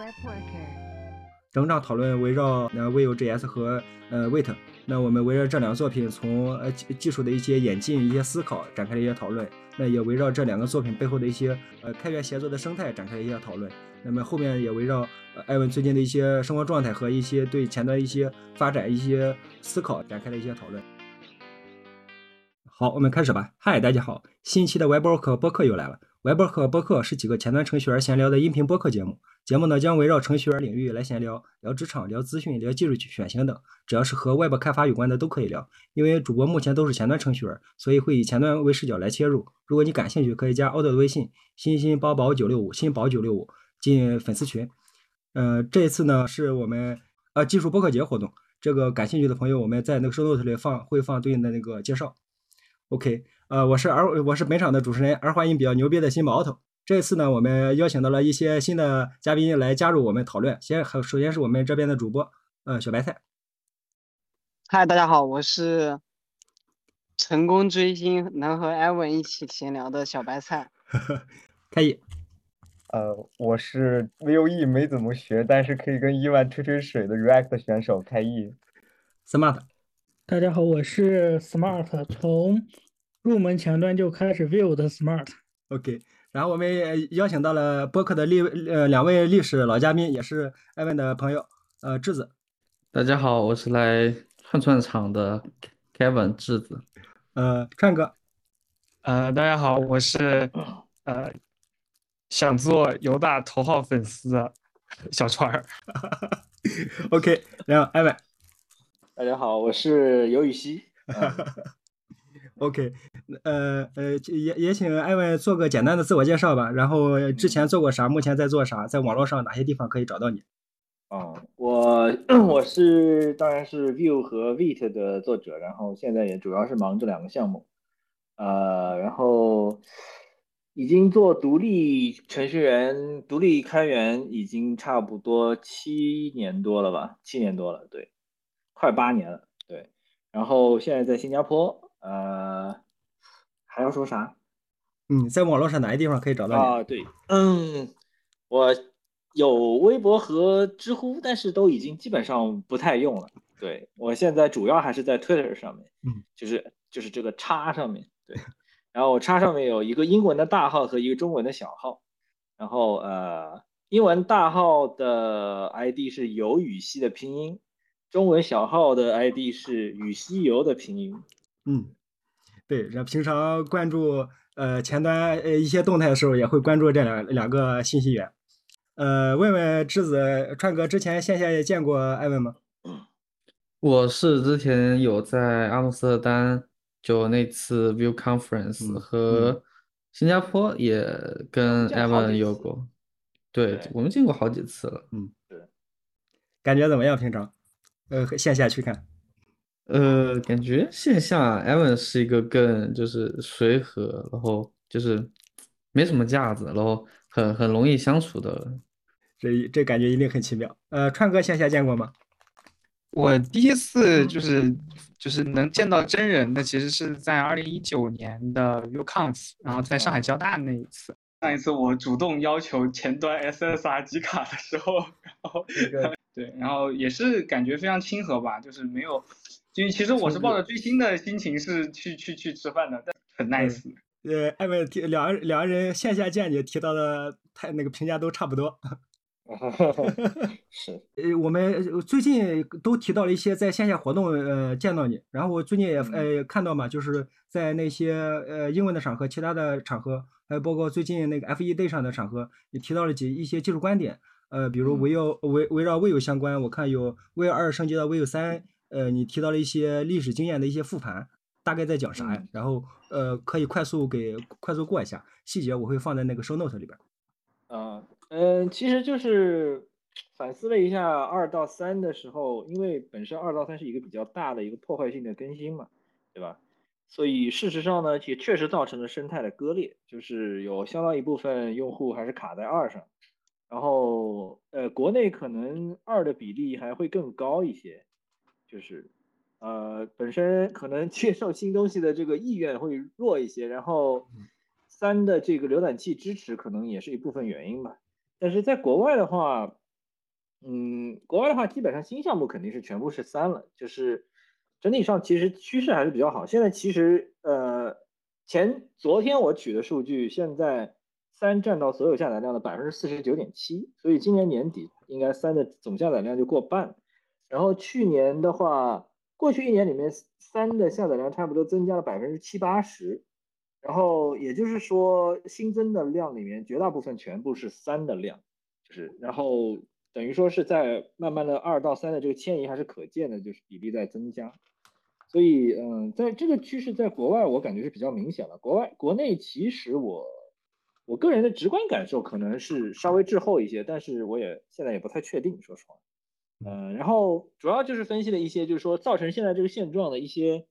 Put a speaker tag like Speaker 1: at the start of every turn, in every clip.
Speaker 1: Web Worker 整场讨论围绕呃 Vue.js 和呃 Wait，那我们围绕这两个作品从呃技术的一些演进、一些思考展开了一些讨论，那也围绕这两个作品背后的一些呃开源协作的生态展开了一些讨论。那么后面也围绕艾文最近的一些生活状态和一些对前端一些发展、一些思考展开了一些讨论。好，我们开始吧。嗨，大家好，新一期的 Webwork 播客又来了。Webwork 播客是几个前端程序员闲聊的音频播客节目。节目呢将围绕程序员领域来闲聊，聊职场、聊资讯、聊技术选型等，只要是和 Web 开发有关的都可以聊。因为主播目前都是前端程序员，所以会以前端为视角来切入。如果你感兴趣，可以加奥德的微信：新新宝宝九六五，新宝九六五进粉丝群。呃，这一次呢是我们呃技术播客节活动，这个感兴趣的朋友，我们在那个 show note 里放会放对应的那个介绍。OK，呃，我是儿我是本场的主持人，儿化音比较牛逼的新宝 auto。这次呢，我们邀请到了一些新的嘉宾来加入我们讨论。先，首先是我们这边的主播，呃，小白菜。
Speaker 2: 嗨，大家好，我是成功追星能和艾文一起闲聊的小白菜。
Speaker 1: 开一。
Speaker 3: 呃，我是 V O E 没怎么学，但是可以跟伊万吹吹水的 React 选手开 E。
Speaker 1: Smart。
Speaker 4: 大家好，我是 Smart，从入门前端就开始 Vue 的 Smart。
Speaker 1: OK。然后我们也邀请到了播客的历呃两位历史老嘉宾，也是艾文的朋友，呃智子。
Speaker 5: 大家好，我是来串串场的 Kevin 智子。
Speaker 1: 呃串哥。
Speaker 6: 呃大家好，我是呃想做犹大头号粉丝的小川儿。
Speaker 1: OK，然后艾文。
Speaker 7: 大家好，我是尤雨溪。
Speaker 1: OK，呃呃，也也请艾文做个简单的自我介绍吧。然后之前做过啥，目前在做啥，在网络上哪些地方可以找到你？
Speaker 7: 哦，我 我是当然是 View 和 Vite 的作者，然后现在也主要是忙这两个项目。呃，然后已经做独立程序员、独立开源已经差不多七年多了吧，七年多了，对，快八年了，对。然后现在在新加坡。呃，还要说啥？
Speaker 1: 嗯，在网络上哪些地方可以找到
Speaker 7: 你？啊，对，嗯，我有微博和知乎，但是都已经基本上不太用了。对我现在主要还是在 Twitter 上面，
Speaker 1: 嗯，
Speaker 7: 就是就是这个叉上面，对，然后叉上面有一个英文的大号和一个中文的小号，然后呃，英文大号的 ID 是游语系的拼音，中文小号的 ID 是语西游的拼音。
Speaker 1: 嗯，对，然后平常关注呃前端呃一些动态的时候，也会关注这两两个信息源。呃，问问智子川哥，之前线下也见过艾文吗？
Speaker 5: 我是之前有在阿姆斯特丹，就那次 View Conference 和新加坡也跟艾文有过，对我们见过好几次了。
Speaker 1: 嗯，对，感觉怎么样？平常呃线下去看。
Speaker 5: 呃，感觉线下 Evan 是一个更就是随和，然后就是没什么架子，然后很很容易相处的，
Speaker 1: 这这感觉一定很奇妙。呃，川哥线下见过吗？
Speaker 6: 我第一次就是就是能见到真人的，其实是在二零一九年的 UConf，然后在上海交大那一次。上一次我主动要求前端 SSR 集卡的时候，然后 对，然后也是感觉非常亲和吧，就是没有。就其实我是抱着追星的心情是去去去吃饭的，但很 nice。
Speaker 1: 呃，艾文提两两个人线下见你提到的太那个评价都差不多。
Speaker 7: 是。
Speaker 1: 呃，我们最近都提到了一些在线下活动呃见到你，然后我最近也呃看到嘛，就是在那些呃英文的场合、其他的场合，还有包括最近那个 F 一 Day 上的场合，也提到了几一些技术观点。呃，比如围绕围围绕 Vue 相关，我看有 Vue 二升级到 Vue 三。呃，你提到了一些历史经验的一些复盘，大概在讲啥呀？然后呃，可以快速给快速过一下细节，我会放在那个 show note 里边。
Speaker 7: 啊，嗯，其实就是反思了一下二到三的时候，因为本身二到三是一个比较大的一个破坏性的更新嘛，对吧？所以事实上呢，也确实造成了生态的割裂，就是有相当一部分用户还是卡在二上，然后呃，国内可能二的比例还会更高一些。就是，呃，本身可能接受新东西的这个意愿会弱一些，然后三的这个浏览器支持可能也是一部分原因吧。但是在国外的话，嗯，国外的话，基本上新项目肯定是全部是三了，就是整体上其实趋势还是比较好。现在其实呃，前昨天我取的数据，现在三占到所有下载量的百分之四十九点七，所以今年年底应该三的总下载量就过半。然后去年的话，过去一年里面三的下载量差不多增加了百分之七八十，然后也就是说新增的量里面绝大部分全部是三的量，就是然后。等于说是在慢慢的二到三的这个迁移还是可见的，就是比例在增加，所以嗯，在这个趋势在国外我感觉是比较明显的。国外国内其实我我个人的直观感受可能是稍微滞后一些，但是我也现在也不太确定，说实话。嗯，然后主要就是分析了一些，就是说造成现在这个现状的一些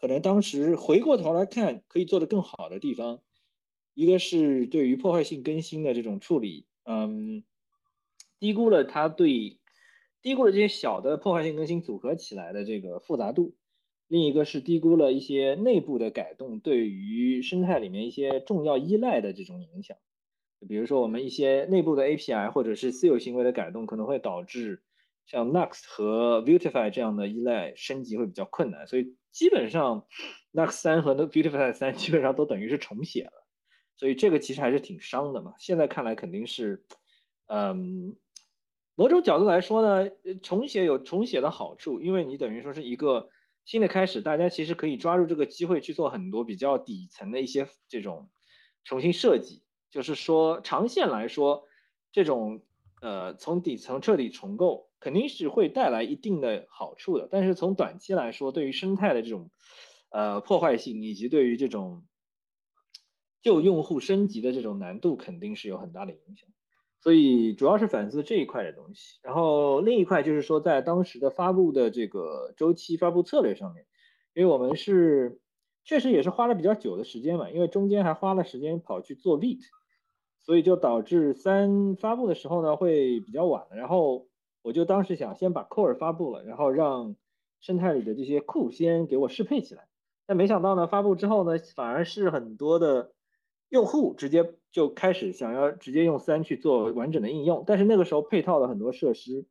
Speaker 7: 可能当时回过头来看可以做得更好的地方，一个是对于破坏性更新的这种处理，嗯。低估了它对低估了这些小的破坏性更新组合起来的这个复杂度，另一个是低估了一些内部的改动对于生态里面一些重要依赖的这种影响。比如说我们一些内部的 API 或者是私有行为的改动，可能会导致像 Next 和 Beautify 这样的依赖升级会比较困难。所以基本上 Next 三和 Beautify 三基本上都等于是重写了。所以这个其实还是挺伤的嘛。现在看来肯定是，嗯。某种角度来说呢，重写有重写的好处，因为你等于说是一个新的开始，大家其实可以抓住这个机会去做很多比较底层的一些这种重新设计。就是说，长线来说，这种呃从底层彻底重构肯定是会带来一定的好处的。但是从短期来说，对于生态的这种呃破坏性，以及对于这种旧用户升级的这种难度，肯定是有很大的影响。所以主要是反思这一块的东西，然后另一块就是说，在当时的发布的这个周期、发布策略上面，因为我们是确实也是花了比较久的时间嘛，因为中间还花了时间跑去做 v i t 所以就导致三发布的时候呢会比较晚。然后我就当时想先把 Core 发布了，然后让生态里的这些库先给我适配起来，但没想到呢，发布之后呢，反而是很多的。用户直接就开始想要直接用三去做完整的应用，但是那个时候配套的很多设施，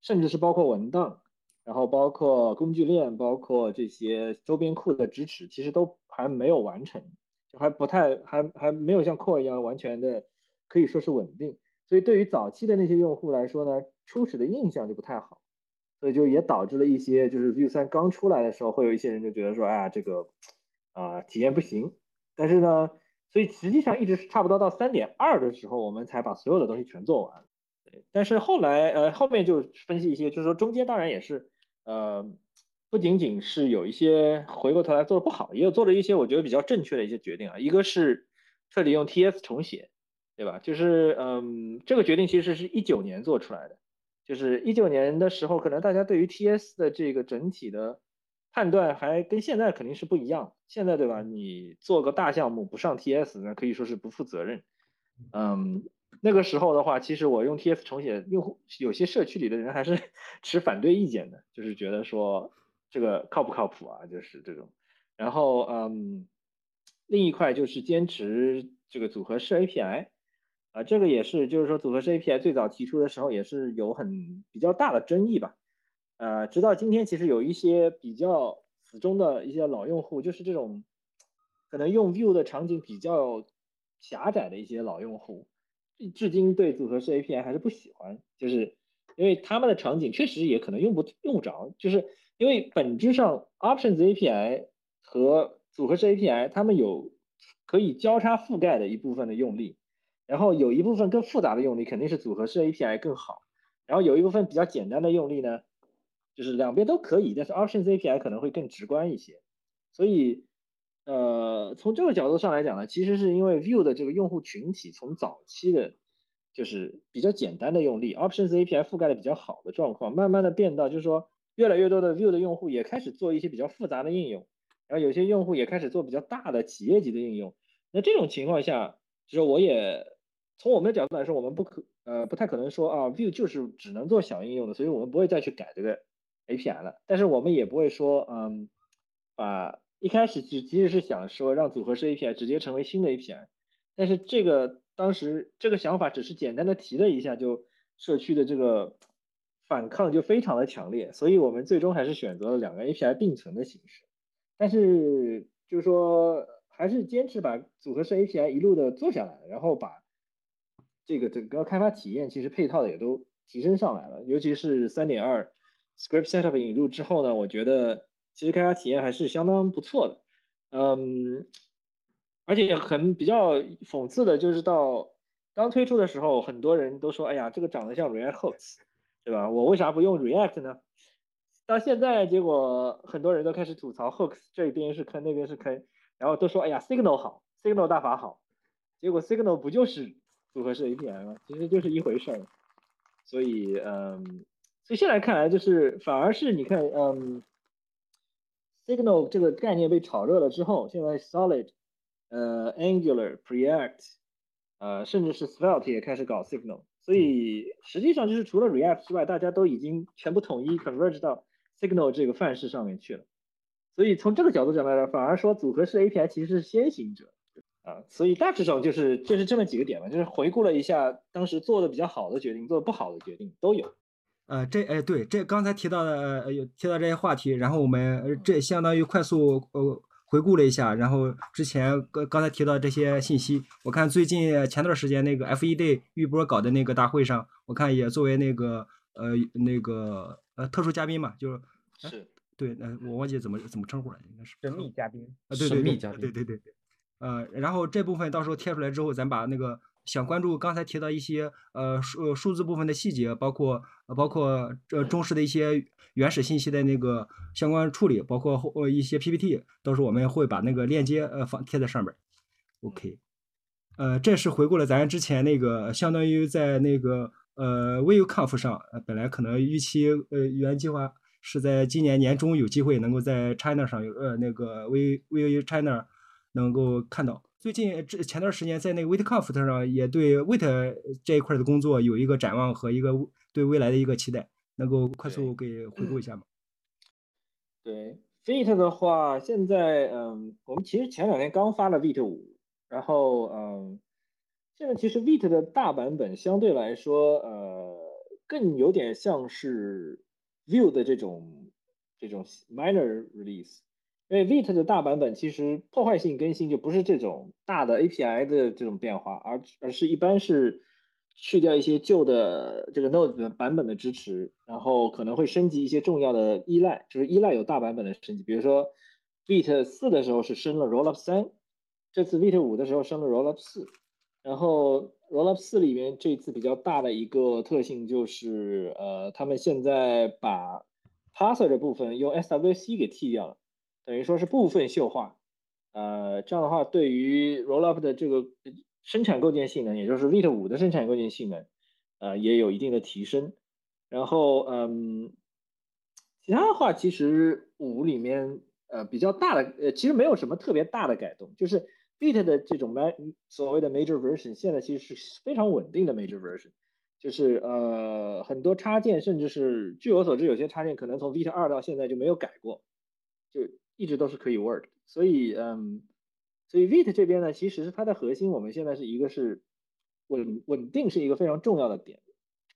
Speaker 7: 甚至是包括文档，然后包括工具链，包括这些周边库的支持，其实都还没有完成，就还不太还还没有像 Core 一样完全的可以说是稳定。所以对于早期的那些用户来说呢，初始的印象就不太好，所以就也导致了一些就是 Vue 三刚出来的时候，会有一些人就觉得说，哎呀这个啊体验不行，但是呢。所以实际上一直是差不多到三点二的时候，我们才把所有的东西全做完。对，但是后来呃后面就分析一些，就是说中间当然也是呃不仅仅是有一些回过头来做的不好，也有做了一些我觉得比较正确的一些决定啊。一个是彻底用 TS 重写，对吧？就是嗯这个决定其实是一九年做出来的，就是一九年的时候，可能大家对于 TS 的这个整体的。判断还跟现在肯定是不一样。现在对吧？你做个大项目不上 TS，那可以说是不负责任。嗯，那个时候的话，其实我用 TS 重写，用户有些社区里的人还是 持反对意见的，就是觉得说这个靠不靠谱啊？就是这种。然后嗯，另一块就是坚持这个组合式 API 啊，这个也是就是说组合式 API 最早提出的时候也是有很比较大的争议吧。呃，直到今天，其实有一些比较死忠的一些老用户，就是这种可能用 Vue 的场景比较狭窄的一些老用户，至今对组合式 API 还是不喜欢，就是因为他们的场景确实也可能用不用不着，就是因为本质上 Options API 和组合式 API 它们有可以交叉覆盖的一部分的用例，然后有一部分更复杂的用例肯定是组合式 API 更好，然后有一部分比较简单的用例呢。就是两边都可以，但是 Options API 可能会更直观一些，所以，呃，从这个角度上来讲呢，其实是因为 Vue 的这个用户群体从早期的，就是比较简单的用例，Options API 覆盖的比较好的状况，慢慢的变到就是说，越来越多的 Vue 的用户也开始做一些比较复杂的应用，然后有些用户也开始做比较大的企业级的应用，那这种情况下，就是我也从我们的角度来说，我们不可，呃，不太可能说啊，Vue 就是只能做小应用的，所以我们不会再去改这个。API 了，但是我们也不会说，嗯，把一开始只其实是想说让组合式 API 直接成为新的 API，但是这个当时这个想法只是简单的提了一下，就社区的这个反抗就非常的强烈，所以我们最终还是选择了两个 API 并存的形式。但是就是说，还是坚持把组合式 API 一路的做下来，然后把这个整个开发体验其实配套的也都提升上来了。尤其是三点二 Script Setup 引入之后呢，我觉得其实开发体验还是相当不错的。嗯，而且很比较讽刺的就是到刚推出的时候，很多人都说：“哎呀，这个长得像 React Hooks，对吧？我为啥不用 React 呢？”到现在，结果很多人都开始吐槽 Hooks 这边是坑，那边是坑，然后都说：“哎呀，Signal 好，Signal 大法好。”结果 Signal 不就是组合式 API 吗？其实就是一回事儿。所以，嗯，所以现在看来，就是反而是你看，嗯，Signal 这个概念被炒热了之后，现在 Solid、呃 Angular、Preact、呃甚至是 Svelte 也开始搞 Signal。所以实际上就是除了 React 之外，大家都已经全部统一 converge 到 Signal 这个范式上面去了。所以从这个角度讲来讲，反而说组合式 API 其实是先行者啊。所以大致上就是就是这么几个点吧，就是回顾了一下当时做的比较好的决定，做的不好的决定都有。
Speaker 1: 呃，这哎对，这刚才提到的呃有提到这些话题，然后我们这相当于快速呃回顾了一下，然后之前刚刚才提到这些信息，我看最近前段时间那个 F1 玉波搞的那个大会上，我看也作为那个呃那个呃特殊嘉宾嘛，就是
Speaker 7: 是。
Speaker 1: 对，呃，我忘记怎么怎么称呼了，应该是
Speaker 3: 神秘嘉宾
Speaker 1: 啊，对对对，对对对对，呃，然后这部分到时候贴出来之后，咱把那个想关注刚才提到一些呃数数字部分的细节，包括包括这中式的一些原始信息的那个相关处理，包括后呃一些 PPT，到时候我们会把那个链接呃放贴在上面。OK，呃，这是回顾了咱之前那个相当于在那个呃 VueConf 上，呃，本来可能预期呃原计划。是在今年年中有机会能够在 China 上有呃那个 V V China 能够看到。最近这前段时间在那个 WaitConf 上也对 Wait 这一块的工作有一个展望和一个对未来的一个期待，能够快速给回顾一下吗？
Speaker 7: 对 Vite 的话，现在嗯，我们其实前两天刚发了 Vite 五，然后嗯，现在其实 Vite 的大版本相对来说呃更有点像是。View 的这种这种 minor release，因为 Vite 的大版本其实破坏性更新就不是这种大的 API 的这种变化，而而是一般是去掉一些旧的这个 Node 版本的支持，然后可能会升级一些重要的依赖，就是依赖有大版本的升级，比如说 Vite 四的时候是升了 Rollup 三，这次 Vite 五的时候升了 Rollup 四，然后。Rollup 四里面这次比较大的一个特性就是，呃，他们现在把 Parser 的部分用 SWC 给替掉了，等于说是部分秀化。呃，这样的话对于 Rollup 的这个生产构建性能，也就是 Vite 五的生产构建性能，呃，也有一定的提升。然后，嗯，其他的话，其实五里面呃比较大的，呃，其实没有什么特别大的改动，就是。Vite 的这种 man，所谓的 major version 现在其实是非常稳定的 major version，就是呃很多插件甚至是据我所知有些插件可能从 Vite 二到现在就没有改过，就一直都是可以 work。所以嗯，所以 Vite 这边呢，其实它的核心我们现在是一个是稳稳定是一个非常重要的点，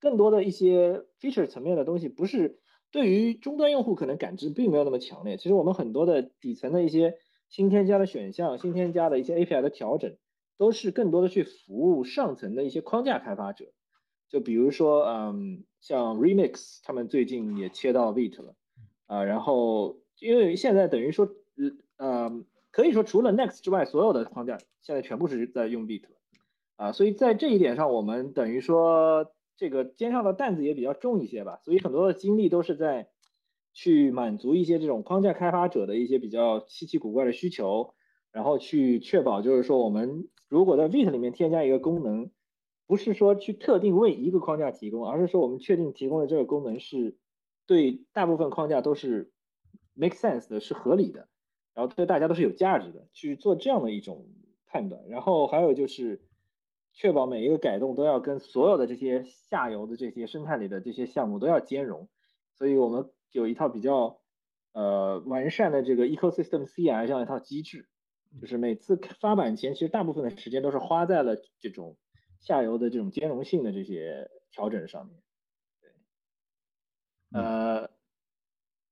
Speaker 7: 更多的一些 feature 层面的东西不是对于终端用户可能感知并没有那么强烈。其实我们很多的底层的一些。新添加的选项，新添加的一些 API 的调整，都是更多的去服务上层的一些框架开发者。就比如说，嗯，像 Remix，他们最近也切到 Vite 了，啊，然后因为现在等于说，呃，可以说除了 Next 之外，所有的框架现在全部是在用 Vite 啊，所以在这一点上，我们等于说这个肩上的担子也比较重一些吧，所以很多的精力都是在。去满足一些这种框架开发者的一些比较稀奇古怪的需求，然后去确保，就是说我们如果在 Vite 里面添加一个功能，不是说去特定为一个框架提供，而是说我们确定提供的这个功能是对大部分框架都是 make sense 的，是合理的，然后对大家都是有价值的，去做这样的一种判断。然后还有就是确保每一个改动都要跟所有的这些下游的这些生态里的这些项目都要兼容，所以我们。有一套比较呃完善的这个 ecosystem CI 这样一套机制，就是每次发版前，其实大部分的时间都是花在了这种下游的这种兼容性的这些调整上面。对，呃，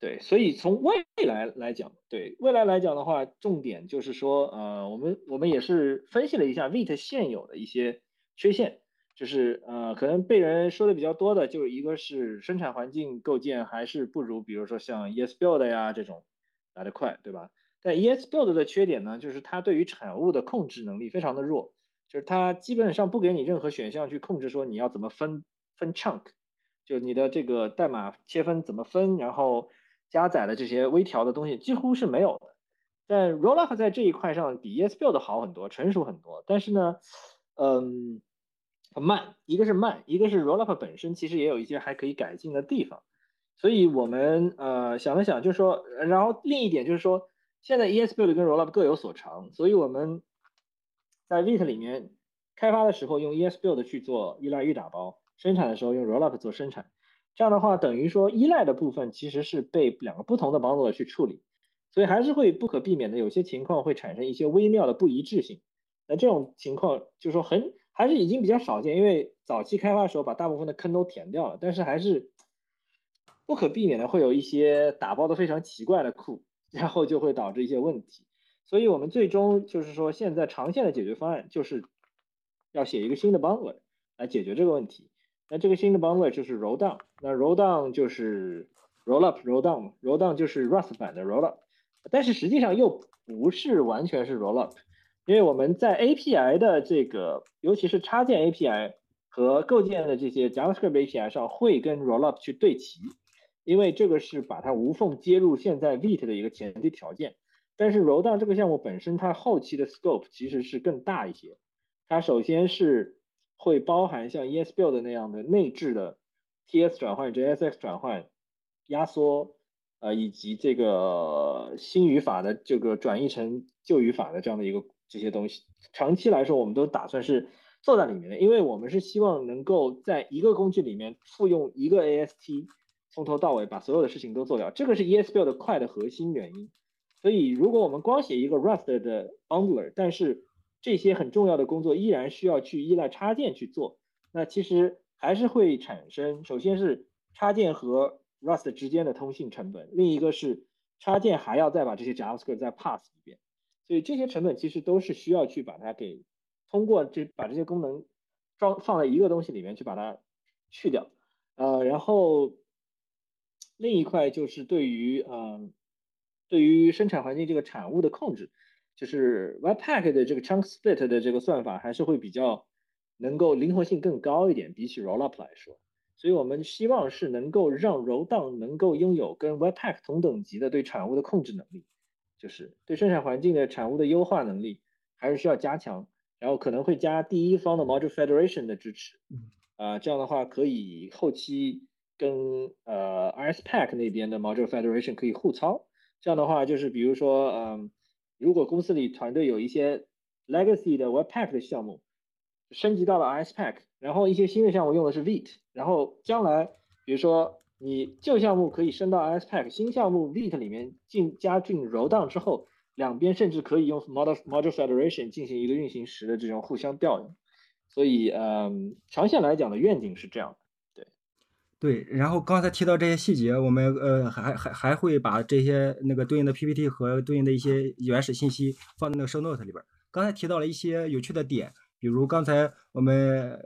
Speaker 7: 对，所以从未来来讲，对未来来讲的话，重点就是说，呃，我们我们也是分析了一下 Vite 现有的一些缺陷。就是呃，可能被人说的比较多的，就是一个是生产环境构建还是不如，比如说像 ESBuild 呀这种来得快，对吧？但 ESBuild 的缺点呢，就是它对于产物的控制能力非常的弱，就是它基本上不给你任何选项去控制说你要怎么分分 chunk，就你的这个代码切分怎么分，然后加载的这些微调的东西几乎是没有的。但 Rollup 在这一块上比 ESBuild 好很多，成熟很多，但是呢，嗯。很慢，一个是慢，一个是 Rollup 本身其实也有一些还可以改进的地方，所以我们呃想了想，就是说，然后另一点就是说，现在 ESBuild 跟 Rollup 各有所长，所以我们在 Vite 里面开发的时候用 ESBuild 去做依赖预打包，生产的时候用 Rollup 做生产，这样的话等于说依赖的部分其实是被两个不同的 bundle 去处理，所以还是会不可避免的有些情况会产生一些微妙的不一致性，那这种情况就是说很。还是已经比较少见，因为早期开发的时候把大部分的坑都填掉了，但是还是不可避免的会有一些打包的非常奇怪的库，然后就会导致一些问题。所以我们最终就是说，现在长线的解决方案就是要写一个新的 bundle 来解决这个问题。那这个新的 bundler 就是 roll down，那 roll down 就是 roll up，roll down，roll down 就是 Rust 版的 roll up，但是实际上又不是完全是 roll up。因为我们在 API 的这个，尤其是插件 API 和构建的这些 JavaScript API 上，会跟 Rollup 去对齐，因为这个是把它无缝接入现在 Vite 的一个前提条件。但是 rolldown 这个项目本身，它后期的 scope 其实是更大一些。它首先是会包含像 ESBuild 那样的内置的 TS 转换、JSX 转换、压缩。呃，以及这个新语法的这个转译成旧语法的这样的一个这些东西，长期来说我们都打算是做在里面的，因为我们是希望能够在一个工具里面复用一个 AST，从头到尾把所有的事情都做掉，这个是 ESBuild 快的核心原因。所以如果我们光写一个 Rust 的 Bundler，但是这些很重要的工作依然需要去依赖插件去做，那其实还是会产生，首先是插件和 Rust 之间的通信成本，另一个是插件还要再把这些 JavaScript 再 pass 一遍，所以这些成本其实都是需要去把它给通过这把这些功能装放在一个东西里面去把它去掉，呃，然后另一块就是对于嗯对于生产环境这个产物的控制，就是 Webpack 的这个 Chunk Split 的这个算法还是会比较能够灵活性更高一点，比起 Rollup 来说。所以我们希望是能够让柔档能够拥有跟 Webpack 同等级的对产物的控制能力，就是对生产环境的产物的优化能力还是需要加强，然后可能会加第一方的 Module Federation 的支持，啊，这样的话可以后期跟呃 RSPack 那边的 Module Federation 可以互操，这样的话就是比如说，嗯，如果公司里团队有一些 Legacy 的 Webpack 的项目。升级到了 RSPack，然后一些新的项目用的是 Vite，然后将来比如说你旧项目可以升到 RSPack，新项目 Vite 里面进加进 roll down 之后，两边甚至可以用 Module Module Federation 进行一个运行时的这种互相调用，所以嗯，长线来讲的愿景是这样的，对，
Speaker 1: 然后刚才提到这些细节，我们呃还还还会把这些那个对应的 PPT 和对应的一些原始信息放在那个 Show Note 里边。刚才提到了一些有趣的点。比如刚才我们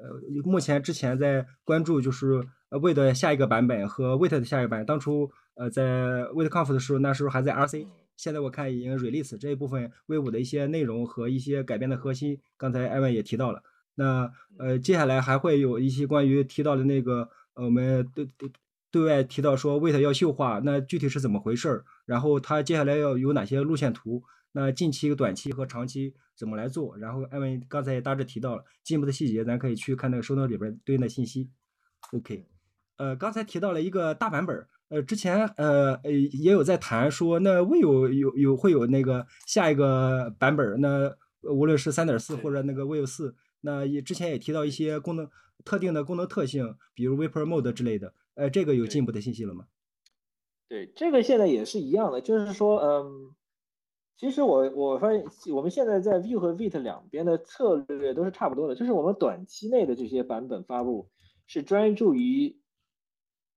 Speaker 1: 目前之前在关注就是呃 Wait 的下一个版本和 Wait 的下一个版本，当初呃在 WaitConf 的时候，那时候还在 RC，现在我看已经 release 这一部分 V 五的一些内容和一些改变的核心，刚才艾文也提到了。那呃接下来还会有一些关于提到的那个我们对对对外提到说 Wait 要秀化，那具体是怎么回事儿？然后它接下来要有哪些路线图？那近期、短期和长期怎么来做？然后艾文刚才也大致提到了进一步的细节，咱可以去看那个收到里边对应的信息。OK，呃，刚才提到了一个大版本，呃，之前呃呃也有在谈说，那未有有有会有那个下一个版本，那无论是三点四或者那个 Vue 四，那也之前也提到一些功能特定的功能特性，比如 Vapor Mode 之类的，呃，这个有进一步的信息了吗？
Speaker 7: 对，这个现在也是一样的，就是说，嗯。其实我我发现我们现在在 Vue 和 Vite 两边的策略都是差不多的，就是我们短期内的这些版本发布是专注于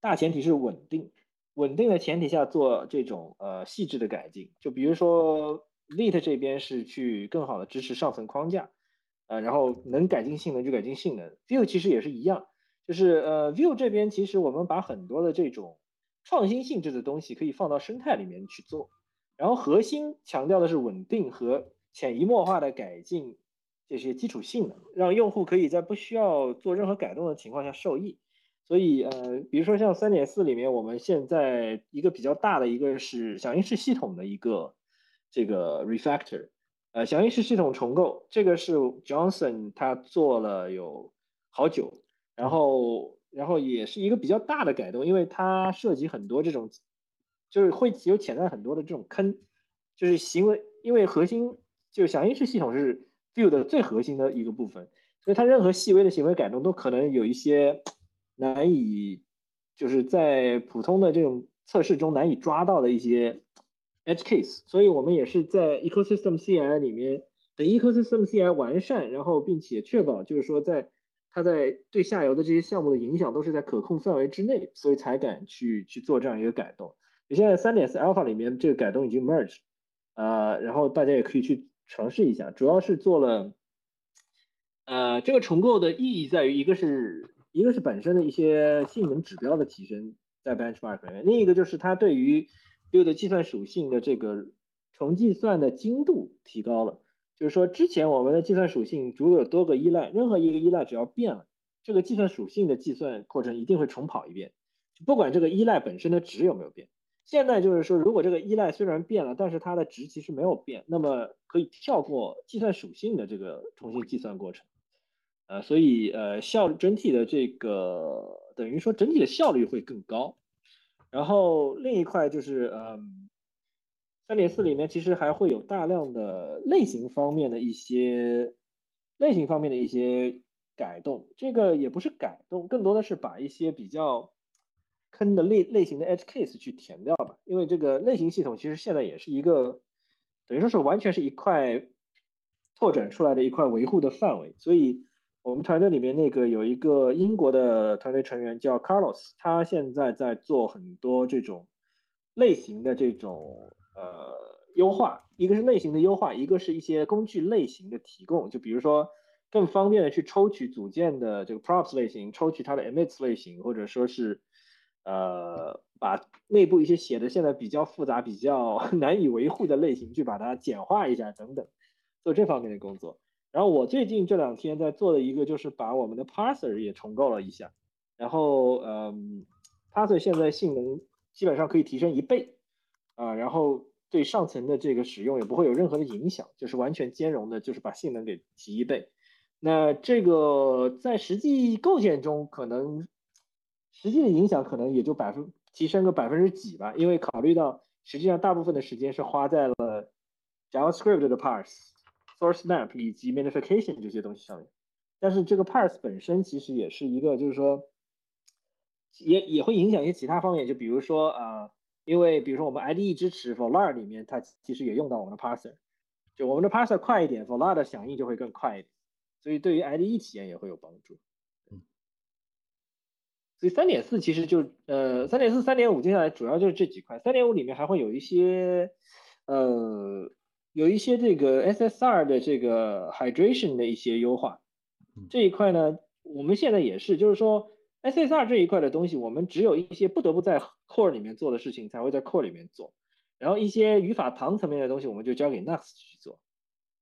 Speaker 7: 大前提是稳定，稳定的前提下做这种呃细致的改进。就比如说 v i t 这边是去更好的支持上层框架，呃，然后能改进性能就改进性能。View 其实也是一样，就是呃，View 这边其实我们把很多的这种创新性质的东西可以放到生态里面去做，然后核心强调的是稳定和潜移默化的改进。这些基础性能，让用户可以在不需要做任何改动的情况下受益。所以，呃，比如说像三点四里面，我们现在一个比较大的一个是响应式系统的一个这个 refactor，呃，响应式系统重构，这个是 Johnson 他做了有好久，然后，然后也是一个比较大的改动，因为它涉及很多这种，就是会有潜在很多的这种坑，就是行为，因为核心就是响应式系统是。Vue 的最核心的一个部分，所以它任何细微的行为改动都可能有一些难以，就是在普通的这种测试中难以抓到的一些 edge case。所以我们也是在 ecosystem CI 里面等 ecosystem CI 完善，然后并且确保就是说在它在对下游的这些项目的影响都是在可控范围之内，所以才敢去去做这样一个改动。你现在三点四 alpha 里面这个改动已经 merge，呃，然后大家也可以去。尝试一下，主要是做了，呃，这个重构的意义在于，一个是一个是本身的一些性能指标的提升，在 benchmark 里面，另一个就是它对于的计算属性的这个重计算的精度提高了。就是说，之前我们的计算属性如果有多个依赖，任何一个依赖只要变了，这个计算属性的计算过程一定会重跑一遍，不管这个依赖本身的值有没有变。现在就是说，如果这个依赖虽然变了，但是它的值其实没有变，那么可以跳过计算属性的这个重新计算过程，呃，所以呃效整体的这个等于说整体的效率会更高。然后另一块就是嗯，三点四里面其实还会有大量的类型方面的一些类型方面的一些改动，这个也不是改动，更多的是把一些比较。坑的类类型的 edge case 去填掉吧，因为这个类型系统其实现在也是一个，等于说是完全是一块拓展出来的一块维护的范围。所以，我们团队里面那个有一个英国的团队成员叫 Carlos，他现在在做很多这种类型的这种呃优化，一个是类型的优化，一个是一些工具类型的提供，就比如说更方便的去抽取组件的这个 props 类型，抽取它的 emits 类型，或者说是。呃，把内部一些写的现在比较复杂、比较 难以维护的类型，去把它简化一下等等，做这方面的工作。然后我最近这两天在做的一个，就是把我们的 parser 也重构了一下。然后，嗯，parser 现在性能基本上可以提升一倍啊，然后对上层的这个使用也不会有任何的影响，就是完全兼容的，就是把性能给提一倍。那这个在实际构建中可能。实际的影响可能也就百分提升个百分之几吧，因为考虑到实际上大部分的时间是花在了 JavaScript 的 parse、source map 以及 minification 这些东西上面。但是这个 parse 本身其实也是一个，就是说也也会影响一些其他方面，就比如说啊，因为比如说我们 IDE 支持 Volar 里面，它其实也用到我们的 parser，就我们的 parser 快一点，Volar 的响应就会更快一点，所以对于 IDE 体验也会有帮助。所以三点四其实就呃三点四三点五接下来主要就是这几块，三点五里面还会有一些呃有一些这个 SSR 的这个 hydration 的一些优化，这一块呢我们现在也是就是说 SSR 这一块的东西，我们只有一些不得不在 core 里面做的事情才会在 core 里面做，然后一些语法糖层面的东西我们就交给 Nuxt 去做，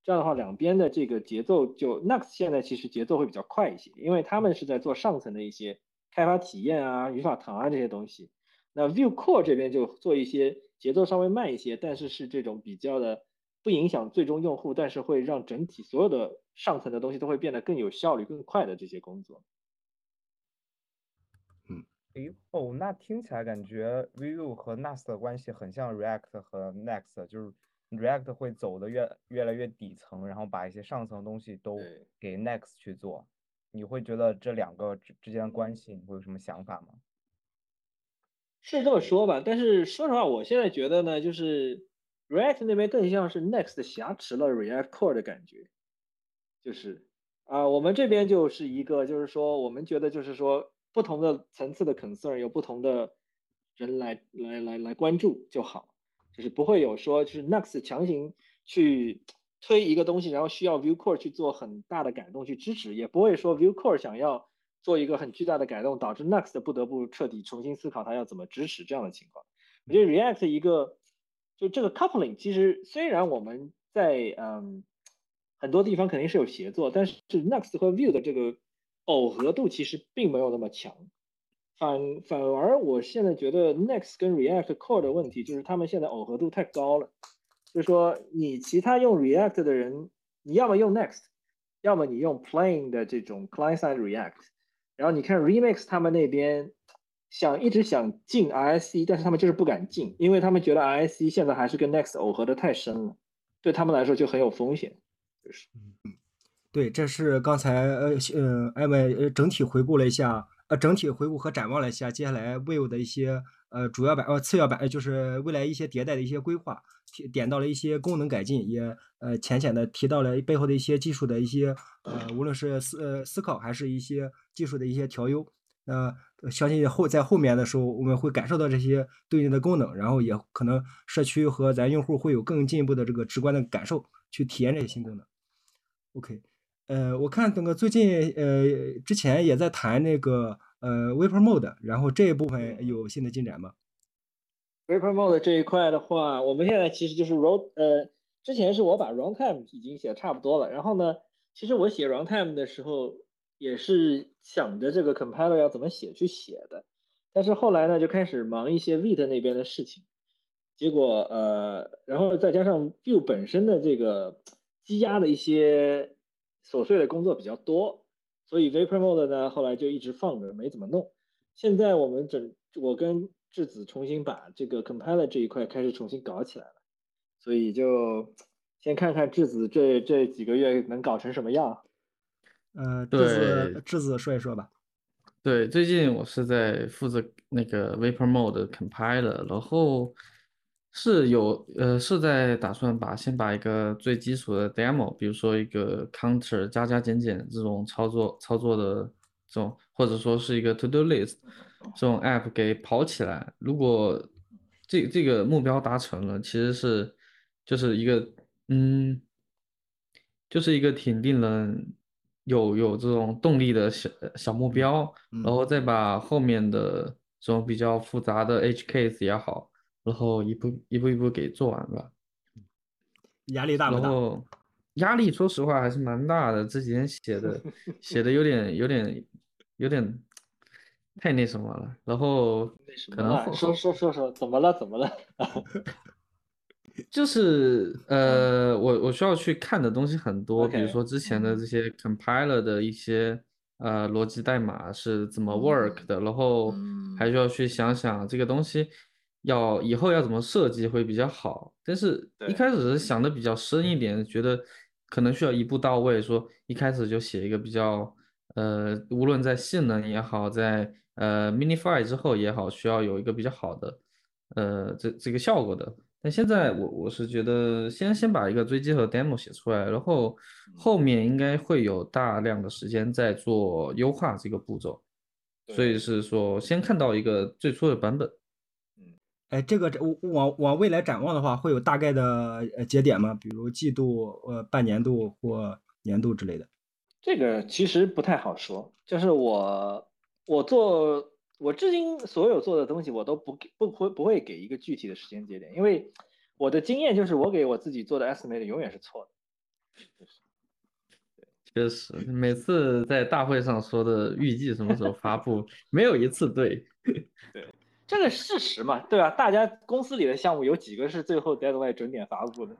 Speaker 7: 这样的话两边的这个节奏就 Nuxt 现在其实节奏会比较快一些，因为他们是在做上层的一些。开发体验啊，语法糖啊这些东西，那 Vue Core 这边就做一些节奏稍微慢一些，但是是这种比较的不影响最终用户，但是会让整体所有的上层的东西都会变得更有效率、更快的这些工作。
Speaker 3: 嗯，哎哦，那听起来感觉 Vue 和 Nast 的关系很像 React 和 Next，就是 React 会走的越越来越底层，然后把一些上层的东西都给 Next 去做。你会觉得这两个之之间的关系，你会有什么想法吗？
Speaker 7: 是这么说吧，但是说实话，我现在觉得呢，就是 React 那边更像是 Next 挟持了 React Core 的感觉，就是啊，我们这边就是一个，就是说我们觉得就是说不同的层次的 concern 有不同的人来来来来关注就好，就是不会有说就是 Next 强行去推一个东西，然后需要 View Core 去做很大的改动去支持，也不会说 View Core 想要做一个很巨大的改动，导致 Next 不得不彻底重新思考它要怎么支持这样的情况。我觉得 React 一个就这个 coupling，其实虽然我们在嗯很多地方肯定是有协作，但是 Next 和 View 的这个耦合度其实并没有那么强。反反而我现在觉得 Next 跟 React Core 的问题就是他们现在耦合度太高了，就是说你其他用 React 的人，你要么用 Next，要么你用 Plain 的这种 Client Side React，然后你看 Remix 他们那边。想一直想进 RSE，但是他们就是不敢进，因为他们觉得 RSE 现在还是跟 Next 耦合的太深了，对他们来说就很有风险。就是，
Speaker 1: 嗯，对，这是刚才呃呃艾美呃整体回顾了一下，呃整体回顾和展望了一下接下来 Vue 的一些呃主要版呃次要版，就是未来一些迭代的一些规划，提点到了一些功能改进，也呃浅浅的提到了背后的一些技术的一些呃无论是思呃思考还是一些技术的一些调优。那相信后在后面的时候，我们会感受到这些对应的功能，然后也可能社区和咱用户会有更进一步的这个直观的感受，去体验这些新功能。OK，呃，我看那个最近呃之前也在谈那个呃 Vapor Mode，然后这一部分有新的进展吗
Speaker 7: ？Vapor Mode 这一块的话，我们现在其实就是 Road，呃，之前是我把 Runtime 已经写差不多了，然后呢，其实我写 Runtime 的时候。也是想着这个 compiler 要怎么写去写的，但是后来呢就开始忙一些 Vite 那边的事情，结果呃，然后再加上 Vue 本身的这个积压的一些琐碎的工作比较多，所以 Vapor Mode 呢后来就一直放着没怎么弄。现在我们整我跟质子重新把这个 compiler 这一块开始重新搞起来了，所以就先看看质子这这几个月能搞成什么样。
Speaker 1: 呃，质子质子说一说吧。
Speaker 5: 对，最近我是在负责那个 Vapor Mode compiler，然后是有呃是在打算把先把一个最基础的 demo，比如说一个 counter 加加减减这种操作操作的这种，或者说是一个 to do list 这种 app 给跑起来。如果这这个目标达成了，其实是就是一个嗯，就是一个挺令人。有有这种动力的小小目标，然后再把后面的这种比较复杂的 H case 也好，然后一步一步一步给做完吧。
Speaker 1: 压力大不大？
Speaker 5: 然后压力说实话还是蛮大的。这几天写的 写的有点有点有点太那什么了。然后可能
Speaker 7: 说说说说怎么了怎么了？
Speaker 5: 就是呃，我我需要去看的东西很多，比如说之前的这些 compiler 的一些呃逻辑代码是怎么 work 的，然后还需要去想想这个东西要以后要怎么设计会比较好。但是一开始是想的比较深一点，觉得可能需要一步到位，说一开始就写一个比较呃，无论在性能也好，在呃 minify 之后也好，需要有一个比较好的呃这这个效果的。但现在我我是觉得先先把一个追击和 demo 写出来，然后后面应该会有大量的时间在做优化这个步骤，所以是说先看到一个最初的版本。
Speaker 1: 嗯，哎，这个往往未来展望的话，会有大概的呃节点吗？比如季度、呃半年度或年度之类的？
Speaker 7: 这个其实不太好说，就是我我做。我至今所有做的东西，我都不给不会不会给一个具体的时间节点，因为我的经验就是我给我自己做的 estimate 永远是错的。
Speaker 5: 确实，每次在大会上说的预计什么时候 发布，没有一次对。
Speaker 7: 对，这个事实嘛，对吧？大家公司里的项目有几个是最后 deadline 准点发布的？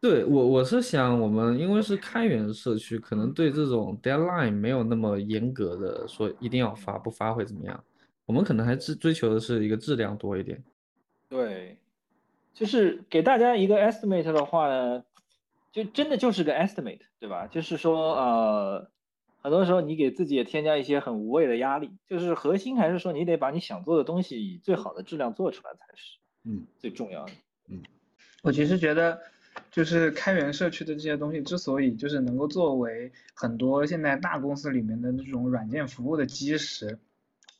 Speaker 5: 对我，我是想，我们因为是开源社区，可能对这种 deadline 没有那么严格的说一定要发不发会怎么样，我们可能还是追求的是一个质量多一点。
Speaker 7: 对，就是给大家一个 estimate 的话呢，就真的就是个 estimate，对吧？就是说，呃，很多时候你给自己也添加一些很无谓的压力，就是核心还是说你得把你想做的东西以最好的质量做出来才是，嗯，最重要的。
Speaker 6: 嗯，我其实觉得。就是开源社区的这些东西之所以就是能够作为很多现在大公司里面的这种软件服务的基石，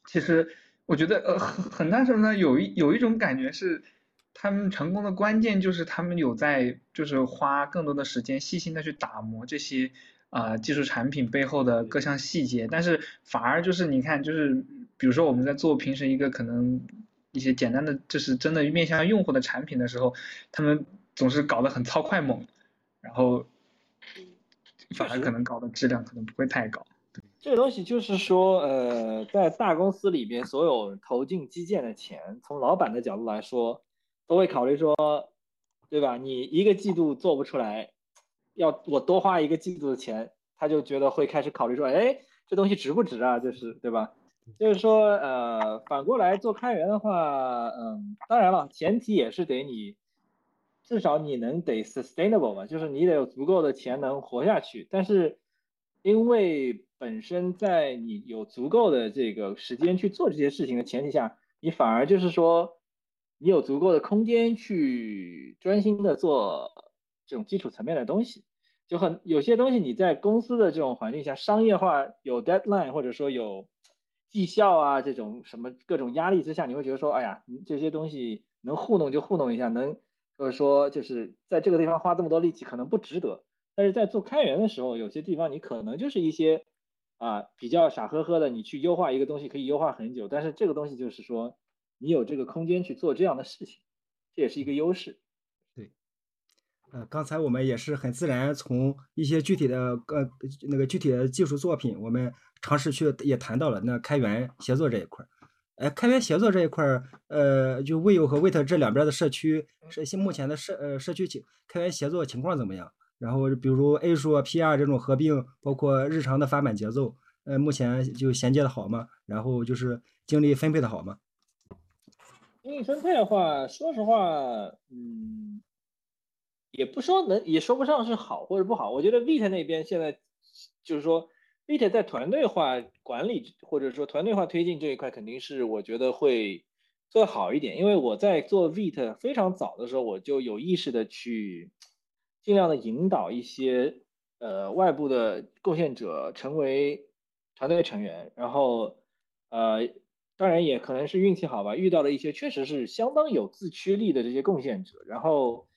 Speaker 6: 其实我觉得呃很很大程度上有一有一种感觉是，他们成功的关键就是他们有在就是花更多的时间细心的去打磨这些啊技术产品背后的各项细节，但是反而就是你看就是比如说我们在做平时一个可能。一些简单的，就是真的面向用户的产品的时候，他们总是搞得很糙快猛，然后反而可能搞的质量可能不会太高。
Speaker 7: 这个东西就是说，呃，在大公司里边，所有投进基建的钱，从老板的角度来说，都会考虑说，对吧？你一个季度做不出来，要我多花一个季度的钱，他就觉得会开始考虑说，哎，这东西值不值啊？就是，对吧？就是说，呃，反过来做开源的话，嗯，当然了，前提也是得你，至少你能得 sustainable 嘛，就是你得有足够的钱能活下去。但是，因为本身在你有足够的这个时间去做这些事情的前提下，你反而就是说，你有足够的空间去专心的做这种基础层面的东西。就很有些东西你在公司的这种环境下，商业化有 deadline 或者说有。绩效啊，这种什么各种压力之下，你会觉得说，哎呀，这些东西能糊弄就糊弄一下，能或者说就是在这个地方花这么多力气可能不值得。但是在做开源的时候，有些地方你可能就是一些啊比较傻呵呵的，你去优化一个东西可以优化很久，但是这个东西就是说你有这个空间去做这样的事情，这也是一个优势。
Speaker 1: 对，呃，刚才我们也是很自然从一些具体的呃那个具体的技术作品，我们。尝试去也谈到了那开源协作这一块儿，哎，开源协作这一块儿，呃，就 Vue 和 Vite 这两边的社区，是现目前的社呃社区情开源协作情况怎么样？然后比如 A 数啊、PR 这种合并，包括日常的发版节奏，呃，目前就衔接的好吗？然后就是精力分配的好吗？
Speaker 7: 精力分配的话，说实话，嗯，也不说能，也说不上是好或者不好。我觉得 Vite 那边现在就是说。Vit 在团队化管理或者说团队化推进这一块，肯定是我觉得会做好一点。因为我在做 VIT 非常早的时候，我就有意识的去尽量的引导一些呃外部的贡献者成为团队成员。然后呃，当然也可能是运气好吧，遇到了一些确实是相当有自驱力的这些贡献者。然后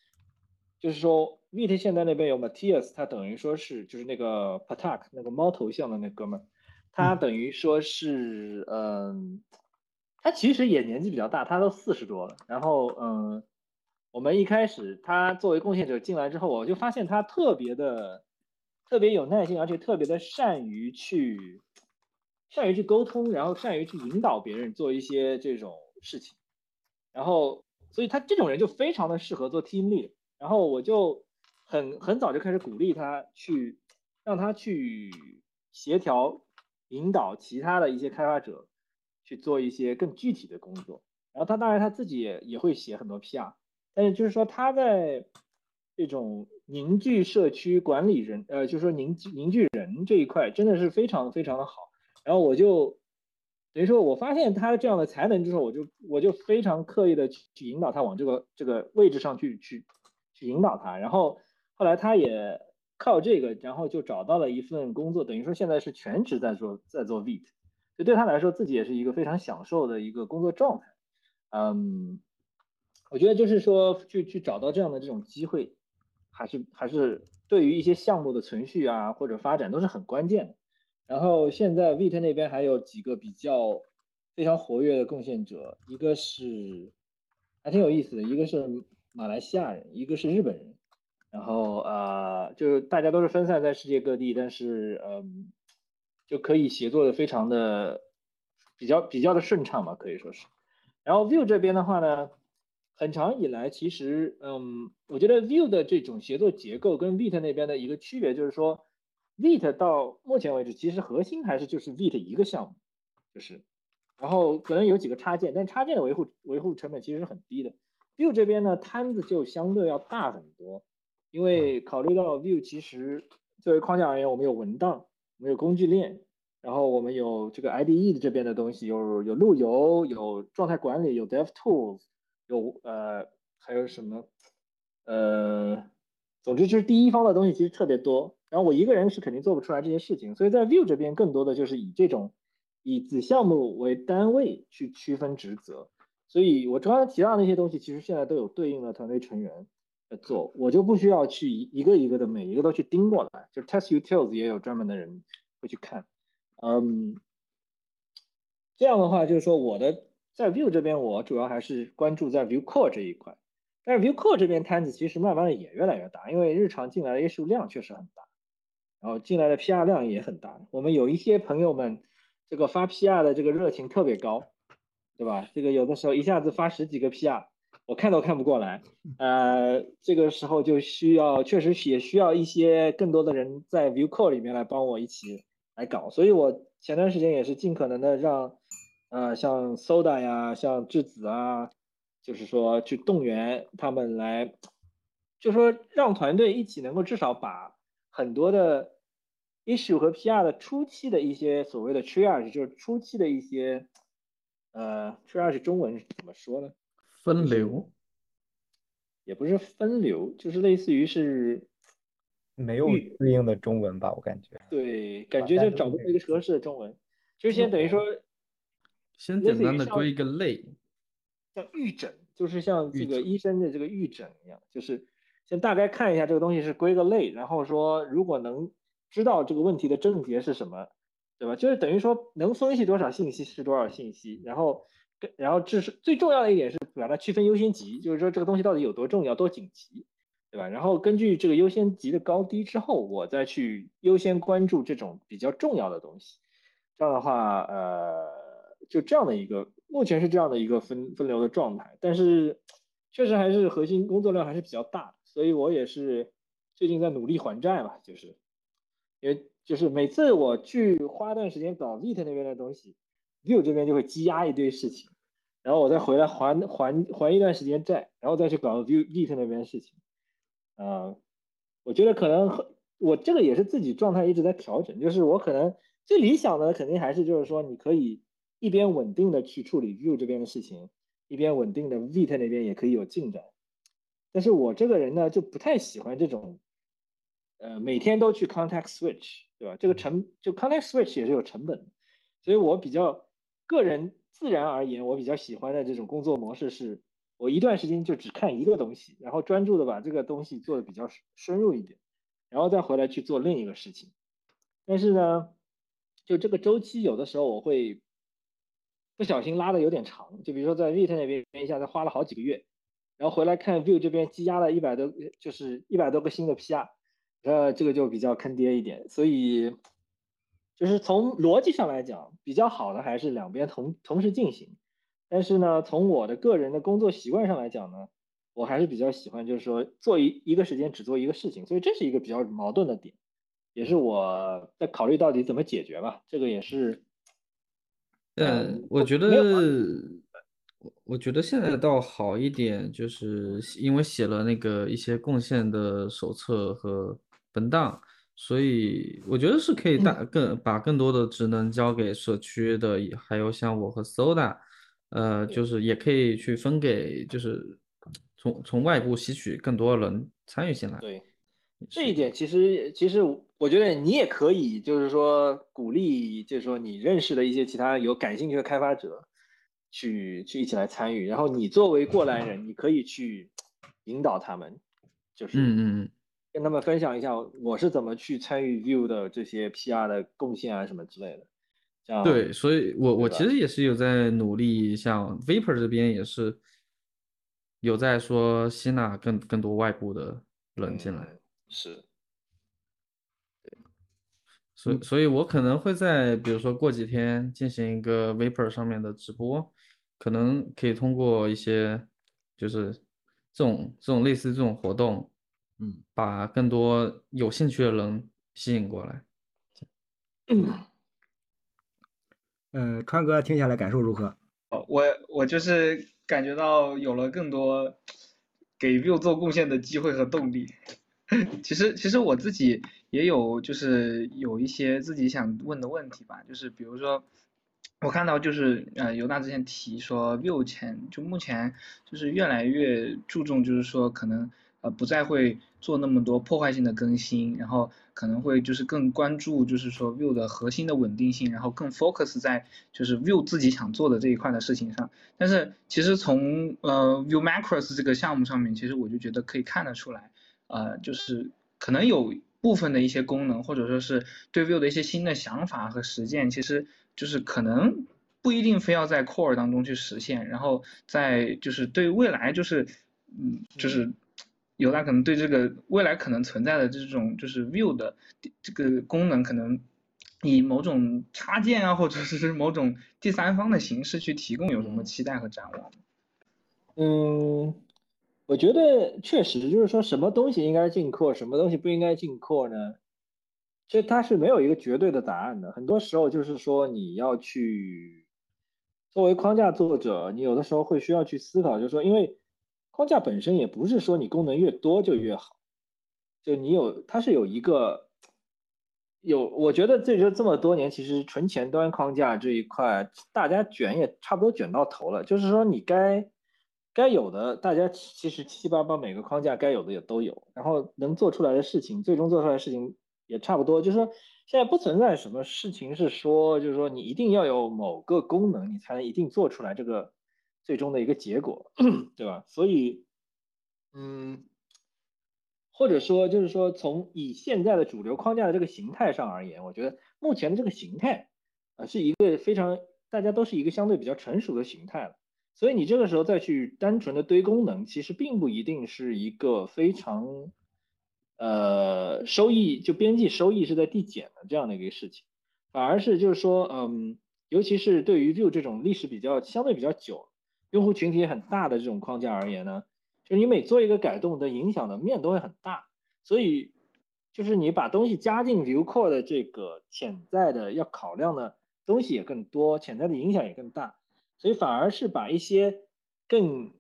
Speaker 7: 就是说。Vite 现在那边有 Matthias，他等于说是就是那个 Patak 那个猫头像的那哥们儿，他等于说是嗯，他其实也年纪比较大，他都四十多了。然后嗯，我们一开始他作为贡献者进来之后，我就发现他特别的特别有耐心，而且特别的善于去善于去沟通，然后善于去引导别人做一些这种事情。然后所以他这种人就非常的适合做 team lead。然后我就。很很早就开始鼓励他去，让他去协调、引导其他的一些开发者去做一些更具体的工作。然后他当然他自己也也会写很多 PR，但是就是说他在这种凝聚社区管理人，呃，就是说凝聚凝聚人这一块真的是非常非常的好。然后我就等于说我发现他这样的才能之后，我就我就非常刻意的去去引导他往这个这个位置上去去引导他，然后。后来他也靠这个，然后就找到了一份工作，等于说现在是全职在做在做 VIT，就对他来说自己也是一个非常享受的一个工作状态。嗯，我觉得就是说去去找到这样的这种机会，还是还是对于一些项目的存续啊或者发展都是很关键的。然后现在 VIT 那边还有几个比较非常活跃的贡献者，一个是还挺有意思的，一个是马来西亚人，一个是日本人。然后呃，就是大家都是分散在世界各地，但是嗯，就可以协作的非常的比较比较的顺畅嘛，可以说是。然后 Vue 这边的话呢，很长以来其实嗯，我觉得 Vue 的这种协作结构跟 Vite 那边的一个区别就是说，Vite 到目前为止其实核心还是就是 Vite 一个项目，就是，然后可能有几个插件，但插件的维护维护成本其实是很低的。Vue 这边呢摊子就相对要大很多。因为考虑到 view 其实作为框架而言，我们有文档，我们有工具链，然后我们有这个 IDE 的这边的东西，有有路由，有状态管理，有 DevTools，有呃还有什么呃总之就是第一方的东西其实特别多，然后我一个人是肯定做不出来这些事情，所以在 view 这边更多的就是以这种以子项目为单位去区分职责。所以我刚刚提到那些东西，其实现在都有对应的团队成员在做，我就不需要去一个一个的每一个都去盯过来，就 test utils 也有专门的人会去看，嗯，这样的话就是说我的在 view 这边我主要还是关注在 view core 这一块，但是 view core 这边摊子其实慢慢的也越来越大，因为日常进来的 issue 量确实很大，然后进来的 PR 量也很大，我们有一些朋友们这个发 PR 的这个热情特别高。对吧？这个有的时候一下子发十几个 PR，我看都看不过来。呃，这个时候就需要，确实也需要一些更多的人在 View Core 里面来帮我一起来搞。所以我前段时间也是尽可能的让，呃，像 Soda 呀，像质子啊，就是说去动员他们来，就说让团队一起能够至少把很多的 issue 和 PR 的初期的一些所谓的 triage，就是初期的一些。呃，triage 中文怎么说呢？
Speaker 5: 分流，
Speaker 7: 也不是分流，就是类似于是
Speaker 3: 没有对应的中文吧，我感觉。
Speaker 7: 对，感觉就找不到一个合适的中文，就先等于说，
Speaker 5: 先简单的归一个类，
Speaker 7: 像预诊，就是像这个医生的这个预诊一样，就是先大概看一下这个东西是归个类，然后说如果能知道这个问题的症结是什么。对吧？就是等于说能分析多少信息是多少信息，然后，然后这是最重要的一点是把它区分优先级，就是说这个东西到底有多重要、多紧急，对吧？然后根据这个优先级的高低之后，我再去优先关注这种比较重要的东西。这样的话，呃，就这样的一个，目前是这样的一个分分流的状态。但是确实还是核心工作量还是比较大，所以我也是最近在努力还债嘛，就是因为。就是每次我去花段时间搞 Vite 那边的东西，view 这边就会积压一堆事情，然后我再回来还还还一段时间债，然后再去搞 view Vite 那边的事情。啊，我觉得可能我这个也是自己状态一直在调整，就是我可能最理想的肯定还是就是说你可以一边稳定的去处理 view 这边的事情，一边稳定的 Vite 那边也可以有进展。但是我这个人呢就不太喜欢这种，呃，每天都去 context switch。对吧？这个成就 Connect switch 也是有成本的，所以我比较个人自然而言，我比较喜欢的这种工作模式是，我一段时间就只看一个东西，然后专注的把这个东西做的比较深入一点，然后再回来去做另一个事情。但是呢，就这个周期有的时候我会不小心拉的有点长，就比如说在 Vite 那边一下子花了好几个月，然后回来看 view 这边积压了一百多，就是一百多个新的 PR。呃，这个就比较坑爹一点，所以就是从逻辑上来讲，比较好的还是两边同同时进行。但是呢，从我的个人的工作习惯上来讲呢，我还是比较喜欢，就是说做一一个时间只做一个事情，所以这是一个比较矛盾的点，也是我在考虑到底怎么解决吧。这个也是，
Speaker 5: 嗯，我觉得，我我觉得现在倒好一点，就是因为写了那个一些贡献的手册和。文档，所以我觉得是可以大更把更多的职能交给社区的，还有像我和 Soda，呃，就是也可以去分给，就是从从外部吸取更多的人参与进来。
Speaker 7: 对，这一点其实其实我觉得你也可以，就是说鼓励，就是说你认识的一些其他有感兴趣的开发者，去去一起来参与，然后你作为过来人，你可以去引导他们，就是
Speaker 5: 嗯嗯嗯。
Speaker 7: 跟他们分享一下我是怎么去参与 View 的这些 PR 的贡献啊什么之类的，这样
Speaker 5: 对，所以我我其实也是有在努力，像 Vapor 这边也是有在说吸纳更更多外部的人进来，
Speaker 7: 是，
Speaker 5: 对，所以所以我可能会在比如说过几天进行一个 Vapor 上面的直播，可能可以通过一些就是这种这种类似这种活动。
Speaker 1: 嗯，
Speaker 5: 把更多有兴趣的人吸引过来。嗯，
Speaker 1: 呃，川哥听下来感受如何？
Speaker 6: 哦，我我就是感觉到有了更多给 Vue 做贡献的机会和动力。其实其实我自己也有就是有一些自己想问的问题吧，就是比如说我看到就是呃尤大之前提说 Vue 前就目前就是越来越注重就是说可能。呃不再会做那么多破坏性的更新，然后可能会就是更关注就是说 Vue 的核心的稳定性，然后更 focus 在就是 Vue 自己想做的这一块的事情上。但是其实从呃 Vue Macros 这个项目上面，其实我就觉得可以看得出来，呃，就是可能有部分的一些功能，或者说是对 Vue 的一些新的想法和实践，其实就是可能。不一定非要在 core 当中去实现，然后在就是对未来就是，嗯，就是有它可能对这个未来可能存在的这种就是 view 的这个功能，可能以某种插件啊，或者是某种第三方的形式去提供，有什么期待和展望？
Speaker 7: 嗯，我觉得确实就是说什么东西应该进 core，什么东西不应该进 core 呢？其实它是没有一个绝对的答案的，很多时候就是说你要去。作为框架作者，你有的时候会需要去思考，就是说，因为框架本身也不是说你功能越多就越好，就你有它是有一个有，我觉得这就这么多年，其实纯前端框架这一块，大家卷也差不多卷到头了。就是说，你该该有的，大家其实七七八八每个框架该有的也都有，然后能做出来的事情，最终做出来的事情也差不多，就是说。现在不存在什么事情是说，就是说你一定要有某个功能，你才能一定做出来这个最终的一个结果，对吧？所以，嗯，或者说就是说，从以现在的主流框架的这个形态上而言，我觉得目前的这个形态啊是一个非常大家都是一个相对比较成熟的形态了。所以你这个时候再去单纯的堆功能，其实并不一定是一个非常。呃，收益就边际收益是在递减的这样的一个事情，反而是就是说，嗯，尤其是对于 Vue 这种历史比较相对比较久、用户群体很大的这种框架而言呢，就是你每做一个改动的影响的面都会很大，所以就是你把东西加进 Vue 的这个潜在的要考量的东西也更多，潜在的影响也更大，所以反而是把一些更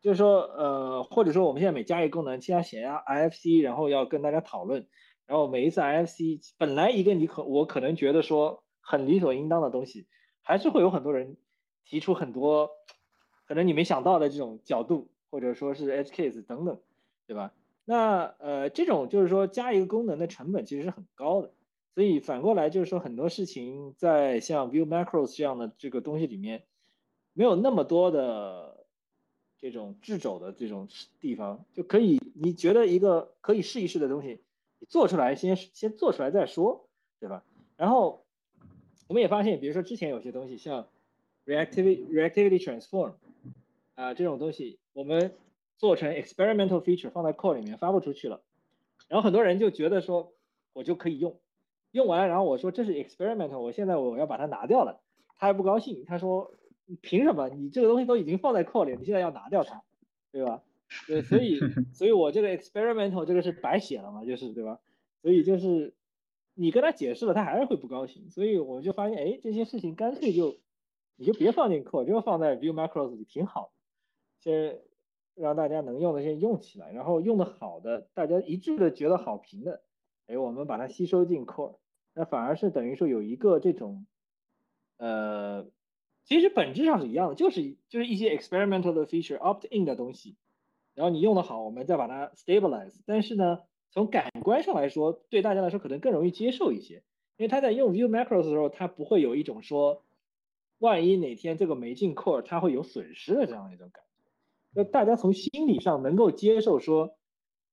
Speaker 7: 就是说，呃，或者说我们现在每加一个功能，先要写下 IFC，然后要跟大家讨论，然后每一次 IFC 本来一个你可我可能觉得说很理所应当的东西，还是会有很多人提出很多可能你没想到的这种角度，或者说是 edge case 等等，对吧？那呃，这种就是说加一个功能的成本其实是很高的，所以反过来就是说很多事情在像 View Macros 这样的这个东西里面，没有那么多的。这种掣肘的这种地方就可以，你觉得一个可以试一试的东西，你做出来先先做出来再说，对吧？然后我们也发现，比如说之前有些东西像 reactivity reactivity transform 啊这种东西，我们做成 experimental feature 放在 core 里面发布出去了，然后很多人就觉得说我就可以用，用完然后我说这是 experimental，我现在我要把它拿掉了，他还不高兴，他说。你凭什么？你这个东西都已经放在 core 里，你现在要拿掉它，对吧？对，所以，所以我这个 experimental 这个是白写了嘛，就是对吧？所以就是你跟他解释了，他还是会不高兴。所以我就发现，哎，这些事情干脆就你就别放进 core，就放在 view macros 里挺好的，先让大家能用的先用起来，然后用的好的，大家一致的觉得好评的，哎，我们把它吸收进 core，那反而是等于说有一个这种，呃。其实本质上是一样的，就是就是一些 experimental 的 feature opt in 的东西，然后你用的好，我们再把它 stabilize。但是呢，从感官上来说，对大家来说可能更容易接受一些，因为他在用 view macros 的时候，他不会有一种说，万一哪天这个没进 core，它会有损失的这样一种感。那大家从心理上能够接受说，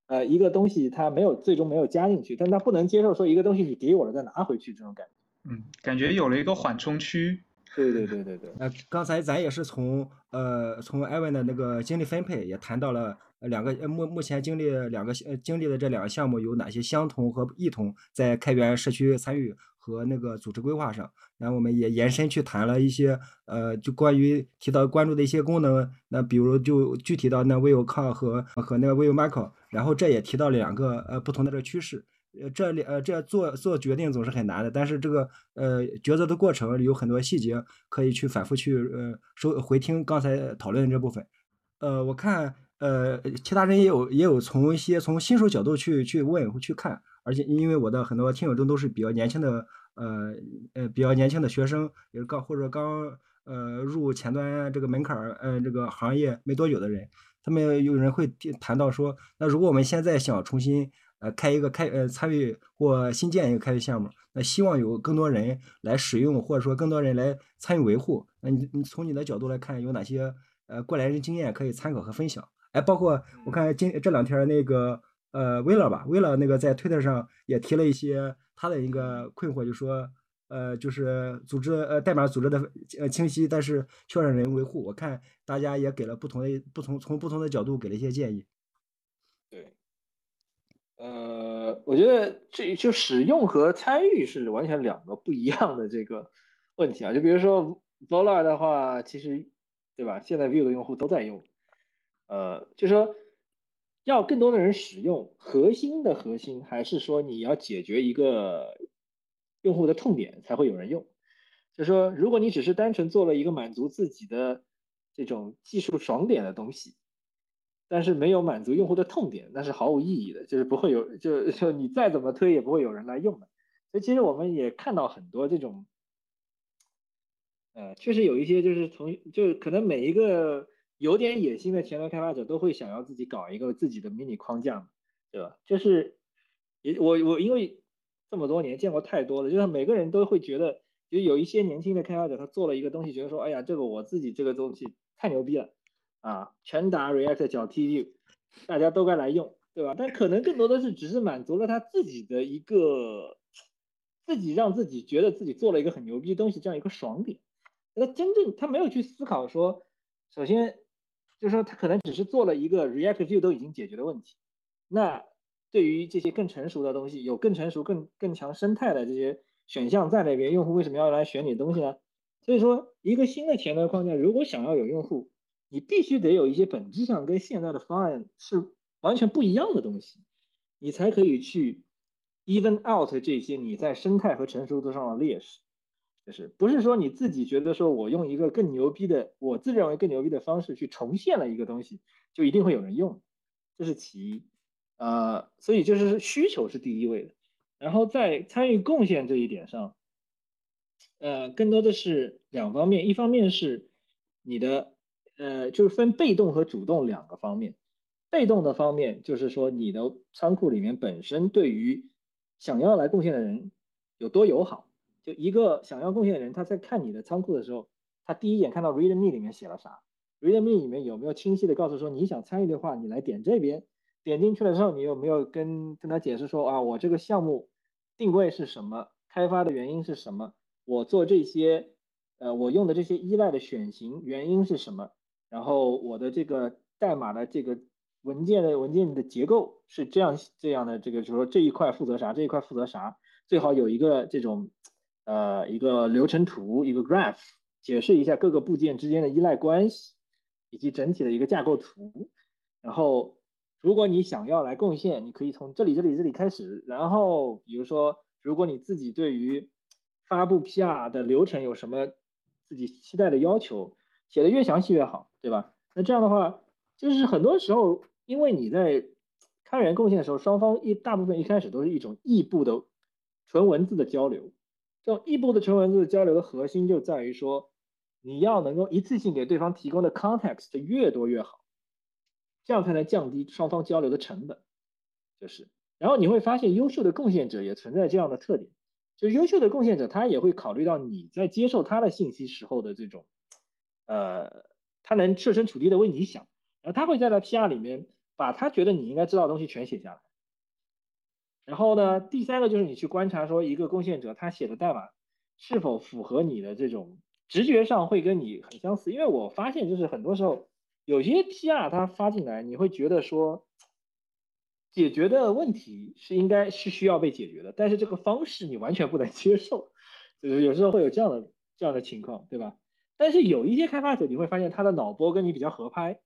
Speaker 7: 呃，一个东西它没有最终没有加进去，但他不能接受说一个东西你给我了再拿回去这种感
Speaker 6: 觉。嗯，感觉有了一个缓冲区。
Speaker 7: 对对对对对，
Speaker 1: 那，刚才咱也是从呃从艾文的那个精力分配也谈到了两个目目前经历两个呃经历的这两个项目有哪些相同和异同，在开源社区参与和那个组织规划上，然后我们也延伸去谈了一些呃就关于提到关注的一些功能，那比如就具体到那 v i v o c o 和和那个 v i v o Macro，然后这也提到了两个呃不同的这个趋势。呃，这里呃，这做做决定总是很难的，但是这个呃抉择的过程有很多细节可以去反复去呃收回听刚才讨论这部分。呃，我看呃其他人也有也有从一些从新手角度去去问去看，而且因为我的很多听友中都是比较年轻的呃呃比较年轻的学生，也是刚或者刚呃入前端这个门槛儿呃这个行业没多久的人。他们有人会谈到说，那如果我们现在想重新呃开一个开呃参与或新建一个开源项目，那希望有更多人来使用，或者说更多人来参与维护。那你你从你的角度来看，有哪些呃过来人经验可以参考和分享？哎，包括我看今这两天那个呃威勒吧，威勒那个在推特上也提了一些他的一个困惑，就说。呃，就是组织呃代码组织的呃清晰，但是缺少人维护。我看大家也给了不同的不同从不同的角度给了一些建议。
Speaker 7: 对，呃，我觉得这就使用和参与是完全两个不一样的这个问题啊。就比如说 Vola 的话，其实对吧？现在 Vue 的用户都在用，呃，就说要更多的人使用，核心的核心还是说你要解决一个。用户的痛点才会有人用，就是说，如果你只是单纯做了一个满足自己的这种技术爽点的东西，但是没有满足用户的痛点，那是毫无意义的，就是不会有，就就你再怎么推也不会有人来用的。所以其实我们也看到很多这种，呃，确实有一些就是从就可能每一个有点野心的前端开发者都会想要自己搞一个自己的迷你框架嘛，对吧？就是也我我因为。这么多年见过太多了，就是每个人都会觉得，就有一些年轻的开发者，他做了一个东西，觉得说，哎呀，这个我自己这个东西太牛逼了啊，全打 React 脚 T View，大家都该来用，对吧？但可能更多的是只是满足了他自己的一个，自己让自己觉得自己做了一个很牛逼的东西这样一个爽点。那真正他没有去思考说，首先就是说他可能只是做了一个 React View 都已经解决的问题，那。对于这些更成熟的东西，有更成熟、更更强生态的这些选项在那边，用户为什么要来选你的东西呢？所以说，一个新的前端框架，如果想要有用户，你必须得有一些本质上跟现在的方案是完全不一样的东西，你才可以去 even out 这些你在生态和成熟度上的劣势。就是不是说你自己觉得说我用一个更牛逼的，我自认为更牛逼的方式去重现了一个东西，就一定会有人用，这是其一。呃，所以就是需求是第一位的，然后在参与贡献这一点上，呃，更多的是两方面，一方面是你的，呃，就是分被动和主动两个方面。被动的方面就是说你的仓库里面本身对于想要来贡献的人有多友好，就一个想要贡献的人他在看你的仓库的时候，他第一眼看到 README 里面写了啥，README 里面有没有清晰的告诉说你想参与的话，你来点这边。点进去了之后，你有没有跟跟他解释说啊，我这个项目定位是什么，开发的原因是什么？我做这些，呃，我用的这些依赖的选型原因是什么？然后我的这个代码的这个文件的文件的结构是这样这样的，这个就是说这一块负责啥，这一块负责啥，最好有一个这种呃一个流程图，一个 graph，解释一下各个部件之间的依赖关系，以及整体的一个架构图，然后。如果你想要来贡献，你可以从这里、这里、这里开始。然后，比如说，如果你自己对于发布 PR 的流程有什么自己期待的要求，写的越详细越好，对吧？那这样的话，就是很多时候，因为你在开源贡献的时候，双方一大部分一开始都是一种异步的纯文字的交流。这种异步的纯文字交流的核心就在于说，你要能够一次性给对方提供的 context 越多越好。这样才能降低双方交流的成本，就是，然后你会发现优秀的贡献者也存在这样的特点，就优秀的贡献者他也会考虑到你在接受他的信息时候的这种，呃，他能设身处地的为你想，然后他会在他 PR 里面把他觉得你应该知道的东西全写下来，然后呢，第三个就是你去观察说一个贡献者他写的代码是否符合你的这种直觉上会跟你很相似，因为我发现就是很多时候。有些 PR 它发进来，你会觉得说解决的问题是应该是需要被解决的，但是这个方式你完全不能接受，就是有时候会有这样的这样的情况，对吧？但是有一些开发者你会发现他的脑波跟你比较合拍，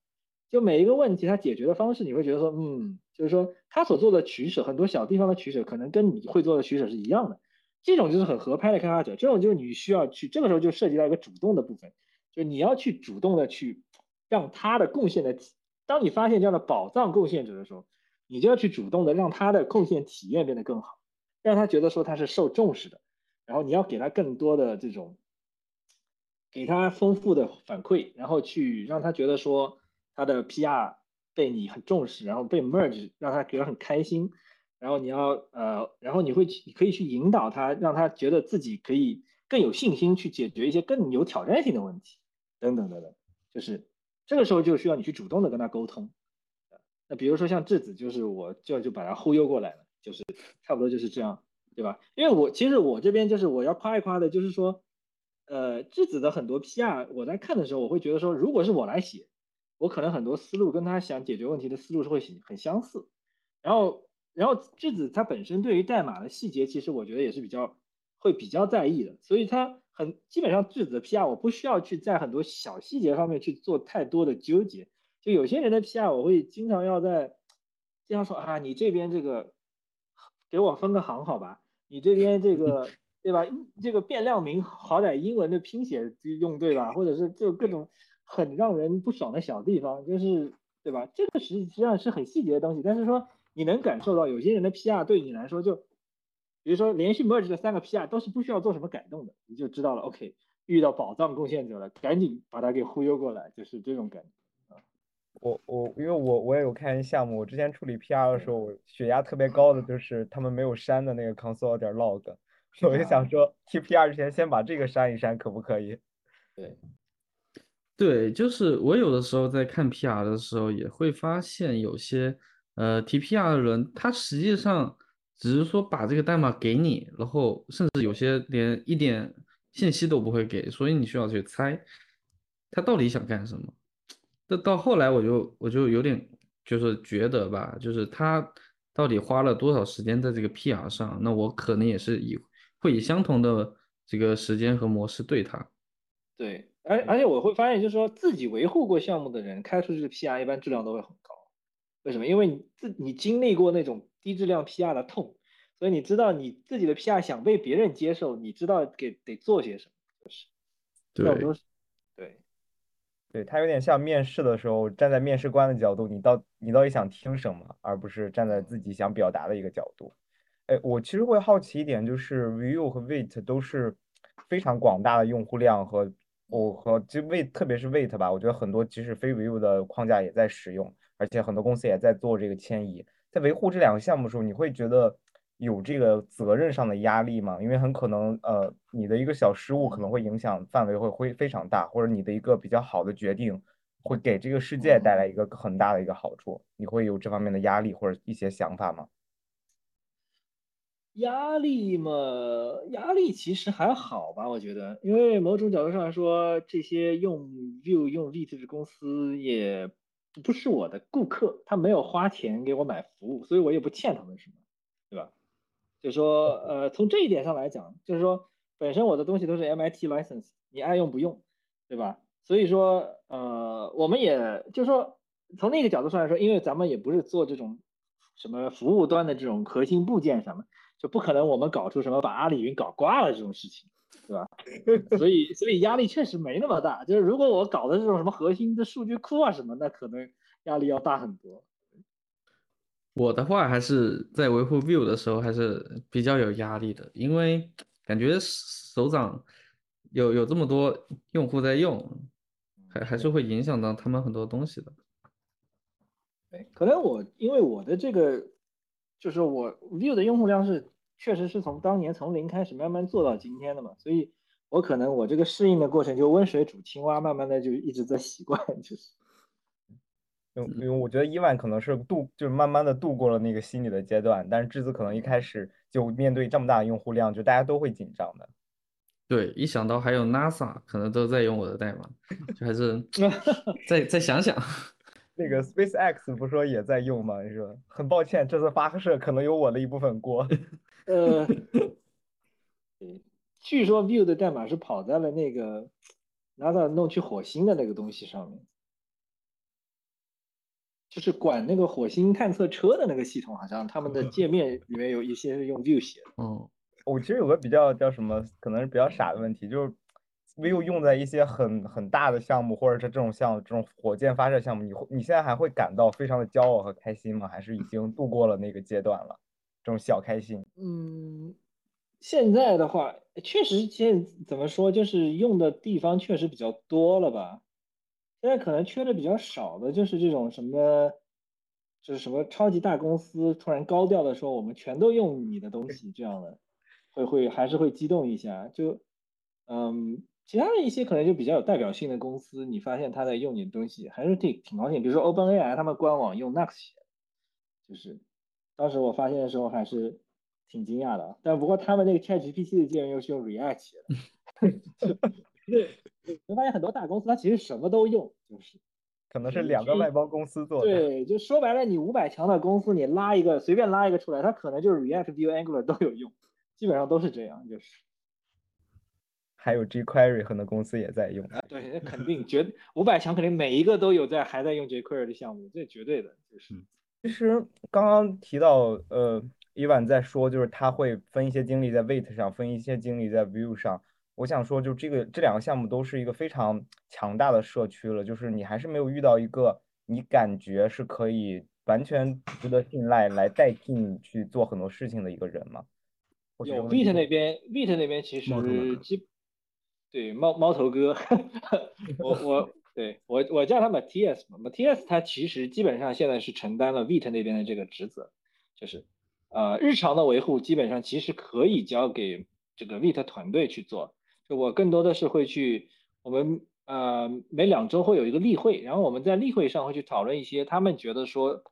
Speaker 7: 就每一个问题他解决的方式你会觉得说，嗯，就是说他所做的取舍，很多小地方的取舍可能跟你会做的取舍是一样的，这种就是很合拍的开发者，这种就是你需要去，这个时候就涉及到一个主动的部分，就你要去主动的去。让他的贡献的，当你发现这样的宝藏贡献者的时候，你就要去主动的让他的贡献体验变得更好，让他觉得说他是受重视的，然后你要给他更多的这种，给他丰富的反馈，然后去让他觉得说他的 PR 被你很重视，然后被 merge 让他觉得很开心，然后你要呃，然后你会你可以去引导他，让他觉得自己可以更有信心去解决一些更有挑战性的问题，等等等等，就是这个时候就需要你去主动的跟他沟通。那比如说像质子，就是我就就把他忽悠过来了，就是差不多就是这样，对吧？因为我其实我这边就是我要夸一夸的，就是说，呃，质子的很多 PR 我在看的时候，我会觉得说，如果是我来写，我可能很多思路跟他想解决问题的思路是会很相似。然后，然后质子它本身对于代码的细节，其实我觉得也是比较会比较在意的，所以他很基本上质子的 PR 我不需要去在很多小细节方面去做太多的纠结。就有些人的 PR，我会经常要在经常说啊，你这边这个给我分个行好吧？你这边这个 对吧？这个变量名好歹英文的拼写用对吧？或者是就各种很让人不爽的小地方，就是对吧？这个实际上是很细节的东西，但是说你能感受到有些人的 PR 对你来说，就比如说连续 merge 的三个 PR 都是不需要做什么改动的，你就知道了。OK，遇到宝藏贡献者了，赶紧把他给忽悠过来，就是这种感觉。
Speaker 3: 我我因为我我也有看项目，我之前处理 PR 的时候，我血压特别高的就是他们没有删的那个 console 点 log，我就想说，T PR 之前先把这个删一删，可不可以？
Speaker 7: 对，
Speaker 5: 对，就是我有的时候在看 PR 的时候，也会发现有些呃提 PR 的人，他实际上只是说把这个代码给你，然后甚至有些连一点信息都不会给，所以你需要去猜他到底想干什么。这到后来我就我就有点就是觉得吧，就是他到底花了多少时间在这个 PR 上，那我可能也是以会以相同的这个时间和模式对他。
Speaker 7: 对，而而且我会发现，就是说自己维护过项目的人开出去的 PR 一般质量都会很高。为什么？因为你自你经历过那种低质量 PR 的痛，所以你知道你自己的 PR 想被别人接受，你知道给得做些什么，就是。
Speaker 5: 对。
Speaker 7: 对。
Speaker 3: 对他有点像面试的时候，站在面试官的角度，你到你到底想听什么，而不是站在自己想表达的一个角度。哎，我其实会好奇一点，就是 View 和 Wait 都是非常广大的用户量和我和就 Wait 特别是 Wait 吧，我觉得很多即使非 Vue 的框架也在使用，而且很多公司也在做这个迁移。在维护这两个项目的时候，你会觉得？有这个责任上的压力吗？因为很可能，呃，你的一个小失误可能会影响范围会会非常大，或者你的一个比较好的决定会给这个世界带来一个很大的一个好处，你会有这方面的压力或者一些想法吗？
Speaker 7: 压力嘛，压力其实还好吧，我觉得，因为某种角度上来说，这些用 Vue 用 v i t 的公司也不是我的顾客，他没有花钱给我买服务，所以我也不欠他们什么，对吧？就是说，呃，从这一点上来讲，就是说，本身我的东西都是 MIT license，你爱用不用，对吧？所以说，呃，我们也就是说，从那个角度上来说，因为咱们也不是做这种什么服务端的这种核心部件什么，就不可能我们搞出什么把阿里云搞挂了这种事情，对吧？所以，所以压力确实没那么大。就是如果我搞的这种什么核心的数据库啊什么，那可能压力要大很多。
Speaker 5: 我的话还是在维护 Vue 的时候还是比较有压力的，因为感觉手掌有有这么多用户在用，还还是会影响到他们很多东西的。
Speaker 7: 对，可能我因为我的这个就是我 Vue 的用户量是确实是从当年从零开始慢慢做到今天的嘛，所以我可能我这个适应的过程就温水煮青蛙，慢慢的就一直在习惯，就是。
Speaker 3: 因因为我觉得伊万可能是度，就是慢慢的度过了那个心理的阶段，但是智子可能一开始就面对这么大的用户量，就大家都会紧张的。
Speaker 5: 对，一想到还有 NASA 可能都在用我的代码，就还是 再再想想。
Speaker 3: 那个 SpaceX 不说也在用吗？你说很抱歉，这次发射可能有我的一部分锅。
Speaker 7: 呃，据说 Vue 的代码是跑在了那个 NASA 弄去火星的那个东西上面。就是管那个火星探测车的那个系统，好像他们的界面里面有一些是用 Vue 写的。
Speaker 5: 嗯，
Speaker 3: 我其实有个比较叫什么，可能是比较傻的问题，就是没有用在一些很很大的项目，或者是这种像这种火箭发射项目，你会你现在还会感到非常的骄傲和开心吗？还是已经度过了那个阶段了？这种小开心？
Speaker 7: 嗯，现在的话，确实现怎么说，就是用的地方确实比较多了吧。现在可能缺的比较少的就是这种什么就是什么超级大公司突然高调的说我们全都用你的东西这样的，会会还是会激动一下。就嗯，其他的一些可能就比较有代表性的公司，你发现他在用你的东西，还是挺挺高兴。比如说 OpenAI 他们官网用 Next 写，就是当时我发现的时候还是挺惊讶的。但不过他们那个 ChatGPT 的界面又是用 React 写的，对，我发现很多大公司它其实什么都用，就是。
Speaker 3: 可能是两个外包公司做的。
Speaker 7: 对，就说白了，你五百强的公司，你拉一个随便拉一个出来，它可能就是 React、Vue、Angular 都有用，基本上都是这样，就是。
Speaker 3: 还有 jQuery，很多公司也在用。
Speaker 7: 对，那肯定 绝五百强肯定每一个都有在还在用 jQuery 的项目，这绝对的，就是。
Speaker 3: 其实刚刚提到，呃，伊万在说，就是他会分一些精力在 Wait 上，分一些精力在 View 上。我想说，就这个这两个项目都是一个非常强大的社区了，就是你还是没有遇到一个你感觉是可以完全值得信赖来代替你去做很多事情的一个人吗？
Speaker 7: 有 Wait 那边，Wait 那边其实基对猫猫头哥，我我对我我叫他 Matias 嘛，Matias 他其实基本上现在是承担了 Vit 那边的这个职责，就是呃日常的维护基本上其实可以交给这个 Vit 团队去做。就我更多的是会去，我们呃每两周会有一个例会，然后我们在例会上会去讨论一些他们觉得说，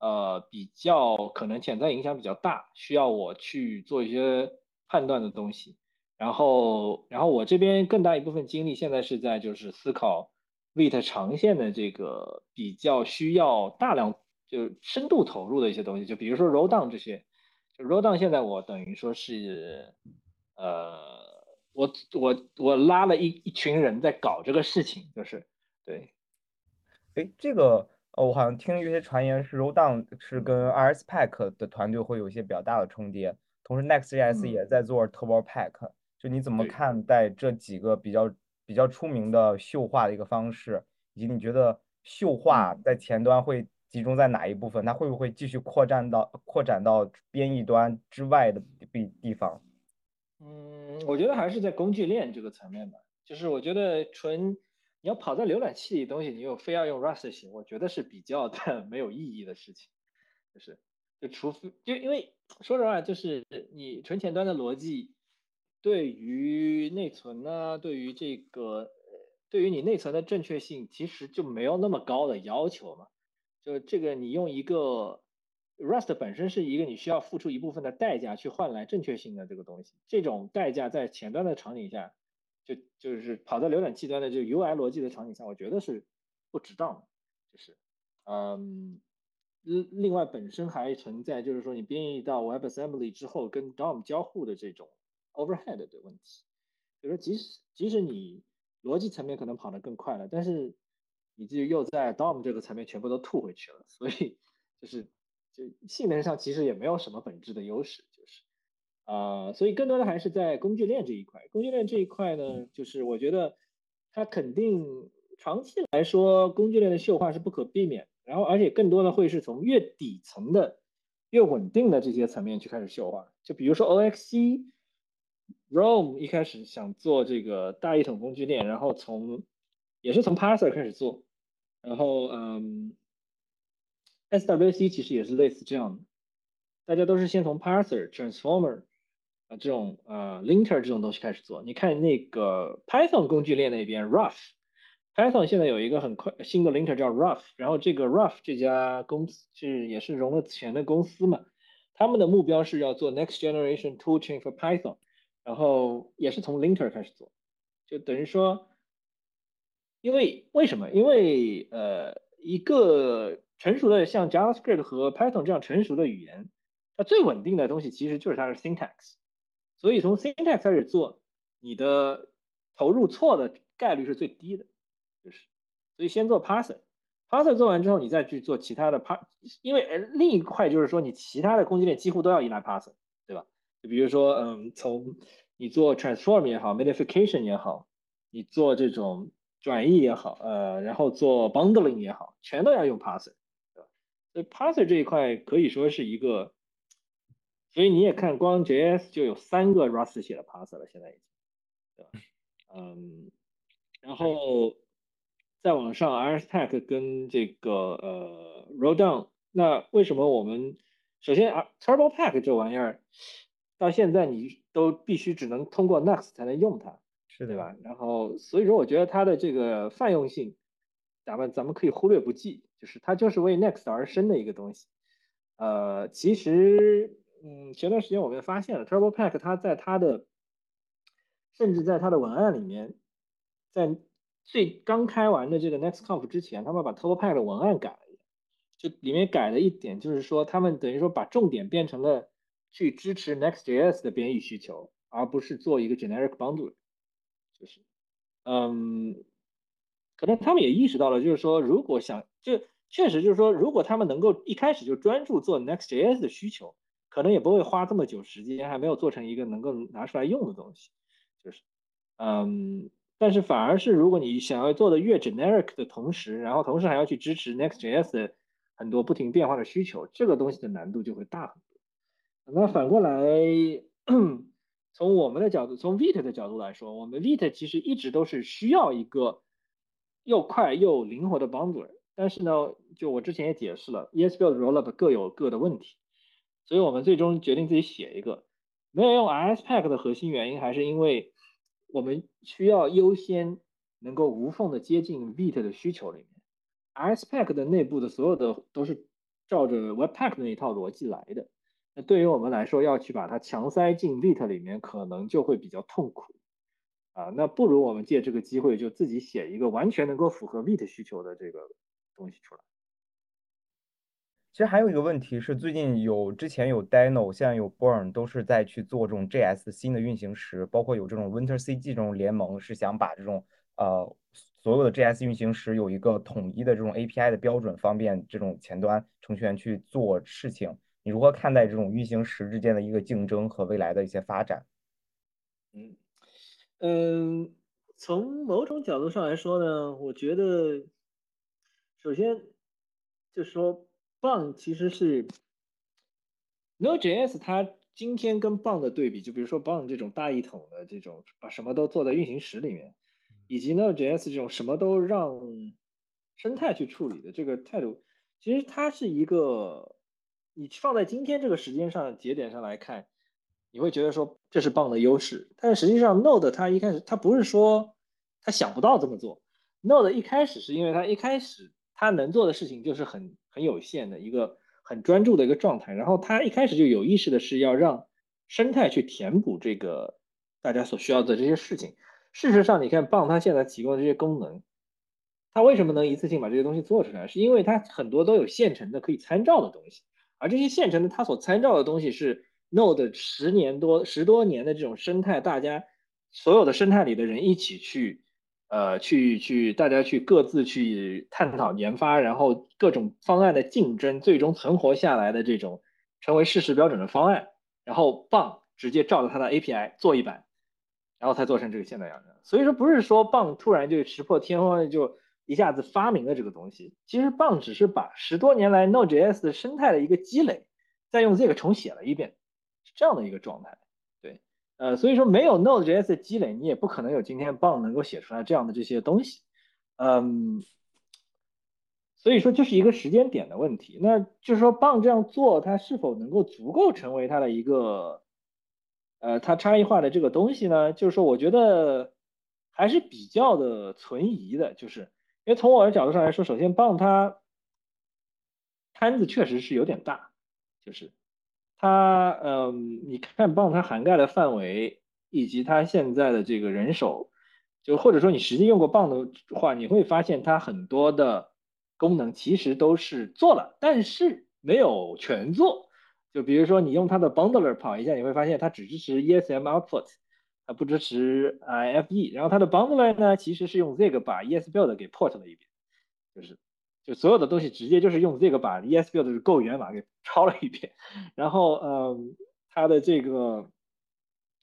Speaker 7: 呃比较可能潜在影响比较大，需要我去做一些判断的东西。然后，然后我这边更大一部分精力现在是在就是思考 Vite 长线的这个比较需要大量就深度投入的一些东西，就比如说 Roll Down 这些，就 Roll Down 现在我等于说是呃。我我我拉了一一群人在搞这个事情，就是对，
Speaker 3: 哎，这个呃，我好像听一些传言是 Rolldown 是跟 RSPack 的团队会有一些比较大的重叠，同时 Next.js 也在做 Turbo Pack，就你怎么看待这几个比较比较出名的绣画的一个方式，以及你觉得绣画在前端会集中在哪一部分？它会不会继续扩展到扩展到编译端之外的地地方？
Speaker 7: 嗯，我觉得还是在工具链这个层面吧。就是我觉得纯你要跑在浏览器里东西，你又非要用 Rust 写，我觉得是比较的 没有意义的事情。就是，就除非就因为说实话，就是你纯前端的逻辑，对于内存呢，对于这个，对于你内存的正确性，其实就没有那么高的要求嘛。就这个，你用一个。Rust 本身是一个你需要付出一部分的代价去换来正确性的这个东西，这种代价在前端的场景下，就就是跑在浏览器端的就 UI 逻辑的场景下，我觉得是不值当的。就是，嗯，另另外本身还存在就是说你编译到 WebAssembly 之后跟 DOM 交互的这种 overhead 的问题。就说即使即使你逻辑层面可能跑得更快了，但是你就又在 DOM 这个层面全部都吐回去了，所以就是。就性能上其实也没有什么本质的优势，就是，啊，所以更多的还是在工具链这一块。工具链这一块呢，就是我觉得它肯定长期来说，工具链的秀化是不可避免。然后，而且更多的会是从越底层的、越稳定的这些层面去开始秀化。就比如说 OXC、Rome 一开始想做这个大一统工具链，然后从也是从 Parser 开始做，然后嗯。SWC 其实也是类似这样的，大家都是先从 Parser、Transformer 啊这种呃 Linter 这种东西开始做。你看那个 Python 工具链那边 Rough，Python 现在有一个很快新的 Linter 叫 Rough，然后这个 Rough 这家公司是也是融了钱的公司嘛，他们的目标是要做 Next Generation Toolchain for Python，然后也是从 Linter 开始做，就等于说，因为为什么？因为呃一个。成熟的像 JavaScript 和 Python 这样成熟的语言，它最稳定的东西其实就是它的 syntax。所以从 syntax 开始做，你的投入错的概率是最低的，就是。所以先做 parser，parser 做完之后，你再去做其他的 par，因为另一块就是说你其他的工具链几乎都要依赖 parser，比如说，嗯，从你做 transform 也好，modification 也好，你做这种转译也好，呃，然后做 bundling 也好，全都要用 parser 对吧。所以 Parser 这一块可以说是一个，所以你也看，光 JS 就有三个 Rust 写的 Parser 了，现在已经，对吧？嗯，然后再往上，RSPack 跟这个呃 Rolldown 那为什么我们首先啊，Turbo Pack 这玩意儿到现在你都必须只能通过 Next 才能用它，
Speaker 3: 是
Speaker 7: 对吧？然后所以说我觉得它的这个泛用性，咱们咱们可以忽略不计，就是它就是为 Next 而生的一个东西。呃，其实嗯，前段时间我们也发现了 Turbo Pack 它在它的甚至在它的文案里面，在最刚开完的这个 NextConf 之前，他们把 Turbo Pack 的文案改了一下，就里面改了一点，就是说他们等于说把重点变成了去支持 Next.js 的编译需求，而不是做一个 generic bundle，就是，嗯，可能他们也意识到了，就是说如果想，就确实就是说，如果他们能够一开始就专注做 Next.js 的需求，可能也不会花这么久时间，还没有做成一个能够拿出来用的东西。就是，嗯，但是反而是如果你想要做的越 generic 的同时，然后同时还要去支持 Next.js 的很多不停变化的需求，这个东西的难度就会大很多。那反过来，从我们的角度，从 Vite 的角度来说，我们 Vite 其实一直都是需要一个又快又灵活的 Bundle 但是呢，就我之前也解释了，ESBuild Rollup 各有各的问题，所以我们最终决定自己写一个。没有用 RSPack 的核心原因还是因为我们需要优先能够无缝的接近 Vite 的需求里面。RSPack 的内部的所有的都是照着 Webpack 那一套逻辑来的。那对于我们来说，要去把它强塞进 vit 里面，可能就会比较痛苦啊。那不如我们借这个机会，就自己写一个完全能够符合 vit 需求的这个东西出来。
Speaker 3: 其实还有一个问题是，最近有之前有 Dino，现在有 Burn，都是在去做这种 JS 新的运行时，包括有这种 Winter CG 这种联盟，是想把这种呃所有的 JS 运行时有一个统一的这种 API 的标准，方便这种前端程序员去做事情。你如何看待这种运行时之间的一个竞争和未来的一些发展？
Speaker 7: 嗯嗯，从某种角度上来说呢，我觉得首先就是说。棒其实是 Node.js，它今天跟棒的对比，就比如说棒这种大一统的这种，把什么都做在运行时里面，以及 Node.js 这种什么都让生态去处理的这个态度，其实它是一个，你放在今天这个时间上节点上来看，你会觉得说这是棒的优势，但是实际上 Node 它一开始它不是说它想不到这么做，Node 一开始是因为它一开始它能做的事情就是很。很有限的一个很专注的一个状态，然后他一开始就有意识的是要让生态去填补这个大家所需要的这些事情。事实上，你看棒它现在提供的这些功能，它为什么能一次性把这些东西做出来？是因为它很多都有现成的可以参照的东西，而这些现成的它所参照的东西是 Node 十年多十多年的这种生态，大家所有的生态里的人一起去。呃，去去，大家去各自去探讨研发，然后各种方案的竞争，最终存活下来的这种成为事实标准的方案，然后棒直接照着它的 API 做一版，然后才做成这个现在样子。所以说不是说棒突然就石破天荒就一下子发明了这个东西，其实棒只是把十多年来 Node.js 的生态的一个积累，再用这个重写了一遍，是这样的一个状态。对呃，所以说没有 Node.js 的积累，你也不可能有今天棒能够写出来这样的这些东西。嗯，所以说这是一个时间点的问题。那就是说棒这样做，它是否能够足够成为它的一个呃它差异化的这个东西呢？就是说，我觉得还是比较的存疑的。就是因为从我的角度上来说，首先 Bang 它摊子确实是有点大，就是。它，嗯，你看棒它涵盖的范围，以及它现在的这个人手，就或者说你实际用过棒的话，你会发现它很多的功能其实都是做了，但是没有全做。就比如说你用它的 bundler 跑一下，你会发现它只支持 ESM output，它不支持 IFE。然后它的 bundler 呢，其实是用这个把 ESBuild 给 port 了一遍，就是。就所有的东西直接就是用这个把 ESBuild 的购源码给抄了一遍，然后嗯，它的这个，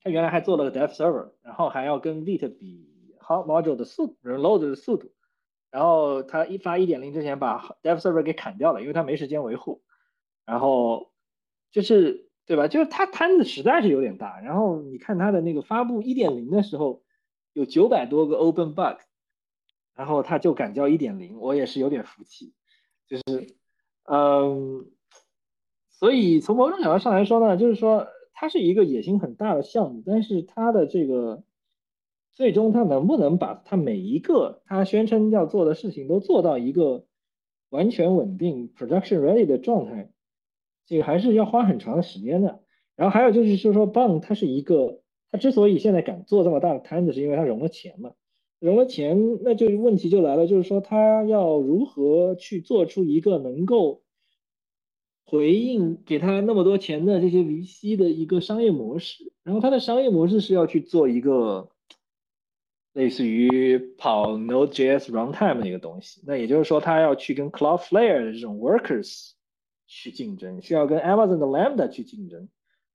Speaker 7: 它原来还做了个 Dev Server，然后还要跟 Lit 比 Hot Module 的速度，Load 的速度，然后它一发一点零之前把 Dev Server 给砍掉了，因为它没时间维护，然后就是对吧？就是它摊子实在是有点大，然后你看它的那个发布一点零的时候，有九百多个 Open Bug。然后他就敢叫一点零，我也是有点服气，就是，嗯，所以从某种角度上来说呢，就是说它是一个野心很大的项目，但是它的这个最终它能不能把它每一个它宣称要做的事情都做到一个完全稳定 production ready 的状态，这个还是要花很长的时间的。然后还有就是，就是说 b o n 它是一个，它之所以现在敢做这么大的摊子，是因为它融了钱嘛。融了钱，那就问题就来了，就是说他要如何去做出一个能够回应给他那么多钱的这些 VC 的一个商业模式。然后他的商业模式是要去做一个类似于跑 Node.js runtime 的一个东西。那也就是说，他要去跟 Cloudflare 的这种 workers 去竞争，需要跟 Amazon 的 Lambda 去竞争。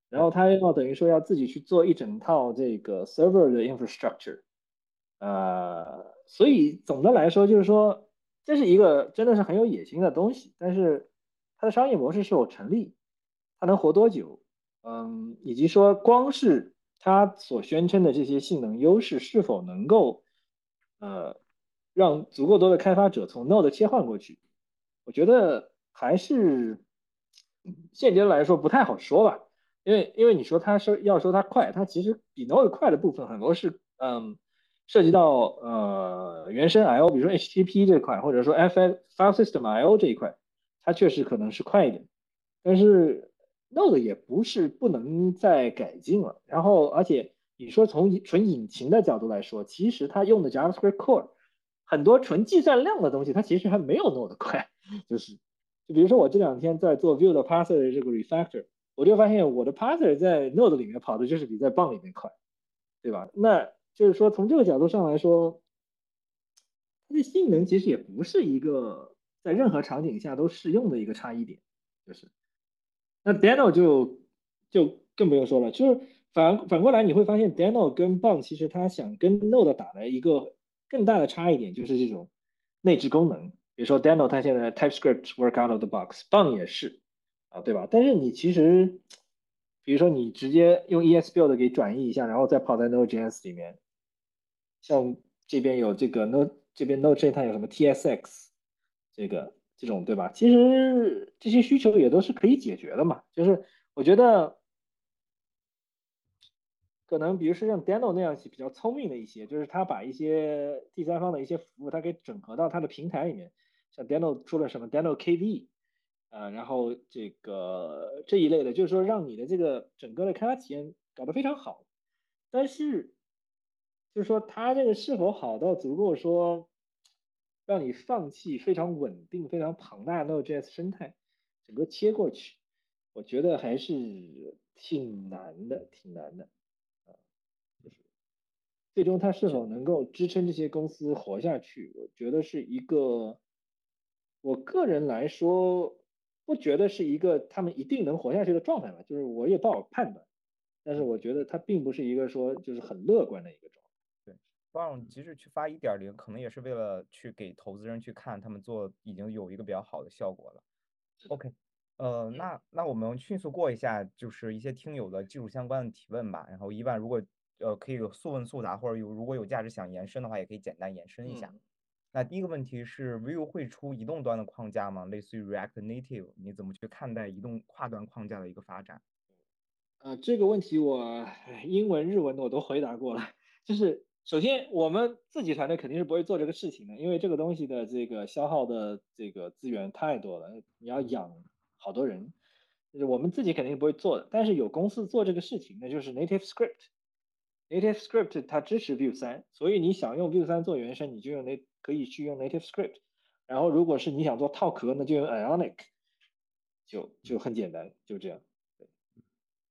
Speaker 7: 然后他要等于说要自己去做一整套这个 server 的 infrastructure。呃，所以总的来说，就是说，这是一个真的是很有野心的东西，但是它的商业模式是否成立，它能活多久，嗯，以及说光是它所宣称的这些性能优势是否能够，呃，让足够多的开发者从 Node 切换过去，我觉得还是现阶段来说不太好说吧，因为因为你说它是要说它快，它其实比 Node 快的部分很多是，嗯。涉及到呃原生 I/O，比如说 HTTP 这块，或者说 F file system I/O 这一块，它确实可能是快一点，但是 Node 也不是不能再改进了。然后，而且你说从纯引擎的角度来说，其实它用的 JavaScript Core 很多纯计算量的东西，它其实还没有 Node 快。就是，就比如说我这两天在做 Vue 的 Parser 的这个 Refactor，我就发现我的 Parser 在 Node 里面跑的就是比在 b o n 里面快，对吧？那就是说，从这个角度上来说，它的性能其实也不是一个在任何场景下都适用的一个差异点。就是，那 Deno 就就更不用说了。就是反反过来，你会发现 Deno 跟 b o n 其实它想跟 Node 打的一个更大的差异点，就是这种内置功能。比如说 Deno 它现在 TypeScript work out of the box，b o n 也是啊，对吧？但是你其实，比如说你直接用 ESBuild 给转移一下，然后再跑在 Node.js 里面。像这边有这个 Node，这边 Node 它有什么 TSX，这个这种对吧？其实这些需求也都是可以解决的嘛。就是我觉得可能比如说像 Deno 那样比较聪明的一些，就是他把一些第三方的一些服务，他给整合到他的平台里面。像 Deno 出了什么 Deno KV，呃，然后这个这一类的，就是说让你的这个整个的开发体验搞得非常好，但是。就是说，它这个是否好到足够说，让你放弃非常稳定、非常庞大的 Node.js 生态，整个切过去，我觉得还是挺难的，挺难的啊。就是最终它是否能够支撑这些公司活下去，我觉得是一个，我个人来说不觉得是一个他们一定能活下去的状态吧。就是我也不好判断，但是我觉得它并不是一个说就是很乐观的一个状态。
Speaker 3: 帮即使去发一点零，可能也是为了去给投资人去看，他们做已经有一个比较好的效果了。OK，呃，那那我们迅速过一下，就是一些听友的技术相关的提问吧。然后一万如果呃可以有速问速答，或者有如果有价值想延伸的话，也可以简单延伸一下。那第一个问题是，Vue 会出移动端的框架吗？类似于 React Native，你怎么去看待移动跨端框架的一个发展？
Speaker 7: 呃，这个问题我英文、日文的我都回答过了，就是。首先，我们自己团队肯定是不会做这个事情的，因为这个东西的这个消耗的这个资源太多了，你要养好多人，就是我们自己肯定是不会做的。但是有公司做这个事情，那就是 Native Script。Native Script 它支持 Vue 三，所以你想用 Vue 三做原生，你就用那可以去用 Native Script。然后如果是你想做套壳，那就用 Ionic，就就很简单，就这样。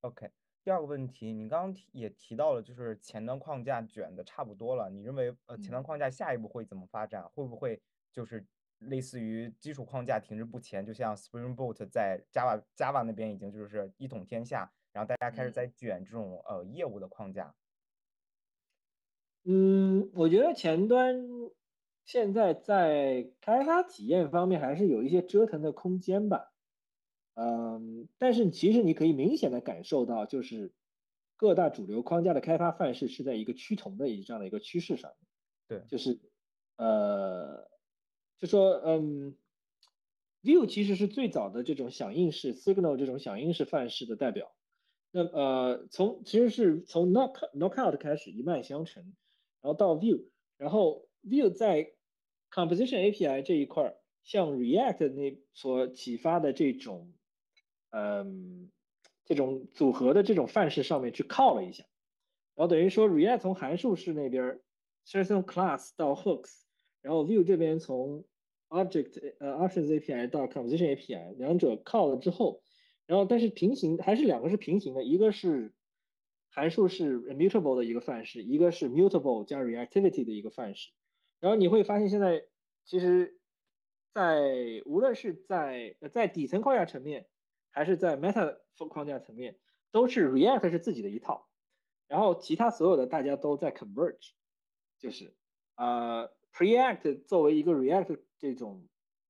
Speaker 3: OK。第二个问题，你刚刚提也提到了，就是前端框架卷的差不多了。你认为，呃，前端框架下一步会怎么发展？会不会就是类似于基础框架停滞不前？就像 Spring Boot 在 Java Java 那边已经就是一统天下，然后大家开始在卷这种呃业务的框架。
Speaker 7: 嗯，我觉得前端现在在开发体验方面还是有一些折腾的空间吧。嗯，但是其实你可以明显的感受到，就是各大主流框架的开发范式是在一个趋同的一这样的一个趋势上。
Speaker 3: 对，
Speaker 7: 就是呃，就说嗯，View 其实是最早的这种响应式 Signal 这种响应式范式的代表。那呃，从其实是从 Knock Knockout 开始一脉相承，然后到 View，然后 View 在 Composition API 这一块，向 React 那所启发的这种，嗯，这种组合的这种范式上面去靠了一下，然后等于说 React 从函数式那边，是从 Class 到 Hooks，然后 View 这边从 Object 呃 Options API 到 Composition API，两者靠了之后。然后，但是平行还是两个是平行的，一个是函数是 immutable 的一个范式，一个是 mutable 加 reactivity 的一个范式。然后你会发现，现在其实，在无论是在在底层框架层面，还是在 meta 框架层面，都是 React 是自己的一套，然后其他所有的大家都在 converge，就是呃 Preact 作为一个 React 这种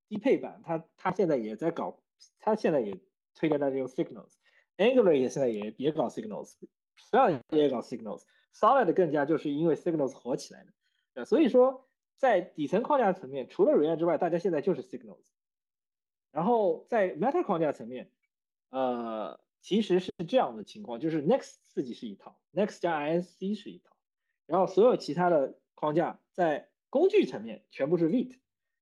Speaker 7: 低配版，它它现在也在搞，它现在也。推荐大家用 Signals，Angular 也现在也也搞 Signals，Svelte 也搞 Signals，Solid 更加就是因为 Signals 火起来的，呃，所以说在底层框架层面，除了 React 之外，大家现在就是 Signals。然后在 Meta 框架层面，呃，其实是这样的情况，就是 Next 自己是一套，Next 加 ISC 是一套，然后所有其他的框架在工具层面全部是 Vit，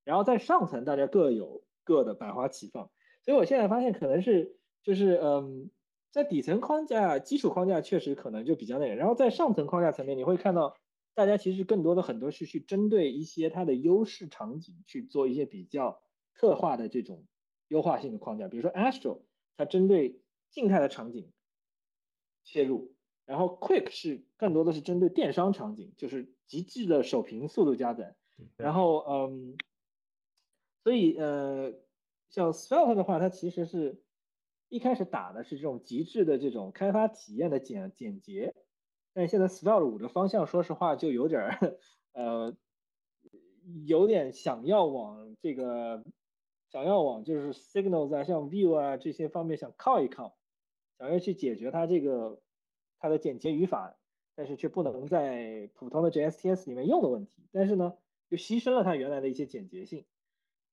Speaker 7: 然后在上层大家各有各的百花齐放。所以我现在发现可能是就是嗯，在底层框架、基础框架确实可能就比较那个，然后在上层框架层面，你会看到大家其实更多的很多是去针对一些它的优势场景去做一些比较特化的这种优化性的框架，比如说 Astro，它针对静态的场景切入，然后 Quick 是更多的是针对电商场景，就是极致的首屏速度加载，然后嗯，所以呃。像 Svelte 的话，它其实是一开始打的是这种极致的这种开发体验的简简洁，但现在 Svelte 五的方向，说实话就有点儿呃，有点想要往这个想要往就是 Signals 啊，像 View 啊这些方面想靠一靠，想要去解决它这个它的简洁语法，但是却不能在普通的 JSTS 里面用的问题，但是呢，又牺牲了它原来的一些简洁性，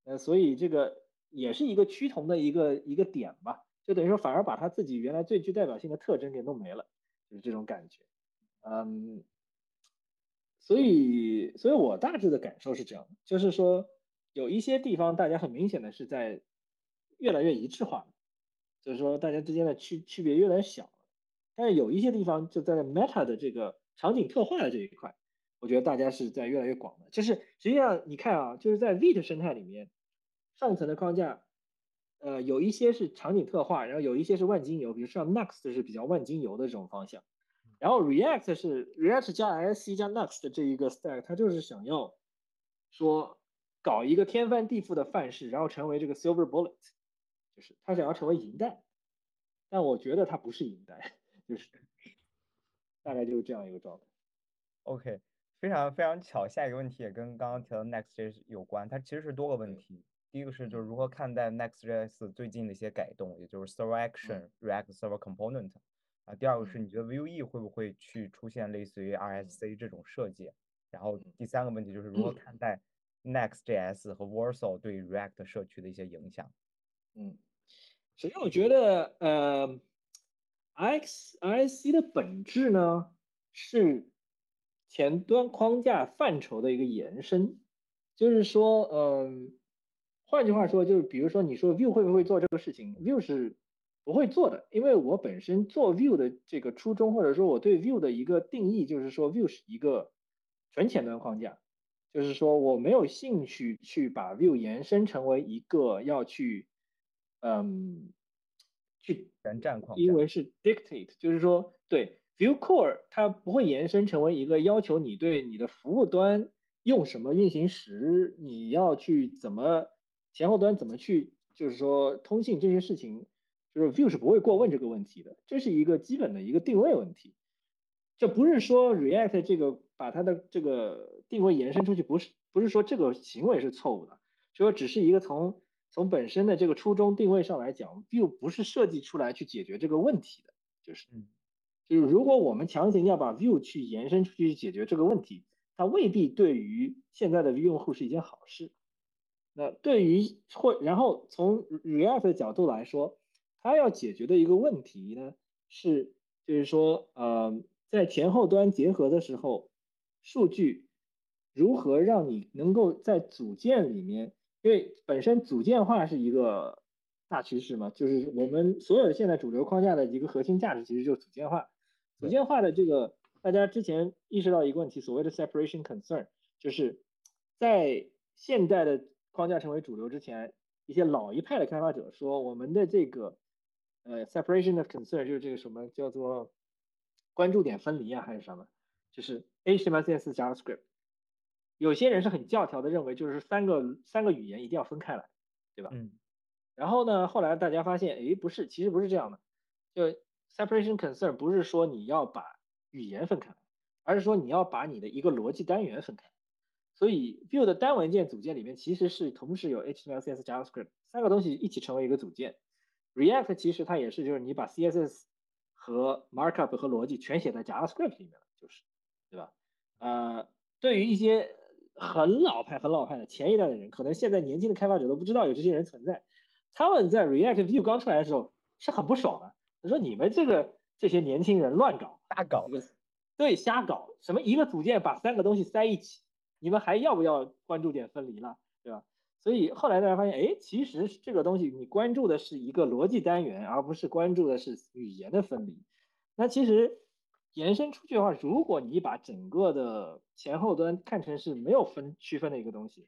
Speaker 7: 呃，所以这个。也是一个趋同的一个一个点吧，就等于说反而把它自己原来最具代表性的特征给弄没了，就是这种感觉。嗯，所以，所以我大致的感受是这样，就是说有一些地方大家很明显的是在越来越一致化，就是说大家之间的区区别越来越小了。但是有一些地方就在 Meta 的这个场景特化的这一块，我觉得大家是在越来越广的。就是实际上你看啊，就是在 v i t 生态里面。上层的框架，呃，有一些是场景特化，然后有一些是万金油，比如像 Next 是比较万金油的这种方向，然后 React 是 React 加 ISC 加 Next 这一个 stack，它就是想要说搞一个天翻地覆的范式，然后成为这个 Silver Bullet，就是他想要成为银弹，但我觉得它不是银弹，就是大概就是这样一个状态。
Speaker 3: OK，非常非常巧，下一个问题也跟刚刚提到的 Next 有关，它其实是多个问题。第一个是就是如何看待 Next.js 最近的一些改动，也就是 Server Action、React Server Component 啊。第二个是你觉得 Vue 会不会去出现类似于 RSC 这种设计？然后第三个问题就是如何看待 Next.js 和 Warsaw 对 React 社区的一些影响？
Speaker 7: 嗯，首先我觉得呃，X RSC 的本质呢是前端框架范畴的一个延伸，就是说嗯。换句话说，就是比如说，你说 Vue 会不会做这个事情？Vue 是不会做的，因为我本身做 Vue 的这个初衷，或者说我对 Vue 的一个定义，就是说 Vue 是一个纯前端框架，就是说我没有兴趣去把 Vue 延伸成为一个要去，嗯，去
Speaker 3: 全站框架，
Speaker 7: 因为是 dictate，就是说对 Vue Core 它不会延伸成为一个要求你对你的服务端用什么运行时，你要去怎么。前后端怎么去，就是说通信这些事情，就是 Vue 是不会过问这个问题的，这是一个基本的一个定位问题。这不是说 React 这个把它的这个定位延伸出去，不是不是说这个行为是错误的，说只是一个从从本身的这个初衷定位上来讲，Vue 不是设计出来去解决这个问题的，就是就是如果我们强行要把 Vue 去延伸出去解决这个问题，它未必对于现在的用户是一件好事。那对于或然后从 React 的角度来说，它要解决的一个问题呢是，就是说，呃，在前后端结合的时候，数据如何让你能够在组件里面，因为本身组件化是一个大趋势嘛，就是我们所有的现在主流框架的一个核心价值其实就是组件化。组件化的这个，大家之前意识到一个问题，所谓的 separation concern，就是在现代的框架成为主流之前，一些老一派的开发者说，我们的这个呃 separation of concern 就是这个什么叫做关注点分离啊，还是什么？就是 HTML、CSS、JavaScript。有些人是很教条的认为，就是三个三个语言一定要分开来，对吧？
Speaker 3: 嗯。
Speaker 7: 然后呢，后来大家发现，哎，不是，其实不是这样的。就 separation concern 不是说你要把语言分开，而是说你要把你的一个逻辑单元分开。所以 Vue 的单文件组件里面其实是同时有 HTML、CSS、JavaScript 三个东西一起成为一个组件。React 其实它也是，就是你把 CSS 和 markup 和逻辑全写在 JavaScript 里面了，就是，对吧？呃，对于一些很老派、很老派的前一代的人，可能现在年轻的开发者都不知道有这些人存在。他们在 React View 刚出来的时候是很不爽的，他说：“你们这个这些年轻人乱搞，
Speaker 3: 瞎搞，
Speaker 7: 对，瞎搞，什么一个组件把三个东西塞一起。”你们还要不要关注点分离了？所以后来大家发现，哎，其实这个东西你关注的是一个逻辑单元，而不是关注的是语言的分离。那其实延伸出去的话，如果你把整个的前后端看成是没有分区分的一个东西，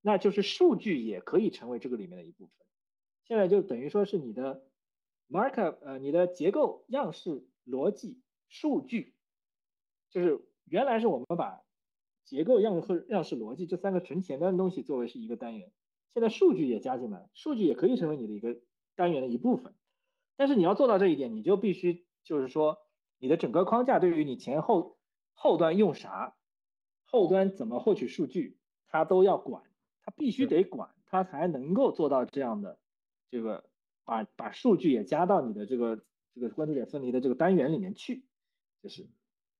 Speaker 7: 那就是数据也可以成为这个里面的一部分。现在就等于说是你的 markup，呃，你的结构、样式、逻辑、数据，就是原来是我们把。结构、样式、样式、逻辑这三个纯前端的东西作为是一个单元，现在数据也加进来，数据也可以成为你的一个单元的一部分。但是你要做到这一点，你就必须就是说，你的整个框架对于你前后后端用啥，后端怎么获取数据，它都要管，它必须得管，它才能够做到这样的这个把把数据也加到你的这个这个关注点分离的这个单元里面去，就是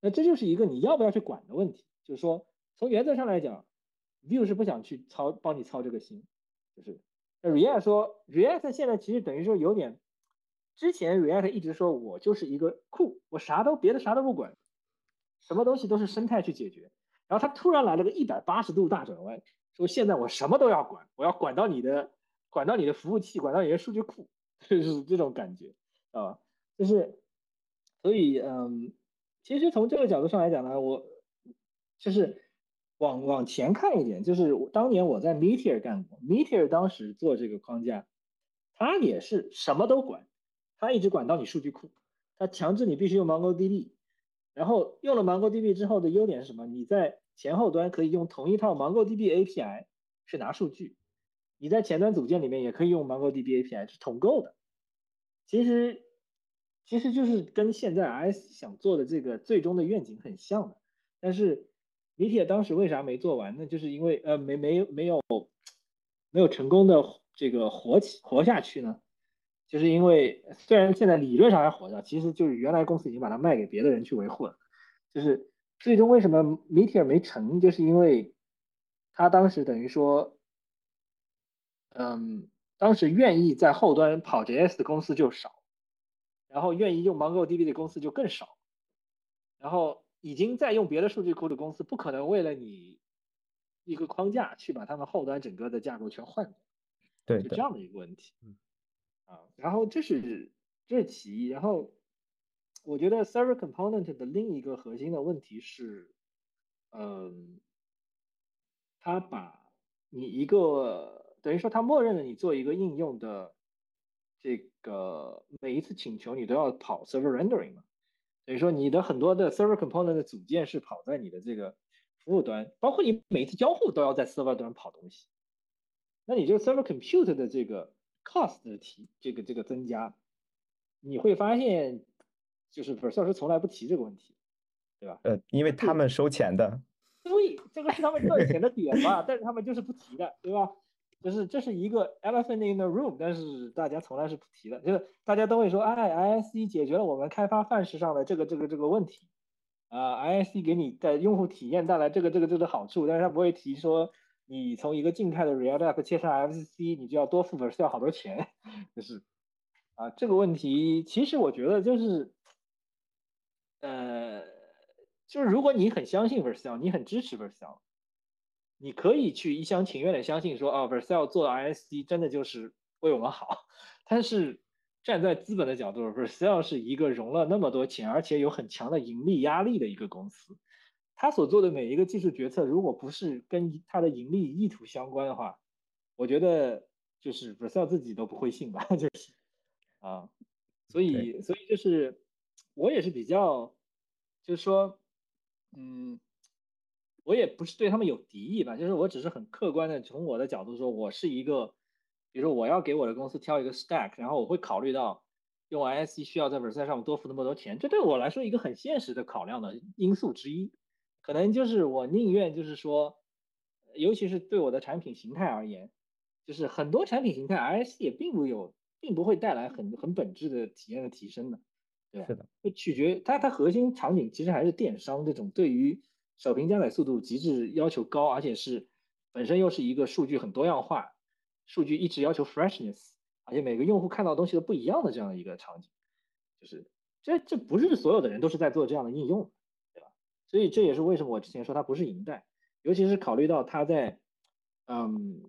Speaker 7: 那这就是一个你要不要去管的问题，就是说。从原则上来讲，Vue 是不想去操帮你操这个心，就是。那 React 说，React 现在其实等于说有点，之前 React 一直说我就是一个库，我啥都别的啥都不管，什么东西都是生态去解决。然后他突然来了个一百八十度大转弯，说现在我什么都要管，我要管到你的，管到你的服务器，管到你的数据库，就是这种感觉啊，就是，所以嗯，其实从这个角度上来讲呢，我就是。往往前看一点，就是当年我在 Meteor 干过，Meteor 当时做这个框架，它也是什么都管，它一直管到你数据库，它强制你必须用 MongoDB，然后用了 MongoDB 之后的优点是什么？你在前后端可以用同一套 MongoDB API 去拿数据，你在前端组件里面也可以用 MongoDB API 是统购的，其实其实就是跟现在 IS 想做的这个最终的愿景很像的，但是。米铁当时为啥没做完呢？就是因为呃没没没有没有成功的这个活起活下去呢？就是因为虽然现在理论上还活着，其实就是原来公司已经把它卖给别的人去维护了。就是最终为什么米铁没成，就是因为他当时等于说，嗯，当时愿意在后端跑 JS 的公司就少，然后愿意用 MongoDB 的公司就更少，然后。已经在用别的数据库的公司，不可能为了你一个框架去把他们后端整个的架构全换掉，
Speaker 3: 对，
Speaker 7: 就这样的一个问题。啊，然后这是这是其一，然后我觉得 server component 的另一个核心的问题是，嗯，它把你一个等于说它默认了你做一个应用的这个每一次请求你都要跑 server rendering 嘛。等于说你的很多的 server component 的组件是跑在你的这个服务端，包括你每一次交互都要在 server 端跑东西，那你这个 server compute 的这个 cost 的提这个这个增加，你会发现就是 Vercel 是从来不提这个问题，对吧？
Speaker 3: 呃，因为他们收钱的。
Speaker 7: 对，这个是他们赚钱的点嘛，但是他们就是不提的，对吧？就是这是一个 elephant in the room，但是大家从来是不提的，就是大家都会说，哎，ISC 解决了我们开发范式上的这个这个这个问题，啊，ISC 给你的用户体验带来这个这个这个好处，但是他不会提说你从一个静态的 React App 切上 FCC，你就要多付 Vercel 好多钱，就是。啊，这个问题其实我觉得就是，呃，就是如果你很相信 Vercel，你很支持 Vercel，你可以去一厢情愿的相信说，啊，Vercel 做 ISC 真的就是为我们好，但是站在资本的角度，Vercel 是一个融了那么多钱，而且有很强的盈利压力的一个公司。他所做的每一个技术决策，如果不是跟他的盈利意图相关的话，我觉得就是 Vercel 自己都不会信吧，就是啊，所以所以就是我也是比较，就是说，嗯，我也不是对他们有敌意吧，就是我只是很客观的从我的角度说，我是一个，比如说我要给我的公司挑一个 stack，然后我会考虑到用 ISE 需要在 Vercel 上面多付那么多钱，这对我来说一个很现实的考量的因素之一。可能就是我宁愿就是说，尤其是对我的产品形态而言，就是很多产品形态 ISE 也并不有，并不会带来很很本质的体验的提升的，对吧？
Speaker 3: 是的，
Speaker 7: 就取决它它核心场景其实还是电商这种对于首屏加载速度极致要求高，而且是本身又是一个数据很多样化，数据一直要求 freshness，而且每个用户看到东西都不一样的这样的一个场景，就是这这不是所有的人都是在做这样的应用。对吧所以这也是为什么我之前说它不是银带，尤其是考虑到它在，嗯，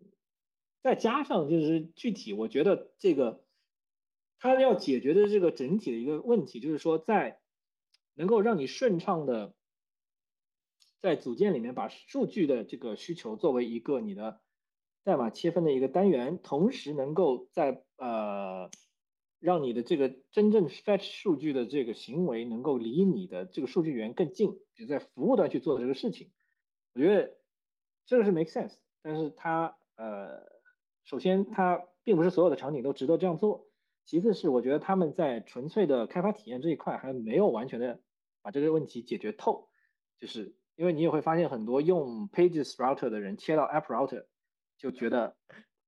Speaker 7: 再加上就是具体，我觉得这个它要解决的这个整体的一个问题，就是说在能够让你顺畅的在组件里面把数据的这个需求作为一个你的代码切分的一个单元，同时能够在呃。让你的这个真正 fetch 数据的这个行为能够离你的这个数据源更近，就在服务端去做的这个事情，我觉得这个是 make sense。但是它呃，首先它并不是所有的场景都值得这样做，其次是我觉得他们在纯粹的开发体验这一块还没有完全的把这个问题解决透，就是因为你也会发现很多用 pages router 的人切到 app router 就觉得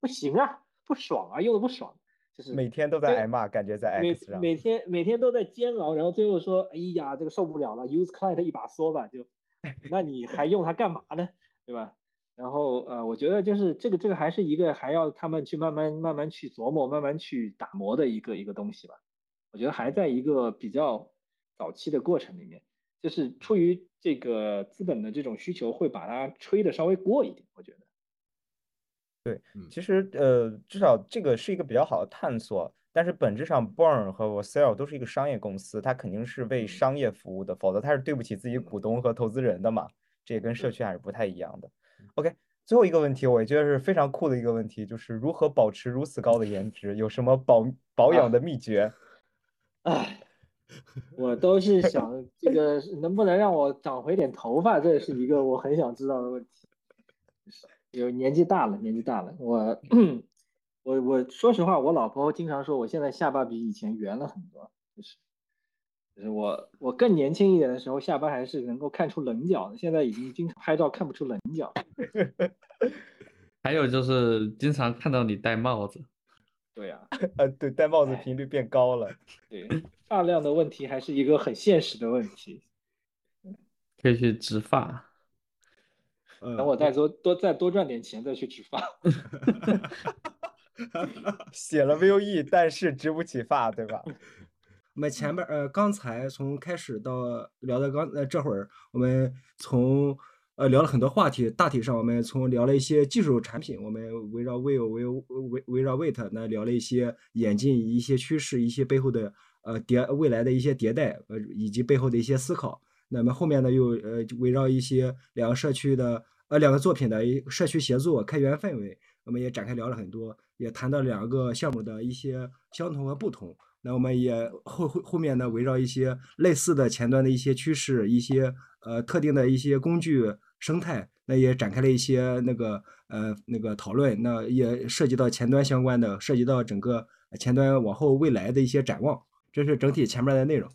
Speaker 7: 不行啊，不爽啊，用的不爽。
Speaker 3: 就是每天都在挨骂，感觉在
Speaker 7: X 上。每每天每天都在煎熬，然后最后说：“哎呀，这个受不了了，use client 一把梭吧。”就，那你还用它干嘛呢？对吧？然后呃，我觉得就是这个这个还是一个还要他们去慢慢慢慢去琢磨、慢慢去打磨的一个一个东西吧。我觉得还在一个比较早期的过程里面，就是出于这个资本的这种需求，会把它吹的稍微过一点。我觉得。
Speaker 3: 对，其实呃，至少这个是一个比较好的探索，但是本质上，Burn 和 v s e l 都是一个商业公司，它肯定是为商业服务的，否则它是对不起自己股东和投资人的嘛，这也跟社区还是不太一样的。OK，最后一个问题，我觉得是非常酷的一个问题，就是如何保持如此高的颜值，有什么保保养的秘诀？
Speaker 7: 哎，我都是想这个能不能让我长回点头发，这是一个我很想知道的问题。有年纪大了，年纪大了，我我我说实话，我老婆经常说我现在下巴比以前圆了很多，就是就是我我更年轻一点的时候，下巴还是能够看出棱角的，现在已经经常拍照看不出棱角。
Speaker 5: 还有就是经常看到你戴帽子。
Speaker 7: 对呀，
Speaker 3: 呃，对，戴帽子频率变高了。
Speaker 7: 对，发量的问题还是一个很现实的问题。
Speaker 5: 可以去植发。
Speaker 7: 等我再多多再多赚点钱再去植发。
Speaker 3: 写了 VUE，但是植不起发，对吧？
Speaker 1: 我们前边呃刚才从开始到聊到刚呃这会儿，我们从呃聊了很多话题，大体上我们从聊了一些技术产品，我们围绕 Will 围围围绕 Wait 那聊了一些演进一些趋势，一些背后的呃迭未来的一些迭代呃以及背后的一些思考。那么后面呢，又呃围绕一些两个社区的呃两个作品的一社区协作开源氛围，我们也展开聊了很多，也谈到两个项目的一些相同和不同。那我们也后后后面呢，围绕一些类似的前端的一些趋势，一些呃特定的一些工具生态，那也展开了一些那个呃那个讨论。那也涉及到前端相关的，涉及到整个前端往后未来的一些展望。这是整体前面的内容。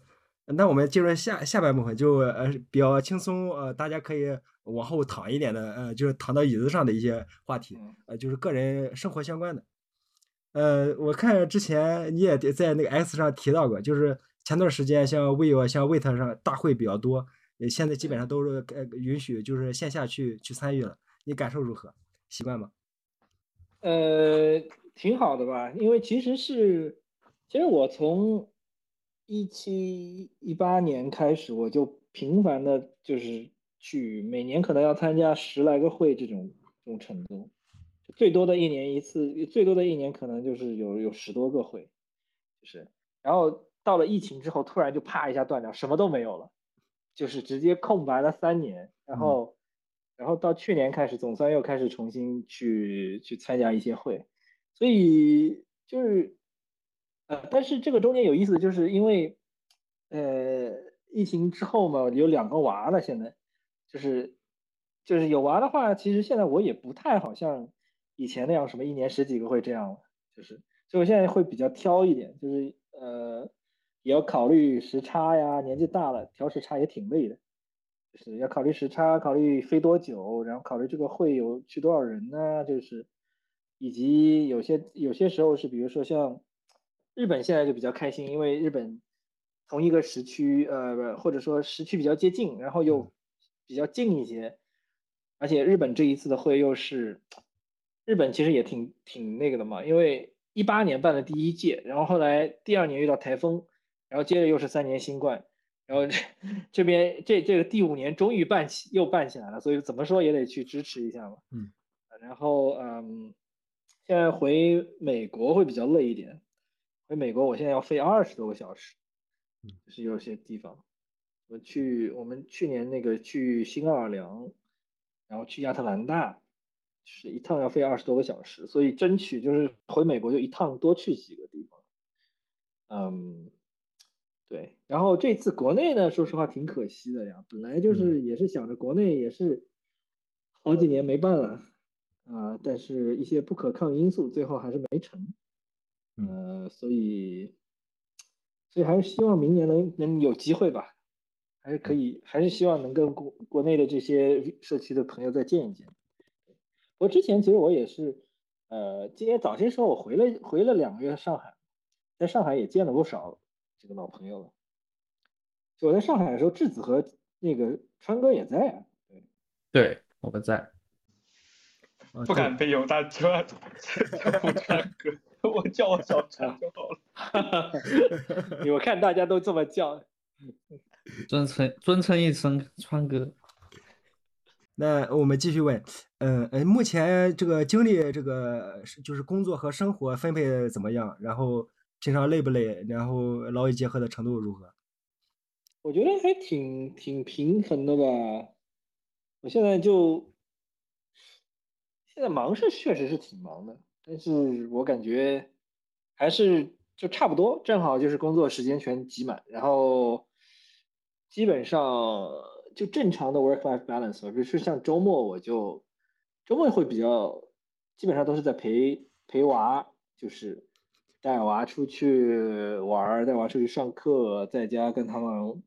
Speaker 1: 那我们进入下下半部分，就呃比较轻松，呃大家可以往后躺一点的，呃就是躺到椅子上的一些话题，呃就是个人生活相关的。呃，我看之前你也在那个 X 上提到过，就是前段时间像 Vivo、像 Wait 上大会比较多，现在基本上都是呃允许就是线下去去参与了，你感受如何？习惯吗？
Speaker 7: 呃，挺好的吧，因为其实是，其实我从一七一八年开始，我就频繁的，就是去每年可能要参加十来个会这种这种程度，最多的一年一次，最多的一年可能就是有有十多个会，就是，然后到了疫情之后，突然就啪一下断掉，什么都没有了，就是直接空白了三年，然后。然后到去年开始，总算又开始重新去去参加一些会，所以就是，呃，但是这个中间有意思，就是因为，呃，疫情之后嘛，有两个娃了，现在，就是，就是有娃的话，其实现在我也不太好像以前那样，什么一年十几个会这样了，就是，所以我现在会比较挑一点，就是，呃，也要考虑时差呀，年纪大了调时差也挺累的。就是要考虑时差，考虑飞多久，然后考虑这个会有去多少人呢？就是，以及有些有些时候是，比如说像日本现在就比较开心，因为日本同一个时区，呃，或者说时区比较接近，然后又比较近一些，而且日本这一次的会又是，日本其实也挺挺那个的嘛，因为一八年办的第一届，然后后来第二年遇到台风，然后接着又是三年新冠。然后这这边这这个第五年终于办起又办起来了，所以怎么说也得去支持一下嘛。
Speaker 1: 嗯，
Speaker 7: 然后嗯，现在回美国会比较累一点，回美国我现在要飞二十多个小时，就是有些地方，我去我们去年那个去新奥尔良，然后去亚特兰大，是一趟要飞二十多个小时，所以争取就是回美国就一趟多去几个地方，嗯。对，然后这次国内呢，说实话挺可惜的呀。本来就是也是想着国内也是好几年没办了啊，但是一些不可抗因素，最后还是没成。呃，所以所以还是希望明年能能有机会吧，还是可以，还是希望能跟国国内的这些社区的朋友再见一见。我之前其实我也是，呃，今年早些时候我回了回了两个月上海，在上海也见了不少。这个老朋友了，就我在上海的时候，质子和那个川哥也在啊。对，
Speaker 5: 对，我们在。
Speaker 6: 不敢被犹大叫叫川哥，我叫我小川就好了。
Speaker 7: 我看大家都这么叫，
Speaker 5: 尊称尊称一声川哥。
Speaker 1: 那我们继续问，嗯嗯，目前这个经历，这个就是工作和生活分配怎么样？然后。平常累不累？然后劳逸结合的程度如何？
Speaker 7: 我觉得还挺挺平衡的吧。我现在就现在忙是确实是挺忙的，但是我感觉还是就差不多，正好就是工作时间全挤满，然后基本上就正常的 work life balance。比如说像周末，我就周末会比较基本上都是在陪陪娃，就是。带娃出去玩，带娃出去上课，在家跟他们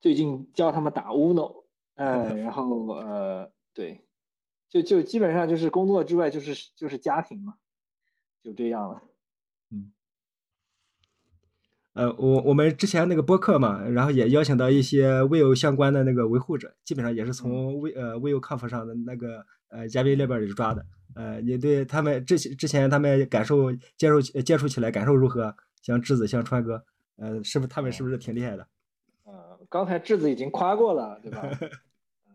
Speaker 7: 最近教他们打 Uno，哎，然后呃，对，就就基本上就是工作之外就是就是家庭嘛，就这样了。
Speaker 1: 嗯，呃，我我们之前那个播客嘛，然后也邀请到一些 Will 相关的那个维护者，基本上也是从 Will 呃 Will Conf 上的那个呃嘉宾列表里抓的。呃，你对他们之前之前他们感受接触接触起来感受如何？像质子，像川哥，呃，是不是他们是不是挺厉害的？
Speaker 7: 呃，刚才质子已经夸过了，对吧？嗯，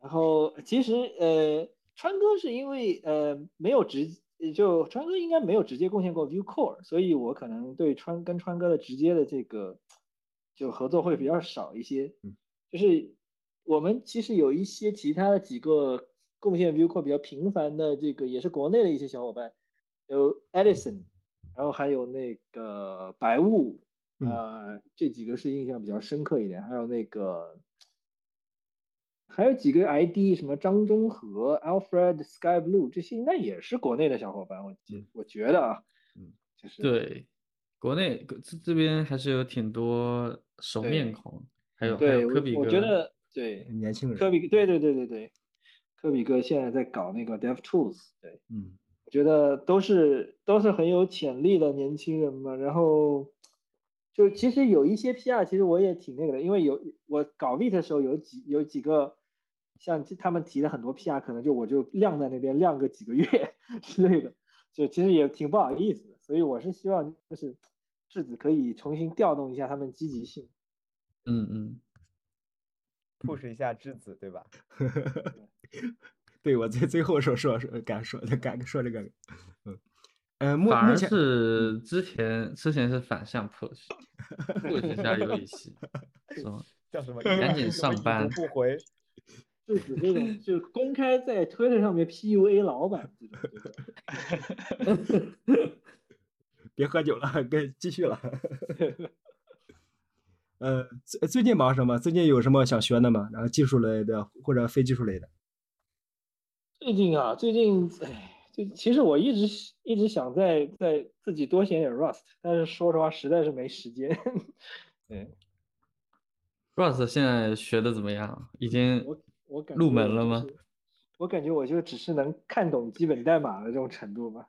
Speaker 7: 然后其实呃，川哥是因为呃没有直，就川哥应该没有直接贡献过 View Core，所以我可能对川跟川哥的直接的这个就合作会比较少一些。
Speaker 1: 嗯，
Speaker 7: 就是我们其实有一些其他的几个。贡献 Vue Core 比较频繁的这个也是国内的一些小伙伴，有 Edison，然后还有那个白雾，呃，这几个是印象比较深刻一点。还有那个，还有几个 ID，什么张中和、Alfred Sky Blue，这些应该也是国内的小伙伴。我觉我觉得啊，嗯，就是
Speaker 5: 对，国内这这边还是有挺多熟面孔，还有还
Speaker 7: 有
Speaker 5: 科比，
Speaker 7: 我觉得对
Speaker 1: 年轻人，
Speaker 7: 科比，对对对对对。科比哥现在在搞那个 Dev Tools，对，
Speaker 1: 嗯，
Speaker 7: 我觉得都是都是很有潜力的年轻人嘛。然后就其实有一些 PR，其实我也挺那个的，因为有我搞 V 的时候有几有几个像他们提的很多 PR，可能就我就晾在那边晾个几个月 之类的，就其实也挺不好意思的。所以我是希望就是质子可以重新调动一下他们积极性。
Speaker 5: 嗯嗯
Speaker 3: ，push 一下质子，对吧？
Speaker 1: 对，我在最后说说说敢说敢说这个，嗯。呃，目
Speaker 5: 反而
Speaker 1: 目前
Speaker 5: 是之前之前是反向 push，push 一下游戏，是吗？
Speaker 3: 叫什么？
Speaker 5: 赶紧上班
Speaker 3: 不回。
Speaker 7: 质子这种就公开在推特上面 PUA 老板这种，
Speaker 1: 别喝酒了，该继续了。呃，最最近忙什么？最近有什么想学的吗？然后技术类的或者非技术类的？
Speaker 7: 最近啊，最近哎，就其实我一直一直想在在自己多写点 Rust，但是说实话实在是没时间。对
Speaker 5: Rust 现在学的怎么样？已经
Speaker 7: 我我感
Speaker 5: 入门了吗？
Speaker 7: 是我感觉我就只是能看懂基本代码的这种程度吧，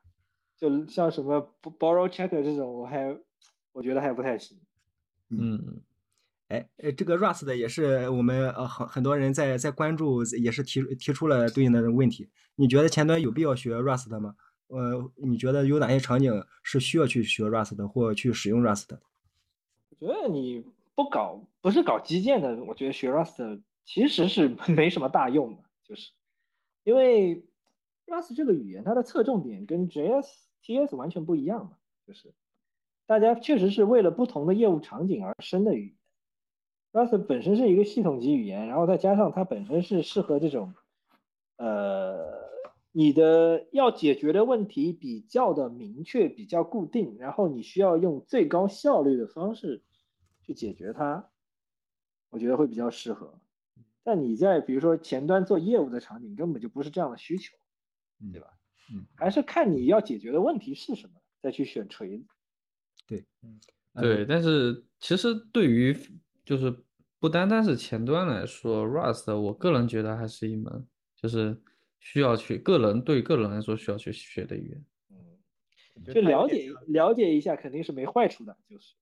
Speaker 7: 就像什么 borrow checker 这种，我还我觉得还不太行。
Speaker 5: 嗯，
Speaker 1: 哎，这个 Rust 也是我们呃很很多人在在关注，也是提提出了对应的问题。你觉得前端有必要学 Rust 吗？呃，你觉得有哪些场景是需要去学 Rust，或去使用 Rust 的？
Speaker 7: 我觉得你不搞不是搞基建的，我觉得学 Rust 其实是没 什么大用的，就是因为 Rust 这个语言它的侧重点跟 JS、TS 完全不一样嘛，就是大家确实是为了不同的业务场景而生的语言。Rust 本身是一个系统级语言，然后再加上它本身是适合这种，呃，你的要解决的问题比较的明确、比较固定，然后你需要用最高效率的方式去解决它，我觉得会比较适合。但你在比如说前端做业务的场景，根本就不是这样的需求，对吧？
Speaker 1: 嗯，
Speaker 7: 还是看你要解决的问题是什么，再去选锤子。
Speaker 1: 对，嗯
Speaker 5: 对，但是其实对于就是不单单是前端来说，Rust 我个人觉得还是一门就是需要去个人对个人来说需要去学的语言。
Speaker 3: 嗯
Speaker 7: 就了解了解一下，肯定是没坏处的，就是。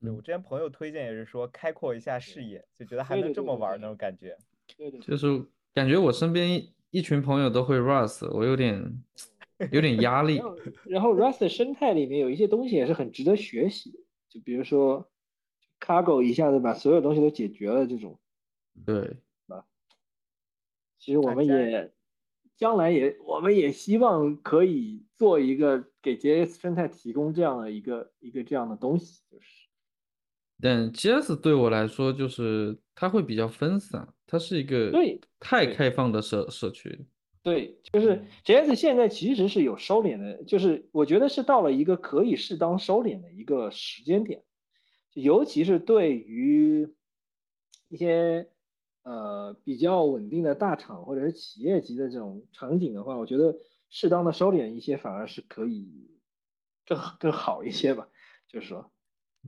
Speaker 3: 对我之前朋友推荐也是说开阔一下视野，就觉得还
Speaker 7: 对
Speaker 3: 能这么玩儿那种感觉。
Speaker 7: 对对
Speaker 5: 就是感觉我身边一一群朋友都会 Rust，我有点有点压力
Speaker 7: 然。后，Rust 的生态里面有一些东西也是很值得学习的，就比如说 Cargo 一下子把所有东西都解决了这种。
Speaker 5: 对，
Speaker 7: 其实我们也将来也我们也希望可以做一个给 JS 生态提供这样的一个一个这样的东西，就是。
Speaker 5: 但 JS 对我来说就是它会比较分散，它是一个
Speaker 7: 对
Speaker 5: 太开放的社社区。
Speaker 7: 对，就是 JS 现在其实是有收敛的，就是我觉得是到了一个可以适当收敛的一个时间点，尤其是对于一些呃比较稳定的大厂或者是企业级的这种场景的话，我觉得适当的收敛一些反而是可以更更好一些吧。就是说，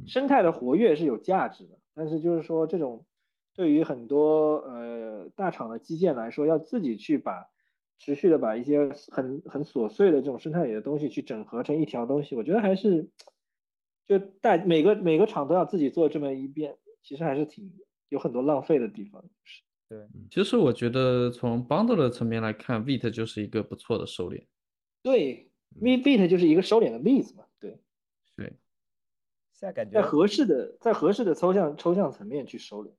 Speaker 7: 生态的活跃是有价值的，但是就是说这种对于很多呃大厂的基建来说，要自己去把持续的把一些很很琐碎的这种生态里的东西去整合成一条东西，我觉得还是就大每个每个厂都要自己做这么一遍，其实还是挺有很多浪费的地方。就是
Speaker 3: 对，
Speaker 5: 其实我觉得从 bundle 的层面来看，Vite 就是一个不错的收敛。
Speaker 7: 对 v b i t 就是一个收敛的例子嘛，对，
Speaker 5: 对，
Speaker 3: 现在感觉
Speaker 7: 在合适的在合适的抽象抽象层面去收敛。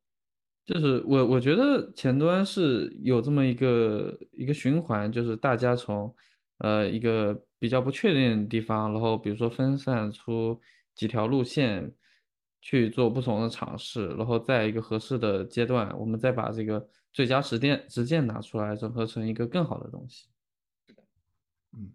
Speaker 5: 就是我我觉得前端是有这么一个一个循环，就是大家从呃一个比较不确定的地方，然后比如说分散出几条路线去做不同的尝试，然后在一个合适的阶段，我们再把这个最佳实践实践拿出来，整合成一个更好的东西。
Speaker 3: 是的，嗯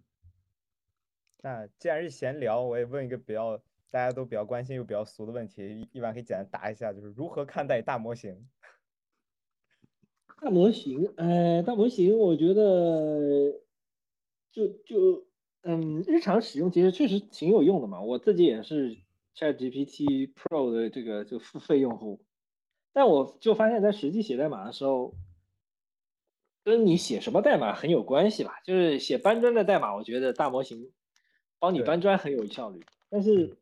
Speaker 3: 那既然是闲聊，我也问一个比较大家都比较关心又比较俗的问题，一一般可以简单答一下，就是如何看待大模型？
Speaker 7: 大模型，哎，大模型，我觉得就就嗯，日常使用其实确实挺有用的嘛。我自己也是 ChatGPT Pro 的这个就付费用户，但我就发现，在实际写代码的时候，跟你写什么代码很有关系吧。就是写搬砖的代码，我觉得大模型帮你搬砖很有效率，但是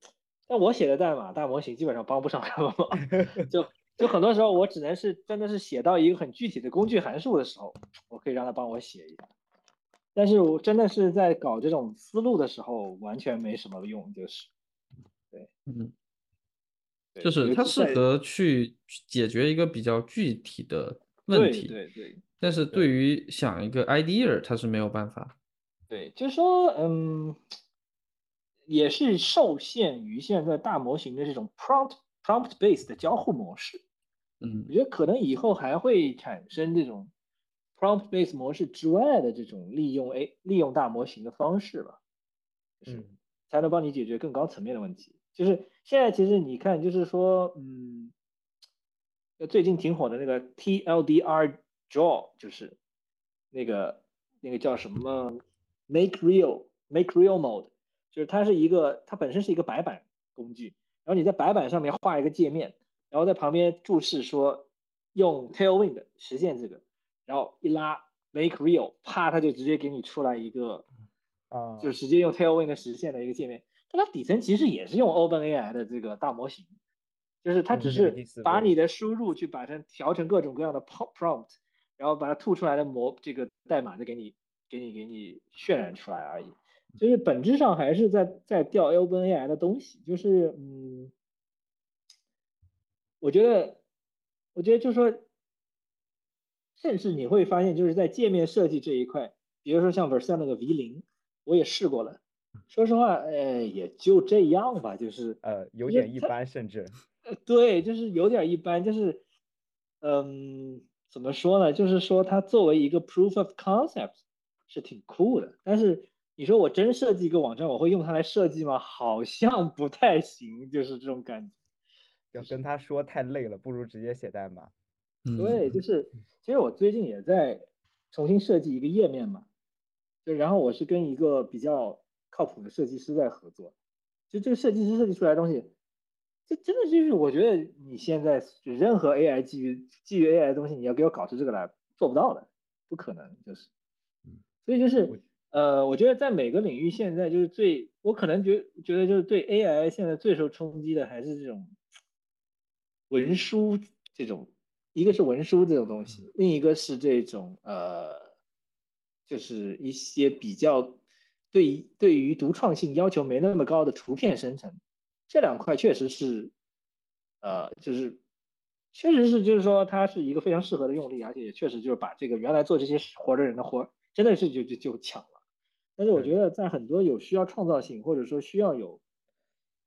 Speaker 7: 但我写的代码，大模型基本上帮不上什么忙，就就很多时候我只能是真的是写到一个很具体的工具函数的时候，我可以让他帮我写一下。但是我真的是在搞这种思路的时候，完全没什么用，就是，对，
Speaker 5: 嗯，就是它适合去解决一个比较具体的问题，
Speaker 7: 对对。
Speaker 5: 但是对于想一个 idea，它是没有办法。
Speaker 7: 对，就是说，嗯，也是受限于现在大模型的这种 prompt prompt based 的交互模式。
Speaker 5: 嗯，
Speaker 7: 我觉得可能以后还会产生这种。Prompt based 模式之外的这种利用 A 利用大模型的方式吧，
Speaker 3: 是，
Speaker 7: 才能帮你解决更高层面的问题。就是现在其实你看，就是说，嗯，最近挺火的那个 TLDR Draw，就是那个那个叫什么 Make Real Make Real Mode，就是它是一个它本身是一个白板工具，然后你在白板上面画一个界面，然后在旁边注释说用 Tailwind 实现这个。然后一拉 Make Real，啪，它就直接给你出来一个，
Speaker 3: 啊，
Speaker 7: 就直接用 Tailwind 实现的一个界面。但它底层其实也是用 OpenAI 的这个大模型，就是它只是把你的输入去把它调成各种各样的 prompt，然后把它吐出来的模这个代码就给你给你给你渲染出来而已。就是本质上还是在在调 OpenAI 的东西。就是嗯，我觉得，我觉得就是说。甚至你会发现，就是在界面设计这一块，比如说像 Vercel 那个 V 零，我也试过了。说实话，呃，也就这样吧，就是
Speaker 3: 呃，有点一般，甚至
Speaker 7: 呃，对，就是有点一般，就是嗯，怎么说呢？就是说它作为一个 Proof of Concept 是挺酷的，但是你说我真设计一个网站，我会用它来设计吗？好像不太行，就是这种感觉。
Speaker 3: 要跟他说太累了，不如直接写代码。
Speaker 7: 对，就是。其实我最近也在重新设计一个页面嘛，就然后我是跟一个比较靠谱的设计师在合作，就这个设计师设计出来的东西，这真的就是我觉得你现在就任何 AI 基于基于 AI 的东西，你要给我搞出这个来，做不到的，不可能，就是，所以就是呃，我觉得在每个领域现在就是最我可能觉觉得就是对 AI 现在最受冲击的还是这种文书这种。一个是文书这种东西，另一个是这种呃，就是一些比较对对于独创性要求没那么高的图片生成，这两块确实是，呃，就是确实是就是说它是一个非常适合的用例，而且也确实就是把这个原来做这些活的人的活真的是就就就抢了。但是我觉得在很多有需要创造性或者说需要有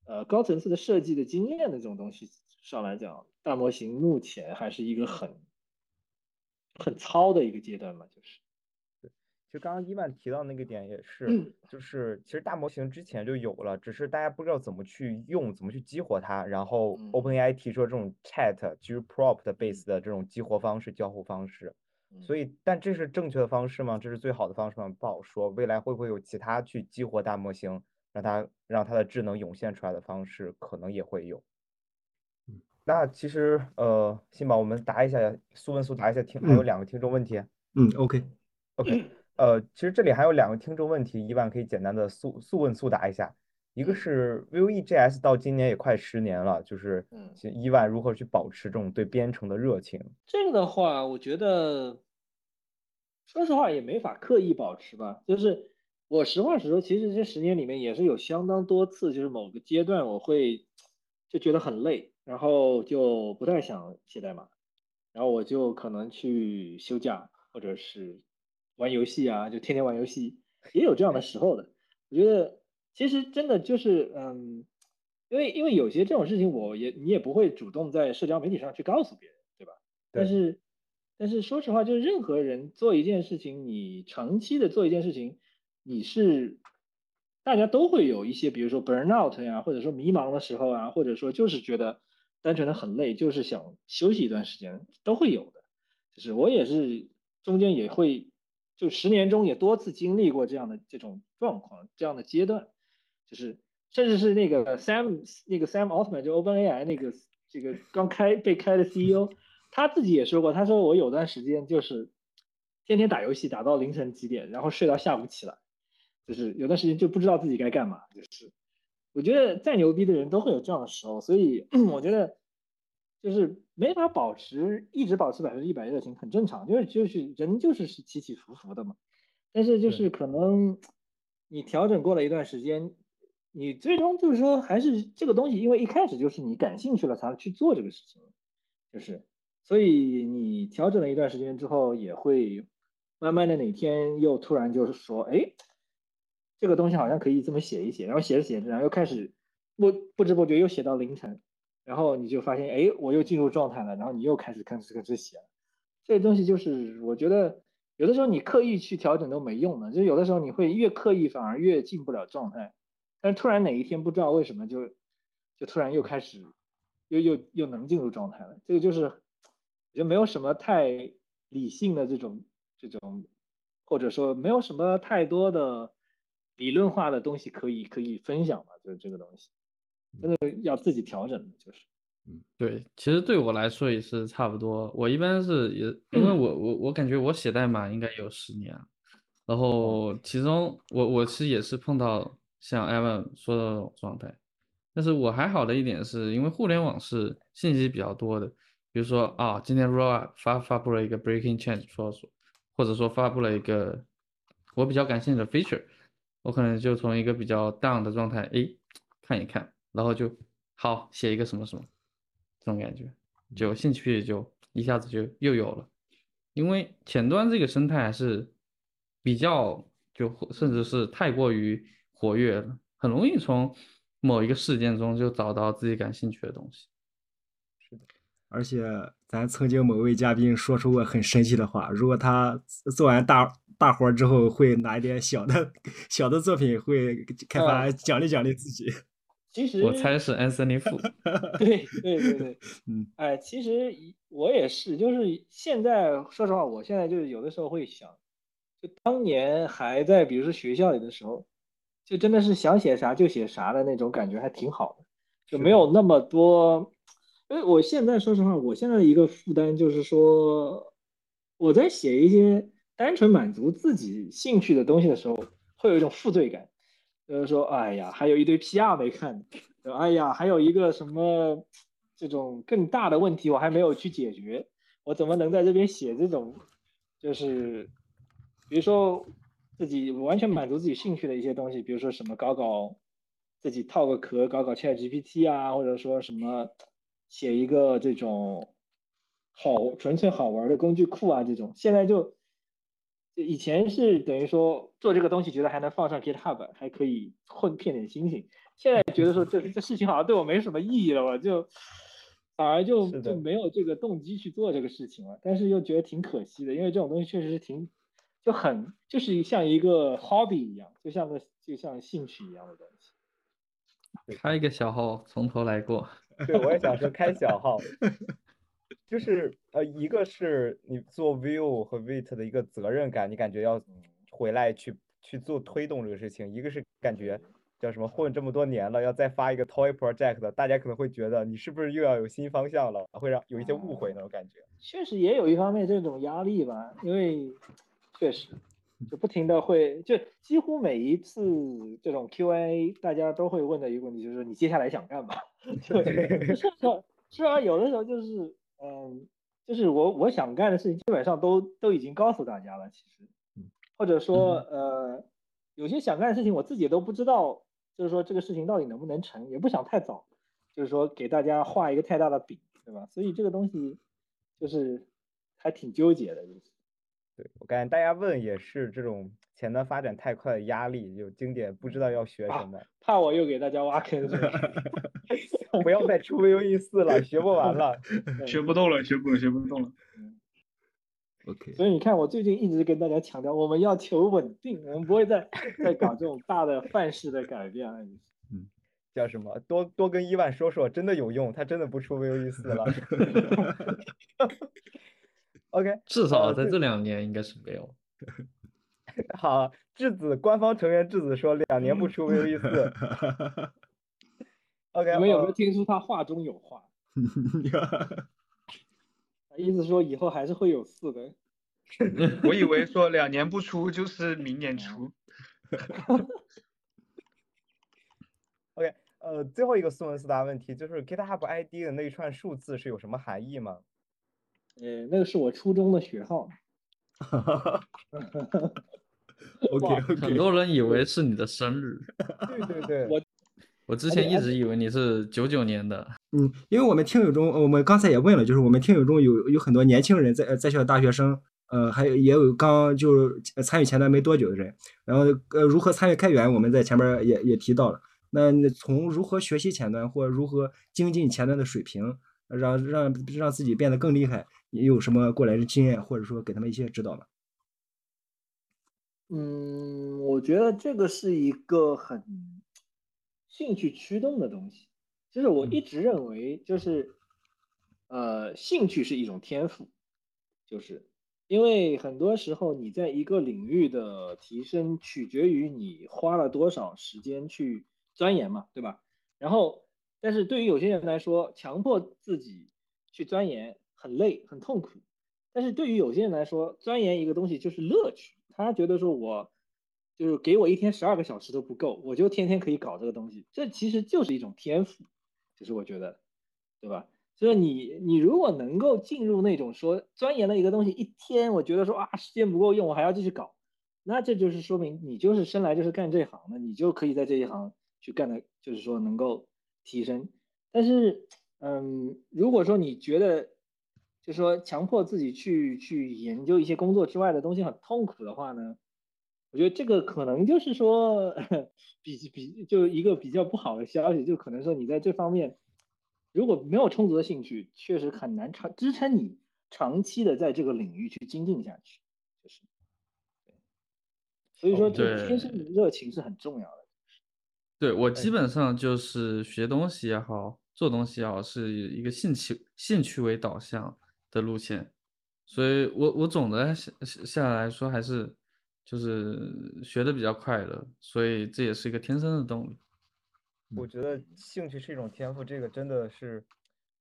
Speaker 7: 呃高层次的设计的经验的这种东西上来讲。大模型目前还是一个很很糙的一个阶段嘛，就是，
Speaker 3: 对，其实刚刚伊万提到那个点也是，就是其实大模型之前就有了，只是大家不知道怎么去用，怎么去激活它。然后 OpenAI 提出了这种 Chat 基于 Prompt base 的这种激活方式、交互方式。所以，但这是正确的方式吗？这是最好的方式吗？不好说。未来会不会有其他去激活大模型，让它让它的智能涌现出来的方式，可能也会有。那其实，呃，辛宝，我们答一下速问速答一下听，还有两个听众问题。
Speaker 1: 嗯，OK，OK，
Speaker 3: 呃，其实这里还有两个听众问题，伊万可以简单的速速问速答一下。一个是 Vuegs 到今年也快十年了，就是伊万如何去保持这种对编程的热情？
Speaker 7: 这个的话，我觉得，说实话也没法刻意保持吧。就是我实话实说，其实这十年里面也是有相当多次，就是某个阶段我会就觉得很累。然后就不太想写代码，然后我就可能去休假或者是玩游戏啊，就天天玩游戏，也有这样的时候的。我觉得其实真的就是，嗯，因为因为有些这种事情，我也你也不会主动在社交媒体上去告诉别人，对吧？但是但是说实话，就是任何人做一件事情，你长期的做一件事情，你是。大家都会有一些，比如说 burn out 呀，或者说迷茫的时候啊，或者说就是觉得。单纯的很累，就是想休息一段时间，都会有的。就是我也是中间也会，就十年中也多次经历过这样的这种状况，这样的阶段。就是甚至是那个 Sam 那个 Sam Altman 就 OpenAI 那个这个刚开被开的 CEO，他自己也说过，他说我有段时间就是天天打游戏打到凌晨几点，然后睡到下午起来，就是有段时间就不知道自己该干嘛，就是。我觉得再牛逼的人都会有这样的时候，所以 我觉得就是没法保持一直保持百分之一百热情，很正常，就是就是人就是是起起伏伏的嘛。但是就是可能你调整过了一段时间，你最终就是说还是这个东西，因为一开始就是你感兴趣了才去做这个事情，就是所以你调整了一段时间之后，也会慢慢的哪天又突然就是说，哎，这个东西好像可以这么写一写，然后写着写着，然后又开始不不知不觉又写到凌晨。然后你就发现，哎，我又进入状态了，然后你又开始吭哧吭哧写了。这东西就是，我觉得有的时候你刻意去调整都没用的，就有的时候你会越刻意反而越进不了状态。但是突然哪一天不知道为什么就就突然又开始又又又能进入状态了。这个就是我觉得没有什么太理性的这种这种，或者说没有什么太多的理论化的东西可以可以分享嘛，就是这个东西。真的要自己调整的，就是，
Speaker 5: 嗯，对，其实对我来说也是差不多。我一般是也，因为 我我我感觉我写代码应该有十年，然后其中我我其实也是碰到像 Evan 说的那种状态，但是我还好的一点是因为互联网是信息比较多的，比如说啊，今天 Roll 发发布了一个 Breaking Change 说说，或者说发布了一个我比较感兴趣的 feature，我可能就从一个比较 down 的状态，诶，看一看。然后就好写一个什么什么，这种感觉，就兴趣就一下子就又有了。因为前端这个生态还是比较，就甚至是太过于活跃了，很容易从某一个事件中就找到自己感兴趣的东西。
Speaker 1: 是的，而且咱曾经某位嘉宾说出过很神奇的话，如果他做完大大活之后，会拿一点小的小的作品，会开发奖励奖励自己。
Speaker 7: 其实
Speaker 5: 我猜是安森林富。
Speaker 7: 对对对对，嗯，哎，其实我也是，就是现在说实话，我现在就是有的时候会想，就当年还在比如说学校里的时候，就真的是想写啥就写啥的那种感觉还挺好的，就没有那么多。因为我现在说实话，我现在的一个负担就是说，我在写一些单纯满足自己兴趣的东西的时候，会有一种负罪感。就是说，哎呀，还有一堆 PR 没看，哎呀，还有一个什么这种更大的问题我还没有去解决，我怎么能在这边写这种，就是比如说自己完全满足自己兴趣的一些东西，比如说什么搞搞自己套个壳搞搞 ChatGPT 啊，或者说什么写一个这种好纯粹好玩的工具库啊，这种现在就。以前是等于说做这个东西，觉得还能放上 GitHub，还可以混骗点星星。现在觉得说这这事情好像对我没什么意义了，我就反而就就没有这个动机去做这个事情了。但是又觉得挺可惜的，因为这种东西确实是挺就很就是像一个 hobby 一样，就像个就像兴趣一样的东西。
Speaker 5: 开一个小号从头来过。
Speaker 3: 对，我也想说开小号。就是呃，一个是你做 view 和 vit 的一个责任感，你感觉要回来去去做推动这个事情；一个是感觉叫什么混这么多年了，要再发一个 toy project，大家可能会觉得你是不是又要有新方向了，会让有一些误会那种感觉。
Speaker 7: 确实也有一方面这种压力吧，因为确实就不停的会，就几乎每一次这种 Q&A，大家都会问的一个问题就是你接下来想干嘛？是是是啊，有的时候就是。嗯，就是我我想干的事情，基本上都都已经告诉大家了。其实，或者说，呃，有些想干的事情，我自己都不知道，就是说这个事情到底能不能成，也不想太早，就是说给大家画一个太大的饼，对吧？所以这个东西就是还挺纠结的，就是。
Speaker 3: 对我感觉大家问也是这种前端发展太快的压力，有经典不知道要学什么，
Speaker 7: 怕我又给大家挖坑是吧？
Speaker 3: 不要再出 VUE 四了，学不完了，
Speaker 6: 学不动了，学不学不动了。
Speaker 1: OK。
Speaker 7: 所以你看，我最近一直跟大家强调，我们要求稳定，我们不会再再搞这种大的范式的改变了。
Speaker 3: 嗯，叫什么？多多跟伊万说说，真的有用，他真的不出 VUE 四了。OK，
Speaker 5: 至少在这两年应该是没有。
Speaker 3: 好，质子官方成员质子说两年不出 VUE 四。OK，
Speaker 7: 你们有没有听出他话中有话？意思说以后还是会有四的。
Speaker 6: 我以为说两年不出就是明年出。
Speaker 3: OK，呃，最后一个苏文斯达问题就是 GitHub ID 的那一串数字是有什么含义吗？
Speaker 7: 呃，那个是我初中的学号。
Speaker 1: 哈哈哈。OK OK。
Speaker 5: 很多人以为是你的生日。
Speaker 3: 对对对。
Speaker 7: 我
Speaker 5: 我之前一直以为你是九九年的。
Speaker 1: 嗯，因为我们听友中，我们刚才也问了，就是我们听友中有有很多年轻人在在校大学生，呃，还有也有刚就是参与前端没多久的人。然后呃，如何参与开源，我们在前面也也提到了。那从如何学习前端或如何精进前端的水平，让让让自己变得更厉害，你有什么过来的经验，或者说给他们一些指导吗？
Speaker 7: 嗯，我觉得这个是一个很兴趣驱动的东西。就是我一直认为，就是呃，兴趣是一种天赋，就是因为很多时候你在一个领域的提升取决于你花了多少时间去钻研嘛，对吧？然后，但是对于有些人来说，强迫自己去钻研很累很痛苦，但是对于有些人来说，钻研一个东西就是乐趣。他觉得说，我就是给我一天十二个小时都不够，我就天天可以搞这个东西，这其实就是一种天赋，其实我觉得，对吧？所以你你如果能够进入那种说钻研了一个东西一天，我觉得说啊时间不够用，我还要继续搞，那这就是说明你就是生来就是干这行的，你就可以在这一行去干的，就是说能够提升。但是，嗯，如果说你觉得，就说强迫自己去去研究一些工作之外的东西很痛苦的话呢，我觉得这个可能就是说 比比就一个比较不好的消息，就可能说你在这方面如果没有充足的兴趣，确实很难长支撑你长期的在这个领域去精进下去，就是，所以说这天生的热情是很重要的。
Speaker 5: 对我基本上就是学东西也好，做东西也好，是一个兴趣兴趣为导向。的路线，所以我我总的下下来说还是就是学的比较快的，所以这也是一个天生的动力。
Speaker 3: 我觉得兴趣是一种天赋，这个真的是，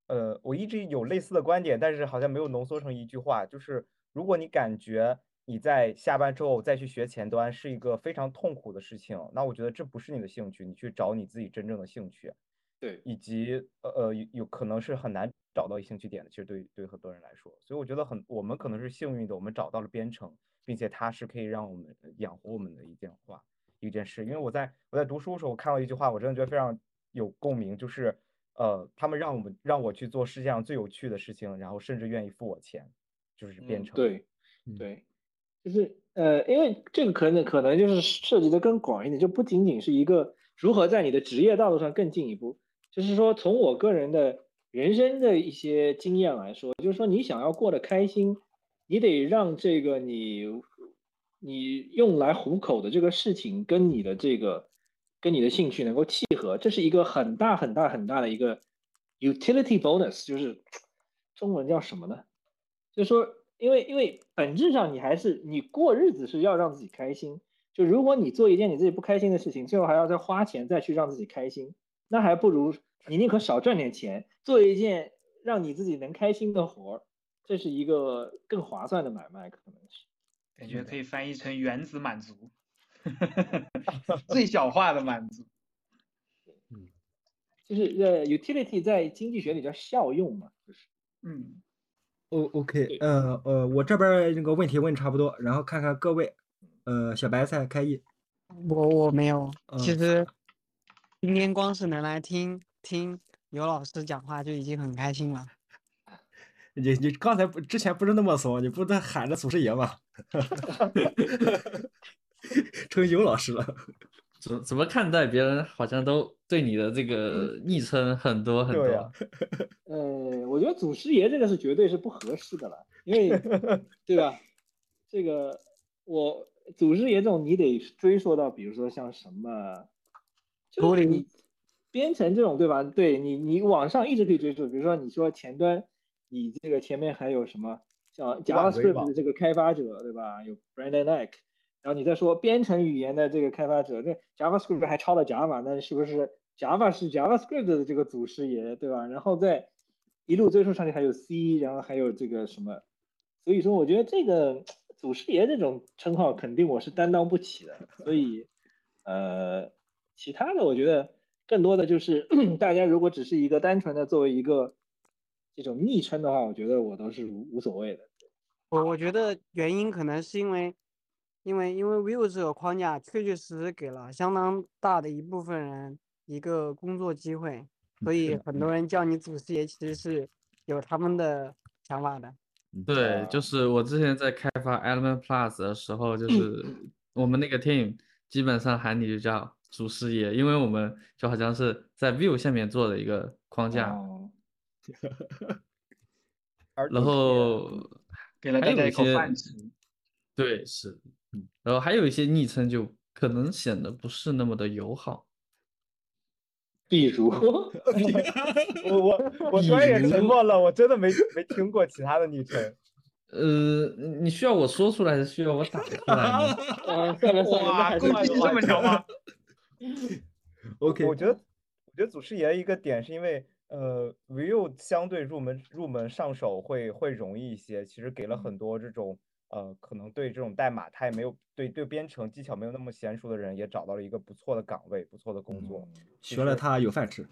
Speaker 3: 呃，我一直有类似的观点，但是好像没有浓缩成一句话。就是如果你感觉你在下班之后再去学前端是一个非常痛苦的事情，那我觉得这不是你的兴趣，你去找你自己真正的兴趣。
Speaker 7: 对，
Speaker 3: 以及呃呃有有可能是很难找到兴趣点的，其实对对很多人来说，所以我觉得很我们可能是幸运的，我们找到了编程，并且它是可以让我们养活我们的一件话一件事。因为我在我在读书的时候，我看到一句话，我真的觉得非常有共鸣，就是呃他们让我们让我去做世界上最有趣的事情，然后甚至愿意付我钱，就是编程。
Speaker 7: 对对，就是呃因为这个可能可能就是涉及的更广一点，就不仅仅是一个如何在你的职业道路上更进一步。就是说，从我个人的人生的一些经验来说，就是说，你想要过得开心，你得让这个你你用来糊口的这个事情跟你的这个跟你的兴趣能够契合，这是一个很大很大很大的一个 utility bonus，就是中文叫什么呢？就是说，因为因为本质上你还是你过日子是要让自己开心，就如果你做一件你自己不开心的事情，最后还要再花钱再去让自己开心。那还不如你宁可少赚点钱，做一件让你自己能开心的活儿，这是一个更划算的买卖，可能是。
Speaker 6: 感觉可以翻译成原子满足，最小化的满足。
Speaker 7: 嗯，就是呃，utility 在经济学里叫效用嘛，就是。
Speaker 6: 嗯。
Speaker 1: O OK，呃呃，我这边那个问题问差不多，然后看看各位，呃，小白菜开一。
Speaker 2: 我我没有，其实。今天光是能来听听尤老师讲话就已经很开心了。
Speaker 1: 你你刚才不之前不是那么怂，你不在喊着祖师爷吗？成尤老师了。
Speaker 5: 怎怎么看待别人？好像都对你的这个昵称很多很多。
Speaker 7: 呃，我觉得祖师爷这个是绝对是不合适的了，因为 对吧？这个我祖师爷这种你得追溯到，比如说像什么。就你编程这种对吧？对你，你网上一直可以追溯。比如说，你说前端，你这个前面还有什么像 JavaScript 的这个开发者对吧？有 Brandon Eck，然后你再说编程语言的这个开发者，那 JavaScript 还抄了 Java，那是不是 Java 是 JavaScript 的这个祖师爷对吧？然后再一路追溯上去，还有 C，然后还有这个什么？所以说，我觉得这个祖师爷这种称号肯定我是担当不起的。所以，呃。其他的我觉得更多的就是 大家如果只是一个单纯的作为一个这种昵称的话，我觉得我都是无无所谓的。
Speaker 2: 我我觉得原因可能是因为，因为因为 Vue 这个框架确确实实给了相当大的一部分人一个工作机会，所以很多人叫你祖师爷其实是有他们的想法的。
Speaker 5: 对，就是我之前在开发 Element Plus 的时候，就是我们那个 team 基本上喊你就叫祖师爷，因为我们就好像是在 Vue 下面做的一个框架，然后
Speaker 6: 给了大家一口饭吃。
Speaker 5: 对，是，然后还有一些昵称就可能显得不是那么的友好，
Speaker 7: 比如，
Speaker 3: 我我我突然也沉默了，我真的没没听过其他的昵称。
Speaker 5: 呃，你需要我说出来，还是需要我打出来呢？
Speaker 7: 啊，算了算了，
Speaker 6: 哇，攻击这么强吗
Speaker 1: ？OK，
Speaker 3: 我觉得我觉得祖师爷一个点是因为呃，Vue 相对入门入门上手会会容易一些，其实给了很多这种。呃，可能对这种代码，他也没有对对编程技巧没有那么娴熟的人，也找到了一个不错的岗位，不错的工作，
Speaker 1: 学了他有饭吃。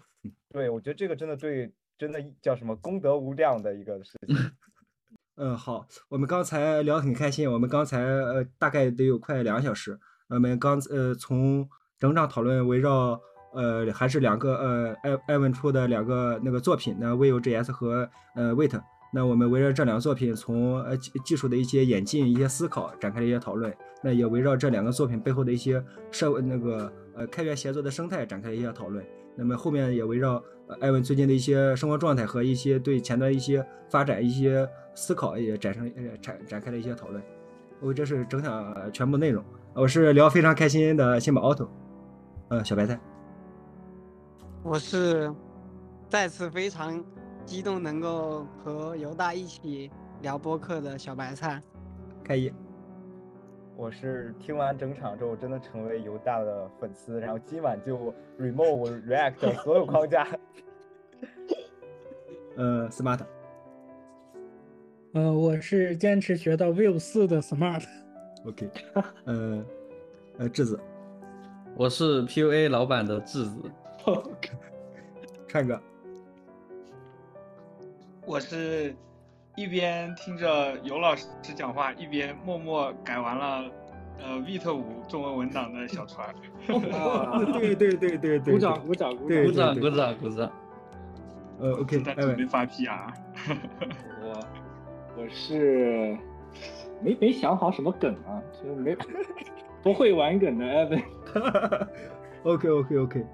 Speaker 3: 对，我觉得这个真的对，真的叫什么功德无量的一个事情。
Speaker 1: 嗯，好，我们刚才聊得很开心，我们刚才呃大概得有快两个小时，我们刚呃从整场讨论围绕呃还是两个呃艾艾文出的两个那个作品，那 Vue.js 和呃 Wait。那我们围绕这两个作品，从呃技技术的一些演进、一些思考展开了一些讨论。那也围绕这两个作品背后的一些社那个呃开源协作的生态展开了一些讨论。那么后面也围绕艾文最近的一些生活状态和一些对前端一些发展、一些思考也展成呃展展开了一些讨论。我这是整场全部内容。我是聊非常开心的新宝 auto，呃小白菜。
Speaker 2: 我是再次非常。激动能够和犹大一起聊播客的小白菜，
Speaker 1: 可以。
Speaker 3: 我是听完整场之后真的成为犹大的粉丝，然后今晚就 remove React 所有框架。
Speaker 1: 呃，Smart。
Speaker 4: 呃，我是坚持学到 Vue 四的 Smart。
Speaker 1: OK。呃，呃，质子。
Speaker 5: 我是 PUA 老板的质子。
Speaker 1: 串哥。
Speaker 6: 我是一边听着尤老师讲话，一边默默改完了呃 Vite 五中文文档的小船。
Speaker 1: 对对对对对，
Speaker 7: 鼓掌鼓掌鼓
Speaker 5: 掌鼓掌鼓掌鼓掌。
Speaker 1: 呃，OK，
Speaker 6: 在准备发 PR。
Speaker 7: 我我是没没想好什么梗啊，就没不会玩梗的 Evan。
Speaker 1: OK OK OK。